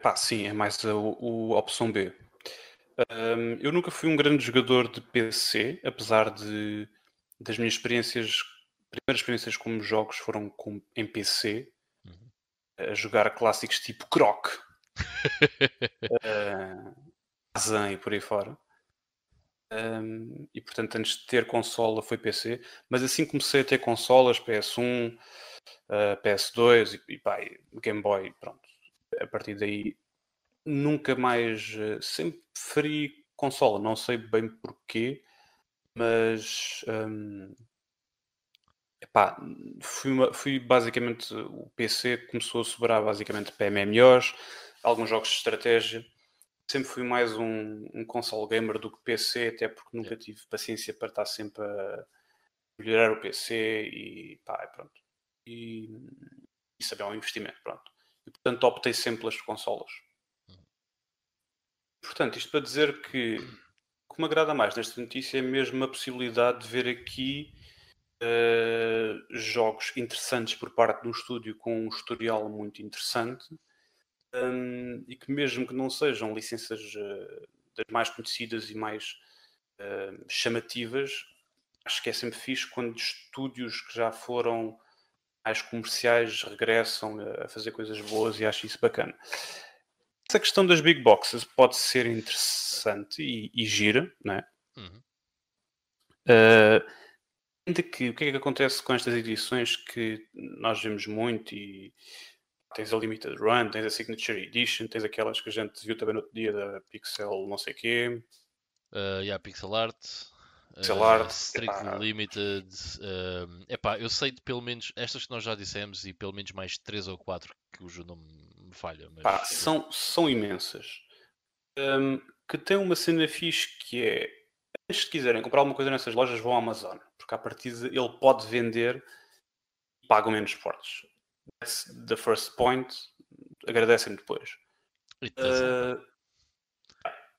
Pá, sim, é mais a, a opção B. Um, eu nunca fui um grande jogador de PC, apesar de das minhas experiências, primeiras experiências como jogos foram com, em PC, uhum. a jogar clássicos tipo Croc, uh, Azan e por aí fora. Um, e portanto, antes de ter consola foi PC, mas assim comecei a ter consolas PS1, uh, PS2 e, e pá, Game Boy. Pronto, a partir daí nunca mais, uh, sempre preferi consola, não sei bem porquê, mas um, epá, fui, uma, fui basicamente o PC começou a sobrar basicamente para MMOs, alguns jogos de estratégia sempre fui mais um, um console gamer do que PC, até porque nunca tive paciência para estar sempre a melhorar o PC e pá, pronto. E isso é um investimento, pronto. E portanto optei sempre pelas consolas. Portanto, isto para dizer que o que me agrada mais nesta notícia é mesmo a possibilidade de ver aqui uh, jogos interessantes por parte de um estúdio com um historial muito interessante um, e que mesmo que não sejam licenças uh, das mais conhecidas e mais uh, chamativas, acho que é sempre fixe quando estúdios que já foram mais comerciais regressam a fazer coisas boas e acho isso bacana. Essa questão das big boxes pode ser interessante e, e gira, não é? Uhum. Uh, ainda que o que é que acontece com estas edições que nós vemos muito e tens a Limited Run, tens a Signature Edition, tens aquelas que a gente viu também no outro dia da Pixel não sei quê. Uh, yeah, Pixel Art. Uh, Art. Strictly epá. Limited. Uh, epá, eu sei de pelo menos estas que nós já dissemos e pelo menos mais 3 ou 4 que o não me falha. Mas... São, são imensas. Um, que tem uma cena fixe que é se quiserem comprar alguma coisa nessas lojas, vão à Amazon, porque a partir ele pode vender e pagam menos portos that's the first point, agradecem depois. Uh,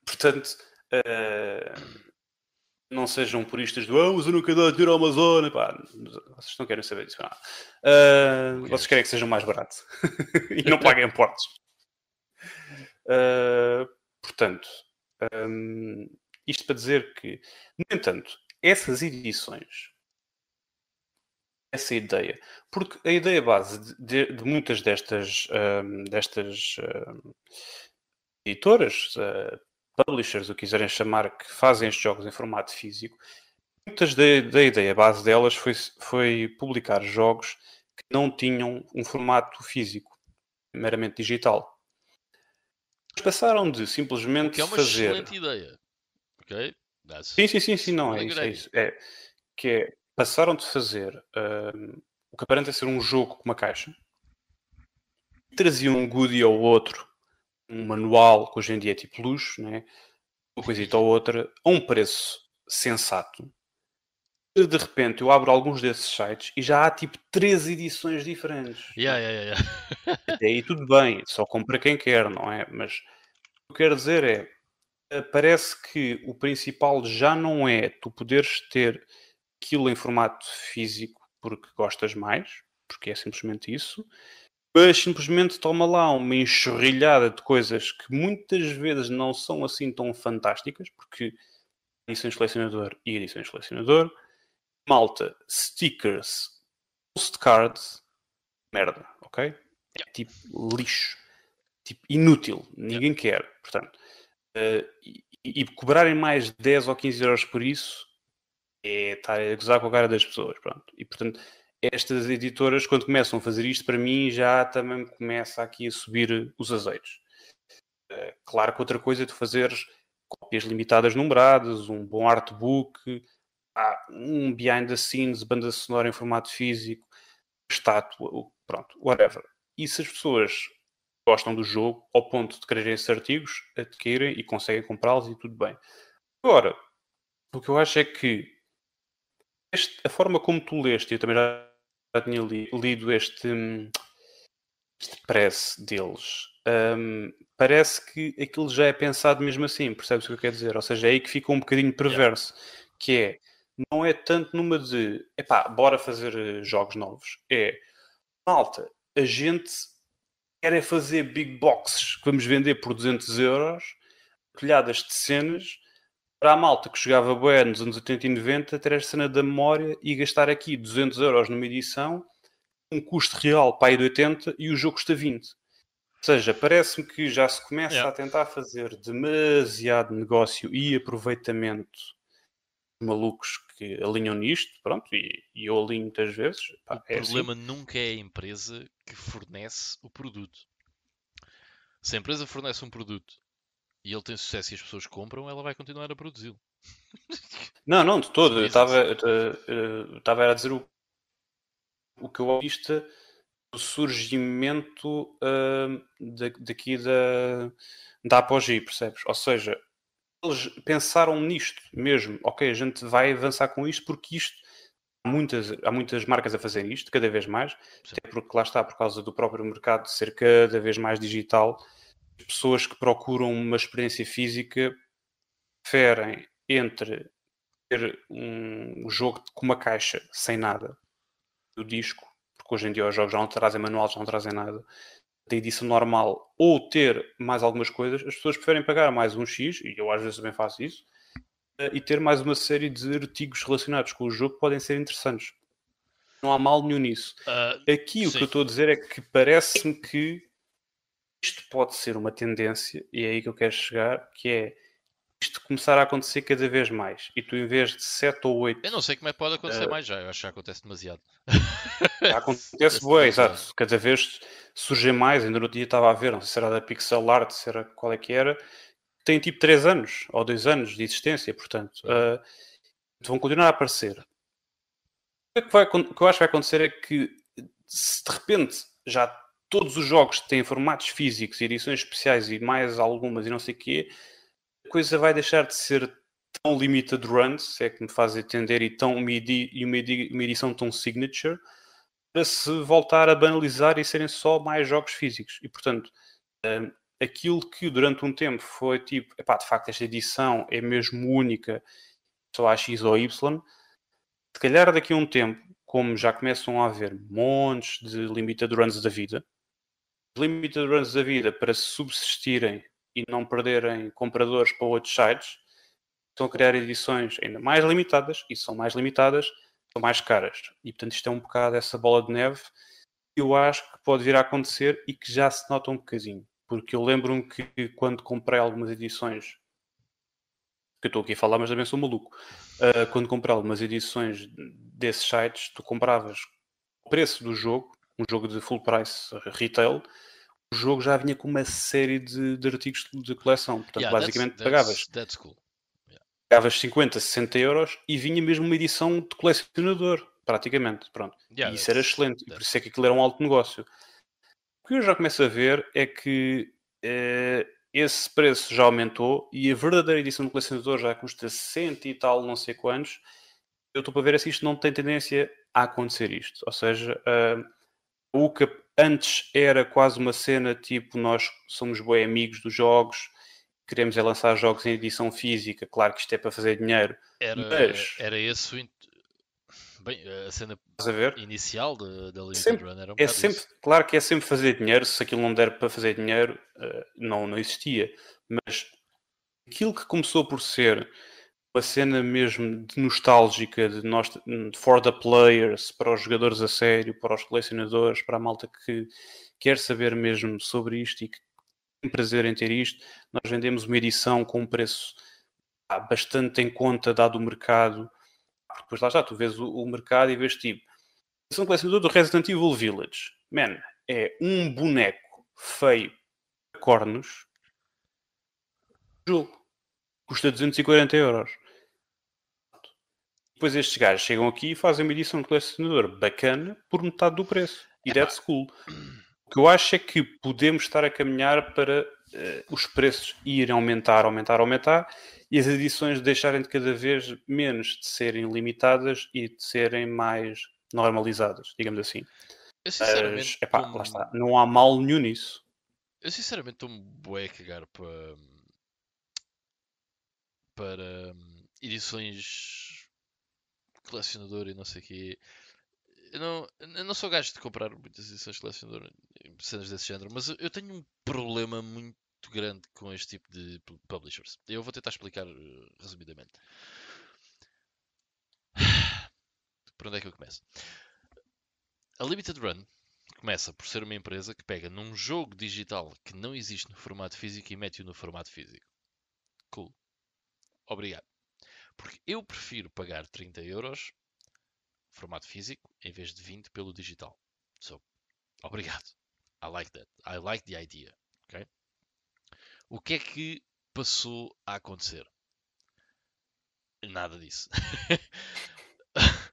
portanto, uh, não sejam puristas do ah, mas eu nunca dou dinheiro ao Amazon. Pá, vocês não querem saber disso. Uh, vocês querem que sejam mais baratos e não paguem impostos. Uh, portanto, um, isto para dizer que, no entanto, essas edições essa ideia. Porque a ideia base de, de muitas destas, um, destas um, editoras, uh, publishers, o que quiserem chamar, que fazem estes jogos em formato físico, muitas da, da ideia base delas foi, foi publicar jogos que não tinham um formato físico, meramente digital. Passaram de simplesmente que é uma fazer... excelente ideia. Ok? That's... Sim, sim, sim, sim, não, é isso, é isso. É, que é passaram de fazer uh, o que aparenta ser um jogo com uma caixa, traziam um goodie ou outro, um manual, que hoje em dia é tipo luxo, né? uma coisita ou outra, a um preço sensato. E de repente eu abro alguns desses sites e já há tipo três edições diferentes. Yeah, yeah, yeah. Até aí tudo bem, só compra quem quer, não é? Mas o que eu quero dizer é, eh, parece que o principal já não é tu poderes ter aquilo em formato físico porque gostas mais, porque é simplesmente isso, mas simplesmente toma lá uma enxurrilhada de coisas que muitas vezes não são assim tão fantásticas, porque edições selecionador e edições selecionador, malta, stickers, postcards, merda, ok? É tipo lixo, tipo inútil, ninguém quer, portanto. Uh, e, e cobrarem mais 10 ou 15 euros por isso é estar a gozar com a cara das pessoas, pronto. E portanto, estas editoras, quando começam a fazer isto, para mim já também começa aqui a subir os azeitos. Uh, claro que outra coisa é tu fazeres cópias limitadas numeradas, um bom artbook, um behind the scenes, banda sonora em formato físico, estátua, pronto, whatever. E se as pessoas gostam do jogo ao ponto de quererem esses artigos, adquirem e conseguem comprá-los e tudo bem. Agora, o que eu acho é que este, a forma como tu leste, eu também já, já tinha li, lido este, este press deles, um, parece que aquilo já é pensado mesmo assim, percebes o que eu quero dizer? Ou seja, é aí que fica um bocadinho perverso, yeah. que é, não é tanto numa de, epá, bora fazer eh, jogos novos, é, malta, a gente quer é fazer big boxes que vamos vender por 200 euros, colhadas de cenas, para a malta que jogava bem nos anos 80 e 90, ter esta cena da memória e gastar aqui 200 euros numa edição, um custo real para aí de 80 e o jogo custa 20. Ou seja, parece-me que já se começa yeah. a tentar fazer demasiado negócio e aproveitamento malucos que alinham nisto, pronto, e, e eu alinho muitas vezes. Pá, o é assim. problema assim. nunca é a empresa que fornece o produto. Se a empresa fornece um produto e ele tem sucesso e as pessoas compram, ela vai continuar a produzi-lo. Não, não, de todo. Eu estava a dizer o, o que eu vista do surgimento uh, daqui da, da Apogee, percebes? Ou seja, eles pensaram nisto mesmo. Ok, a gente vai avançar com isto porque isto há muitas, há muitas marcas a fazer isto, cada vez mais, Sim. até porque lá está, por causa do próprio mercado ser cada vez mais digital pessoas que procuram uma experiência física preferem entre ter um jogo com uma caixa sem nada do disco, porque hoje em dia os jogos já não trazem manual, já não trazem nada da edição normal, ou ter mais algumas coisas, as pessoas preferem pagar mais um X, e eu às vezes também faço isso, eh, e ter mais uma série de artigos relacionados com o jogo que podem ser interessantes. Não há mal nenhum nisso. Uh, Aqui sim. o que eu estou a dizer é que parece-me que isto pode ser uma tendência, e é aí que eu quero chegar, que é isto começar a acontecer cada vez mais. E tu, em vez de 7 ou 8. Eu não sei como é que pode acontecer uh, mais já, eu acho que já acontece demasiado. Já acontece, boa, exato. Cada vez surge mais. Ainda no dia estava a ver, não sei se era da Pixel Art, se era qual é que era. Tem tipo 3 anos ou 2 anos de existência, portanto. Uh, vão continuar a aparecer. O que, vai, o que eu acho que vai acontecer é que se de repente já todos os jogos têm formatos físicos e edições especiais e mais algumas e não sei o quê, a coisa vai deixar de ser tão limited runs, se é que me faz entender, e, tão, uma, edi uma edição tão signature, para se voltar a banalizar e serem só mais jogos físicos. E portanto, um, aquilo que durante um tempo foi tipo, epá, de facto esta edição é mesmo única, só há X ou Y, se calhar daqui a um tempo, como já começam a haver montes de limited runs da vida, limited runs da vida para subsistirem e não perderem compradores para outros sites, estão a criar edições ainda mais limitadas e são mais limitadas, são mais caras. E portanto isto é um bocado essa bola de neve que eu acho que pode vir a acontecer e que já se nota um bocadinho. Porque eu lembro-me que quando comprei algumas edições, que eu estou aqui a falar, mas também sou maluco, uh, quando comprei algumas edições desses sites, tu compravas o preço do jogo um jogo de full price retail, o jogo já vinha com uma série de, de artigos de coleção. Portanto, yeah, basicamente that's, pagavas. That's cool. yeah. Pagavas 50, 60 euros e vinha mesmo uma edição de colecionador, praticamente. Pronto. Yeah, e isso era excelente. Por isso é que aquilo era um alto negócio. O que eu já começo a ver é que eh, esse preço já aumentou e a verdadeira edição de colecionador já custa 100 e tal, não sei quantos. Eu estou para ver se isto não tem tendência a acontecer isto. Ou seja, uh, o que antes era quase uma cena tipo nós somos bem amigos dos jogos, queremos é lançar jogos em edição física, claro que isto é para fazer dinheiro. Era, mas... era esse o Bem, a cena a inicial da Limited sempre, Run era um é sempre, isso. Claro que é sempre fazer dinheiro, se aquilo não der para fazer dinheiro, uh, não, não existia. Mas aquilo que começou por ser uma cena mesmo de nostálgica de nós for the players, para os jogadores a sério, para os colecionadores, para a malta que quer saber mesmo sobre isto e que tem prazer em ter isto. Nós vendemos uma edição com um preço bastante em conta dado o mercado. Depois lá já, tu vês o, o mercado e vês tipo edição colecionador do Resident Evil Village. Man, é um boneco feio cornos jogo custa 240 euros. Depois estes gajos chegam aqui e fazem uma edição de colecionador bacana por metade do preço. E that's cool. O que eu acho é que podemos estar a caminhar para uh, os preços irem aumentar, aumentar, aumentar e as edições deixarem de cada vez menos de serem limitadas e de serem mais normalizadas, digamos assim. Eu sinceramente. Mas, epá, lá está. Não há mal nenhum nisso. Eu sinceramente estou-me bué a cagar para. para edições colecionador e não sei o quê. Eu não, eu não sou gajo de comprar muitas edições de colecionador, cenas desse género, mas eu tenho um problema muito grande com este tipo de publishers. Eu vou tentar explicar uh, resumidamente. Por onde é que eu começo? A Limited Run começa por ser uma empresa que pega num jogo digital que não existe no formato físico e mete-o no formato físico. Cool. Obrigado. Porque eu prefiro pagar 30 euros formato físico em vez de 20 pelo digital. So, obrigado. I like that. I like the idea. Okay? O que é que passou a acontecer? Nada disso.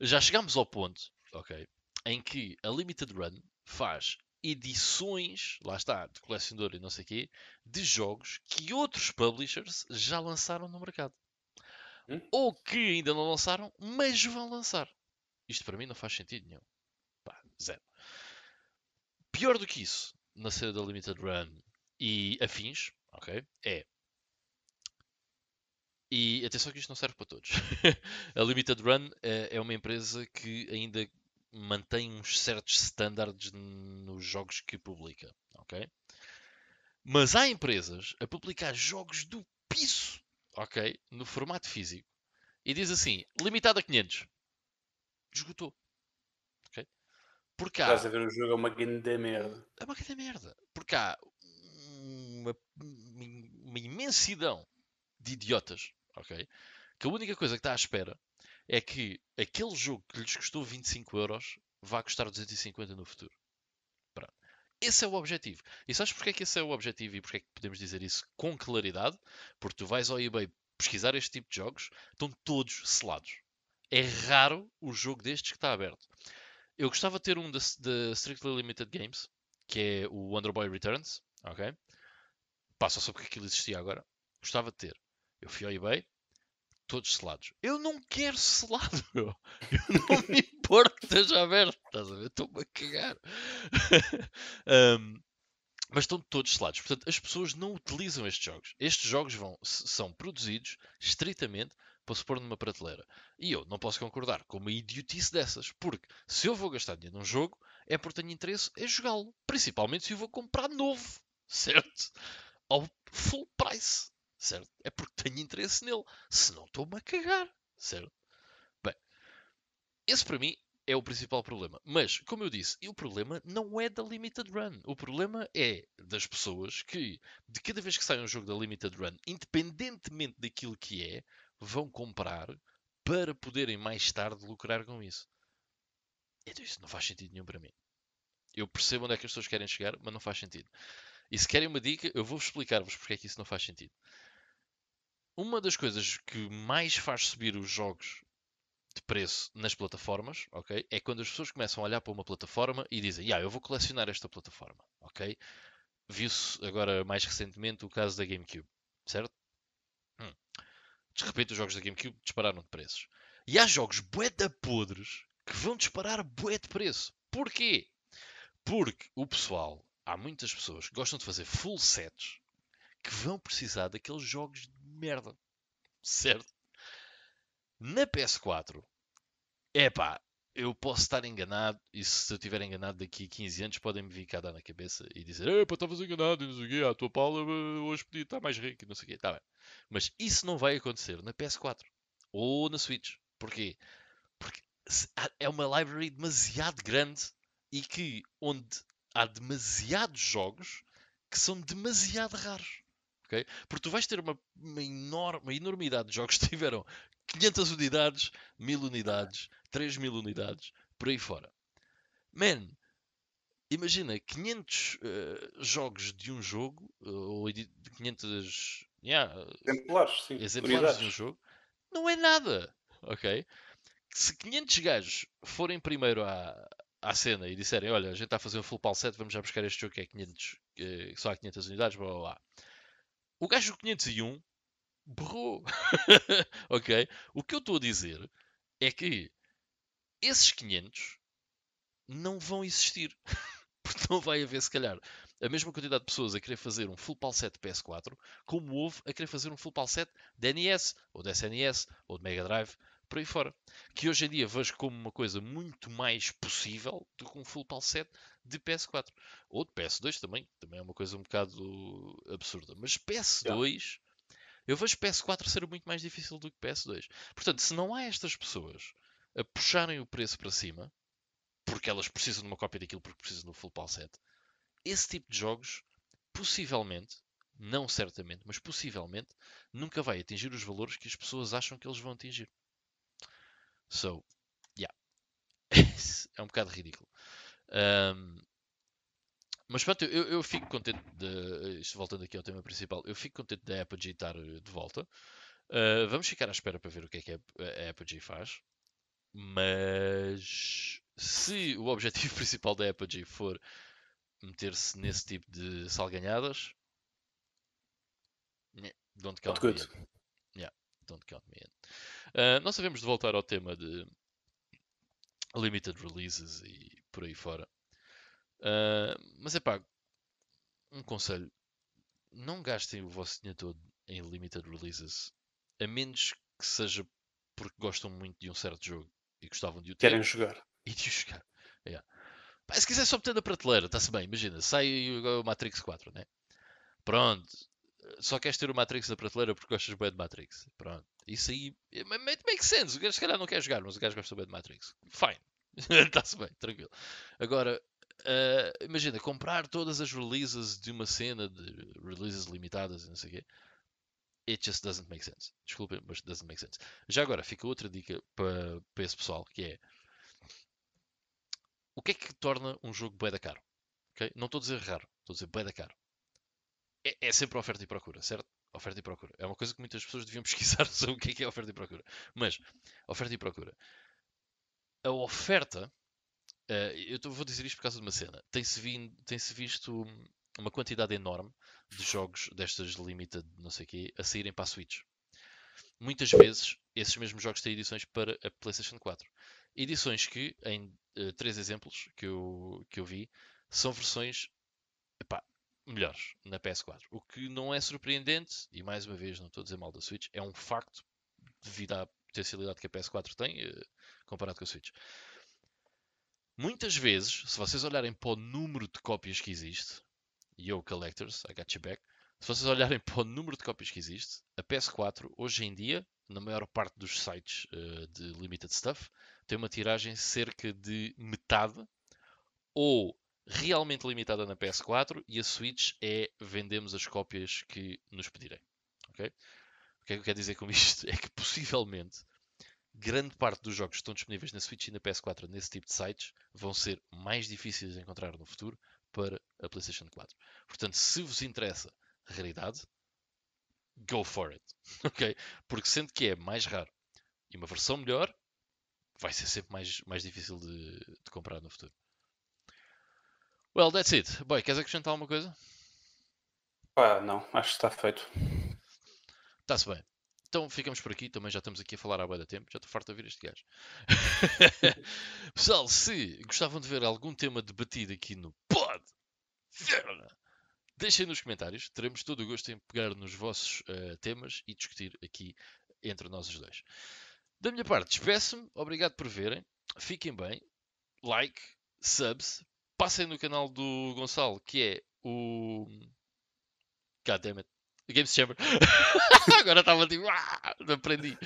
Já chegámos ao ponto, ok, em que a Limited Run faz edições, lá está, de colecionador e não sei o quê, de jogos que outros publishers já lançaram no mercado. Hum? Ou que ainda não lançaram, mas vão lançar. Isto para mim não faz sentido nenhum. Pá, zero. Pior do que isso, na cena da Limited Run e afins, ok? É. E atenção que isto não serve para todos. a Limited Run é, é uma empresa que ainda mantém uns certos standards nos jogos que publica, ok? Mas há empresas a publicar jogos do piso, ok? No formato físico. E diz assim, limitado a 500. Esgotou. Ok? Porque há... Estás a ver o jogo é uma grande merda. É uma grande merda. Porque há uma, uma imensidão de idiotas, ok? Que a única coisa que está à espera é que aquele jogo que lhes custou 25 euros vai custar 250 no futuro. Esse é o objetivo. E sabes porque é que esse é o objetivo e porque é que podemos dizer isso com claridade? Porque tu vais ao eBay pesquisar este tipo de jogos, estão todos selados. É raro o jogo destes que está aberto. Eu gostava de ter um da Strictly Limited Games, que é o Wonder Boy Returns, ok? Passa só porque aquilo existia agora. Gostava de ter. Eu fui ao eBay, todos selados. Eu não quero selado, meu. Eu não me importo que esteja aberto. Estás a ver? Estou-me a cagar. um, mas estão todos selados. Portanto, as pessoas não utilizam estes jogos. Estes jogos vão, são produzidos estritamente para se pôr numa prateleira. E eu não posso concordar com uma idiotice dessas, porque se eu vou gastar dinheiro num jogo, é porque tenho interesse em jogá-lo. Principalmente se eu vou comprar novo, certo? Ao full price, certo? É porque tenho interesse nele. Se não, estou-me a cagar, certo? Esse para mim é o principal problema. Mas, como eu disse, o problema não é da Limited Run. O problema é das pessoas que, de cada vez que sai um jogo da Limited Run, independentemente daquilo que é, vão comprar para poderem mais tarde lucrar com isso. Então isso não faz sentido nenhum para mim. Eu percebo onde é que as pessoas querem chegar, mas não faz sentido. E se querem uma dica, eu vou explicar-vos porque é que isso não faz sentido. Uma das coisas que mais faz subir os jogos de preço nas plataformas, ok? É quando as pessoas começam a olhar para uma plataforma e dizem, yeah, eu vou colecionar esta plataforma, ok? Viu-se agora mais recentemente o caso da GameCube, certo? Hum. De repente os jogos da GameCube dispararam de preços. E há jogos bué da podres que vão disparar bué de preço. Porquê? Porque o pessoal, há muitas pessoas que gostam de fazer full sets que vão precisar daqueles jogos de merda. Certo? Na PS4, é pá, eu posso estar enganado, e se eu estiver enganado daqui a 15 anos, podem-me vir cá dar na cabeça e dizer: Epá, estavas enganado, e não sei o quê, a tua Paula eh, hoje podia estar mais rica, e não sei o quê. Tá bem. Mas isso não vai acontecer na PS4 ou na Switch. Porquê? Porque é uma library demasiado grande e que onde há demasiados jogos que são demasiado raros. Okay? Porque tu vais ter uma, uma, enorme, uma enormidade de jogos que tiveram 500 unidades, 1000 unidades, 3000 unidades, por aí fora. Man, imagina 500 uh, eh, jogos de um jogo, uh, ou 500 yeah, exemplares, sim, exemplares de um jogo, não é nada. ok? Se 500 gajos forem primeiro à, à cena e disserem: Olha, a gente está a fazer um full pal set, vamos já buscar este jogo que é 500, que só há 500 unidades, blá blá blá. O gajo 501 berrou. ok? O que eu estou a dizer é que esses 500 não vão existir. Porque não vai haver, se calhar, a mesma quantidade de pessoas a querer fazer um full pal set de PS4 como houve a querer fazer um full pal set de NES, ou de SNES, ou de Mega Drive, por aí fora. Que hoje em dia vejo como uma coisa muito mais possível do que um full pal set de PS4. Ou de PS2 também, também é uma coisa um bocado absurda. Mas PS2, yeah. Eu vejo PS4 ser muito mais difícil do que PS2. Portanto, se não há estas pessoas a puxarem o preço para cima, porque elas precisam de uma cópia daquilo porque precisam do full pal set, esse tipo de jogos, possivelmente, não certamente, mas possivelmente, nunca vai atingir os valores que as pessoas acham que eles vão atingir. So, yeah. é um bocado ridículo. Um, mas pronto, eu, eu fico contente de. Isto voltando aqui ao tema principal, eu fico contente da Apogee estar de volta. Uh, vamos ficar à espera para ver o que é que a Apogee faz. Mas se o objetivo principal da Apogee for meter-se nesse tipo de salganhadas, don't count me in. Yeah, don't count me in. Uh, nós sabemos de voltar ao tema de limited releases e por aí fora. Uh, mas é pá, um conselho: não gastem o vosso dinheiro todo em limited releases, a menos que seja porque gostam muito de um certo jogo e gostavam de o ter. Querem jogar. E de o jogar. Yeah. Pá, se quiser só meter na prateleira, está-se bem, imagina, sai o Matrix 4, né? Pronto, só queres ter o Matrix na prateleira porque gostas bem de Matrix. Pronto, isso aí make sense. O gajo se calhar não quer jogar, mas o gajo gosta bem de Matrix. Fine, está-se bem, tranquilo. Agora, uh, imagina, comprar todas as releases de uma cena de releases limitadas e não sei o quê. It just doesn't make sense. Desculpem, mas doesn't make sense. Já agora, fica outra dica para, esse pessoal que é o que é que torna um jogo bué da caro? Okay? Não estou a dizer raro, estou a dizer bué da caro. É, é, sempre oferta e procura, certo? Oferta e procura. É uma coisa que muitas pessoas deviam pesquisar sobre o que é, que é oferta e procura. Mas, oferta e procura. A oferta, uh, eu vou dizer isto por causa de uma cena. Tem-se tem visto uma quantidade enorme de jogos destas limited, não sei o quê, a saírem para a Switch. Muitas vezes, esses mesmos jogos têm edições para a PlayStation 4. Edições que, em uh, três exemplos que eu, que eu vi, são versões epá, melhores na PS4. O que não é surpreendente, e mais uma vez não estou a dizer mal da Switch, é um facto devido à potencialidade que a PS4 tem uh, comparado com a Switch. Muitas vezes, se vocês olharem para o número de cópias que existe, Yo Collectors, I got you back, se vocês olharem para o número de cópias que existe, a PS4 hoje em dia, na maior parte dos sites uh, de limited stuff, tem uma tiragem cerca de metade ou realmente limitada na PS4 e a Switch é vendemos as cópias que nos pedirem. Okay? O que é que eu quero dizer com isto? É que possivelmente grande parte dos jogos que estão disponíveis na Switch e na PS4 nesse tipo de sites vão ser mais difíceis de encontrar no futuro para a PlayStation 4. Portanto, se vos interessa raridade, go for it. ok? Porque sendo que é mais raro e uma versão melhor, vai ser sempre mais, mais difícil de, de comprar no futuro. Well, that's it. Boy, queres acrescentar alguma coisa? Ah, não, acho que está feito. Está-se bem. Então ficamos por aqui. Também já estamos aqui a falar há da tempo. Já estou farto de ouvir este gajo. Pessoal, se gostavam de ver algum tema debatido aqui no Pod, deixem nos comentários. Teremos todo o gosto em pegar nos vossos uh, temas e discutir aqui entre nós os dois. Da minha parte, despeço-me. Obrigado por verem. Fiquem bem. Like, subs. Passem no canal do Gonçalo, que é o. God damn it. Games Chamber. Agora estava tipo. Ah, aprendi.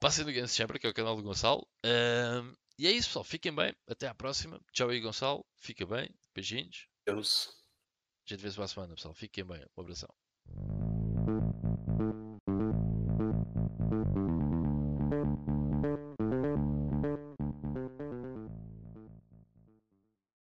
Passem no Games Chamber, que é o canal do Gonçalo. Um, e é isso, pessoal. Fiquem bem. Até à próxima. Tchau aí, Gonçalo. Fica bem. Beijinhos. Deus. A gente vê-se para a semana, pessoal. Fiquem bem. Um abração.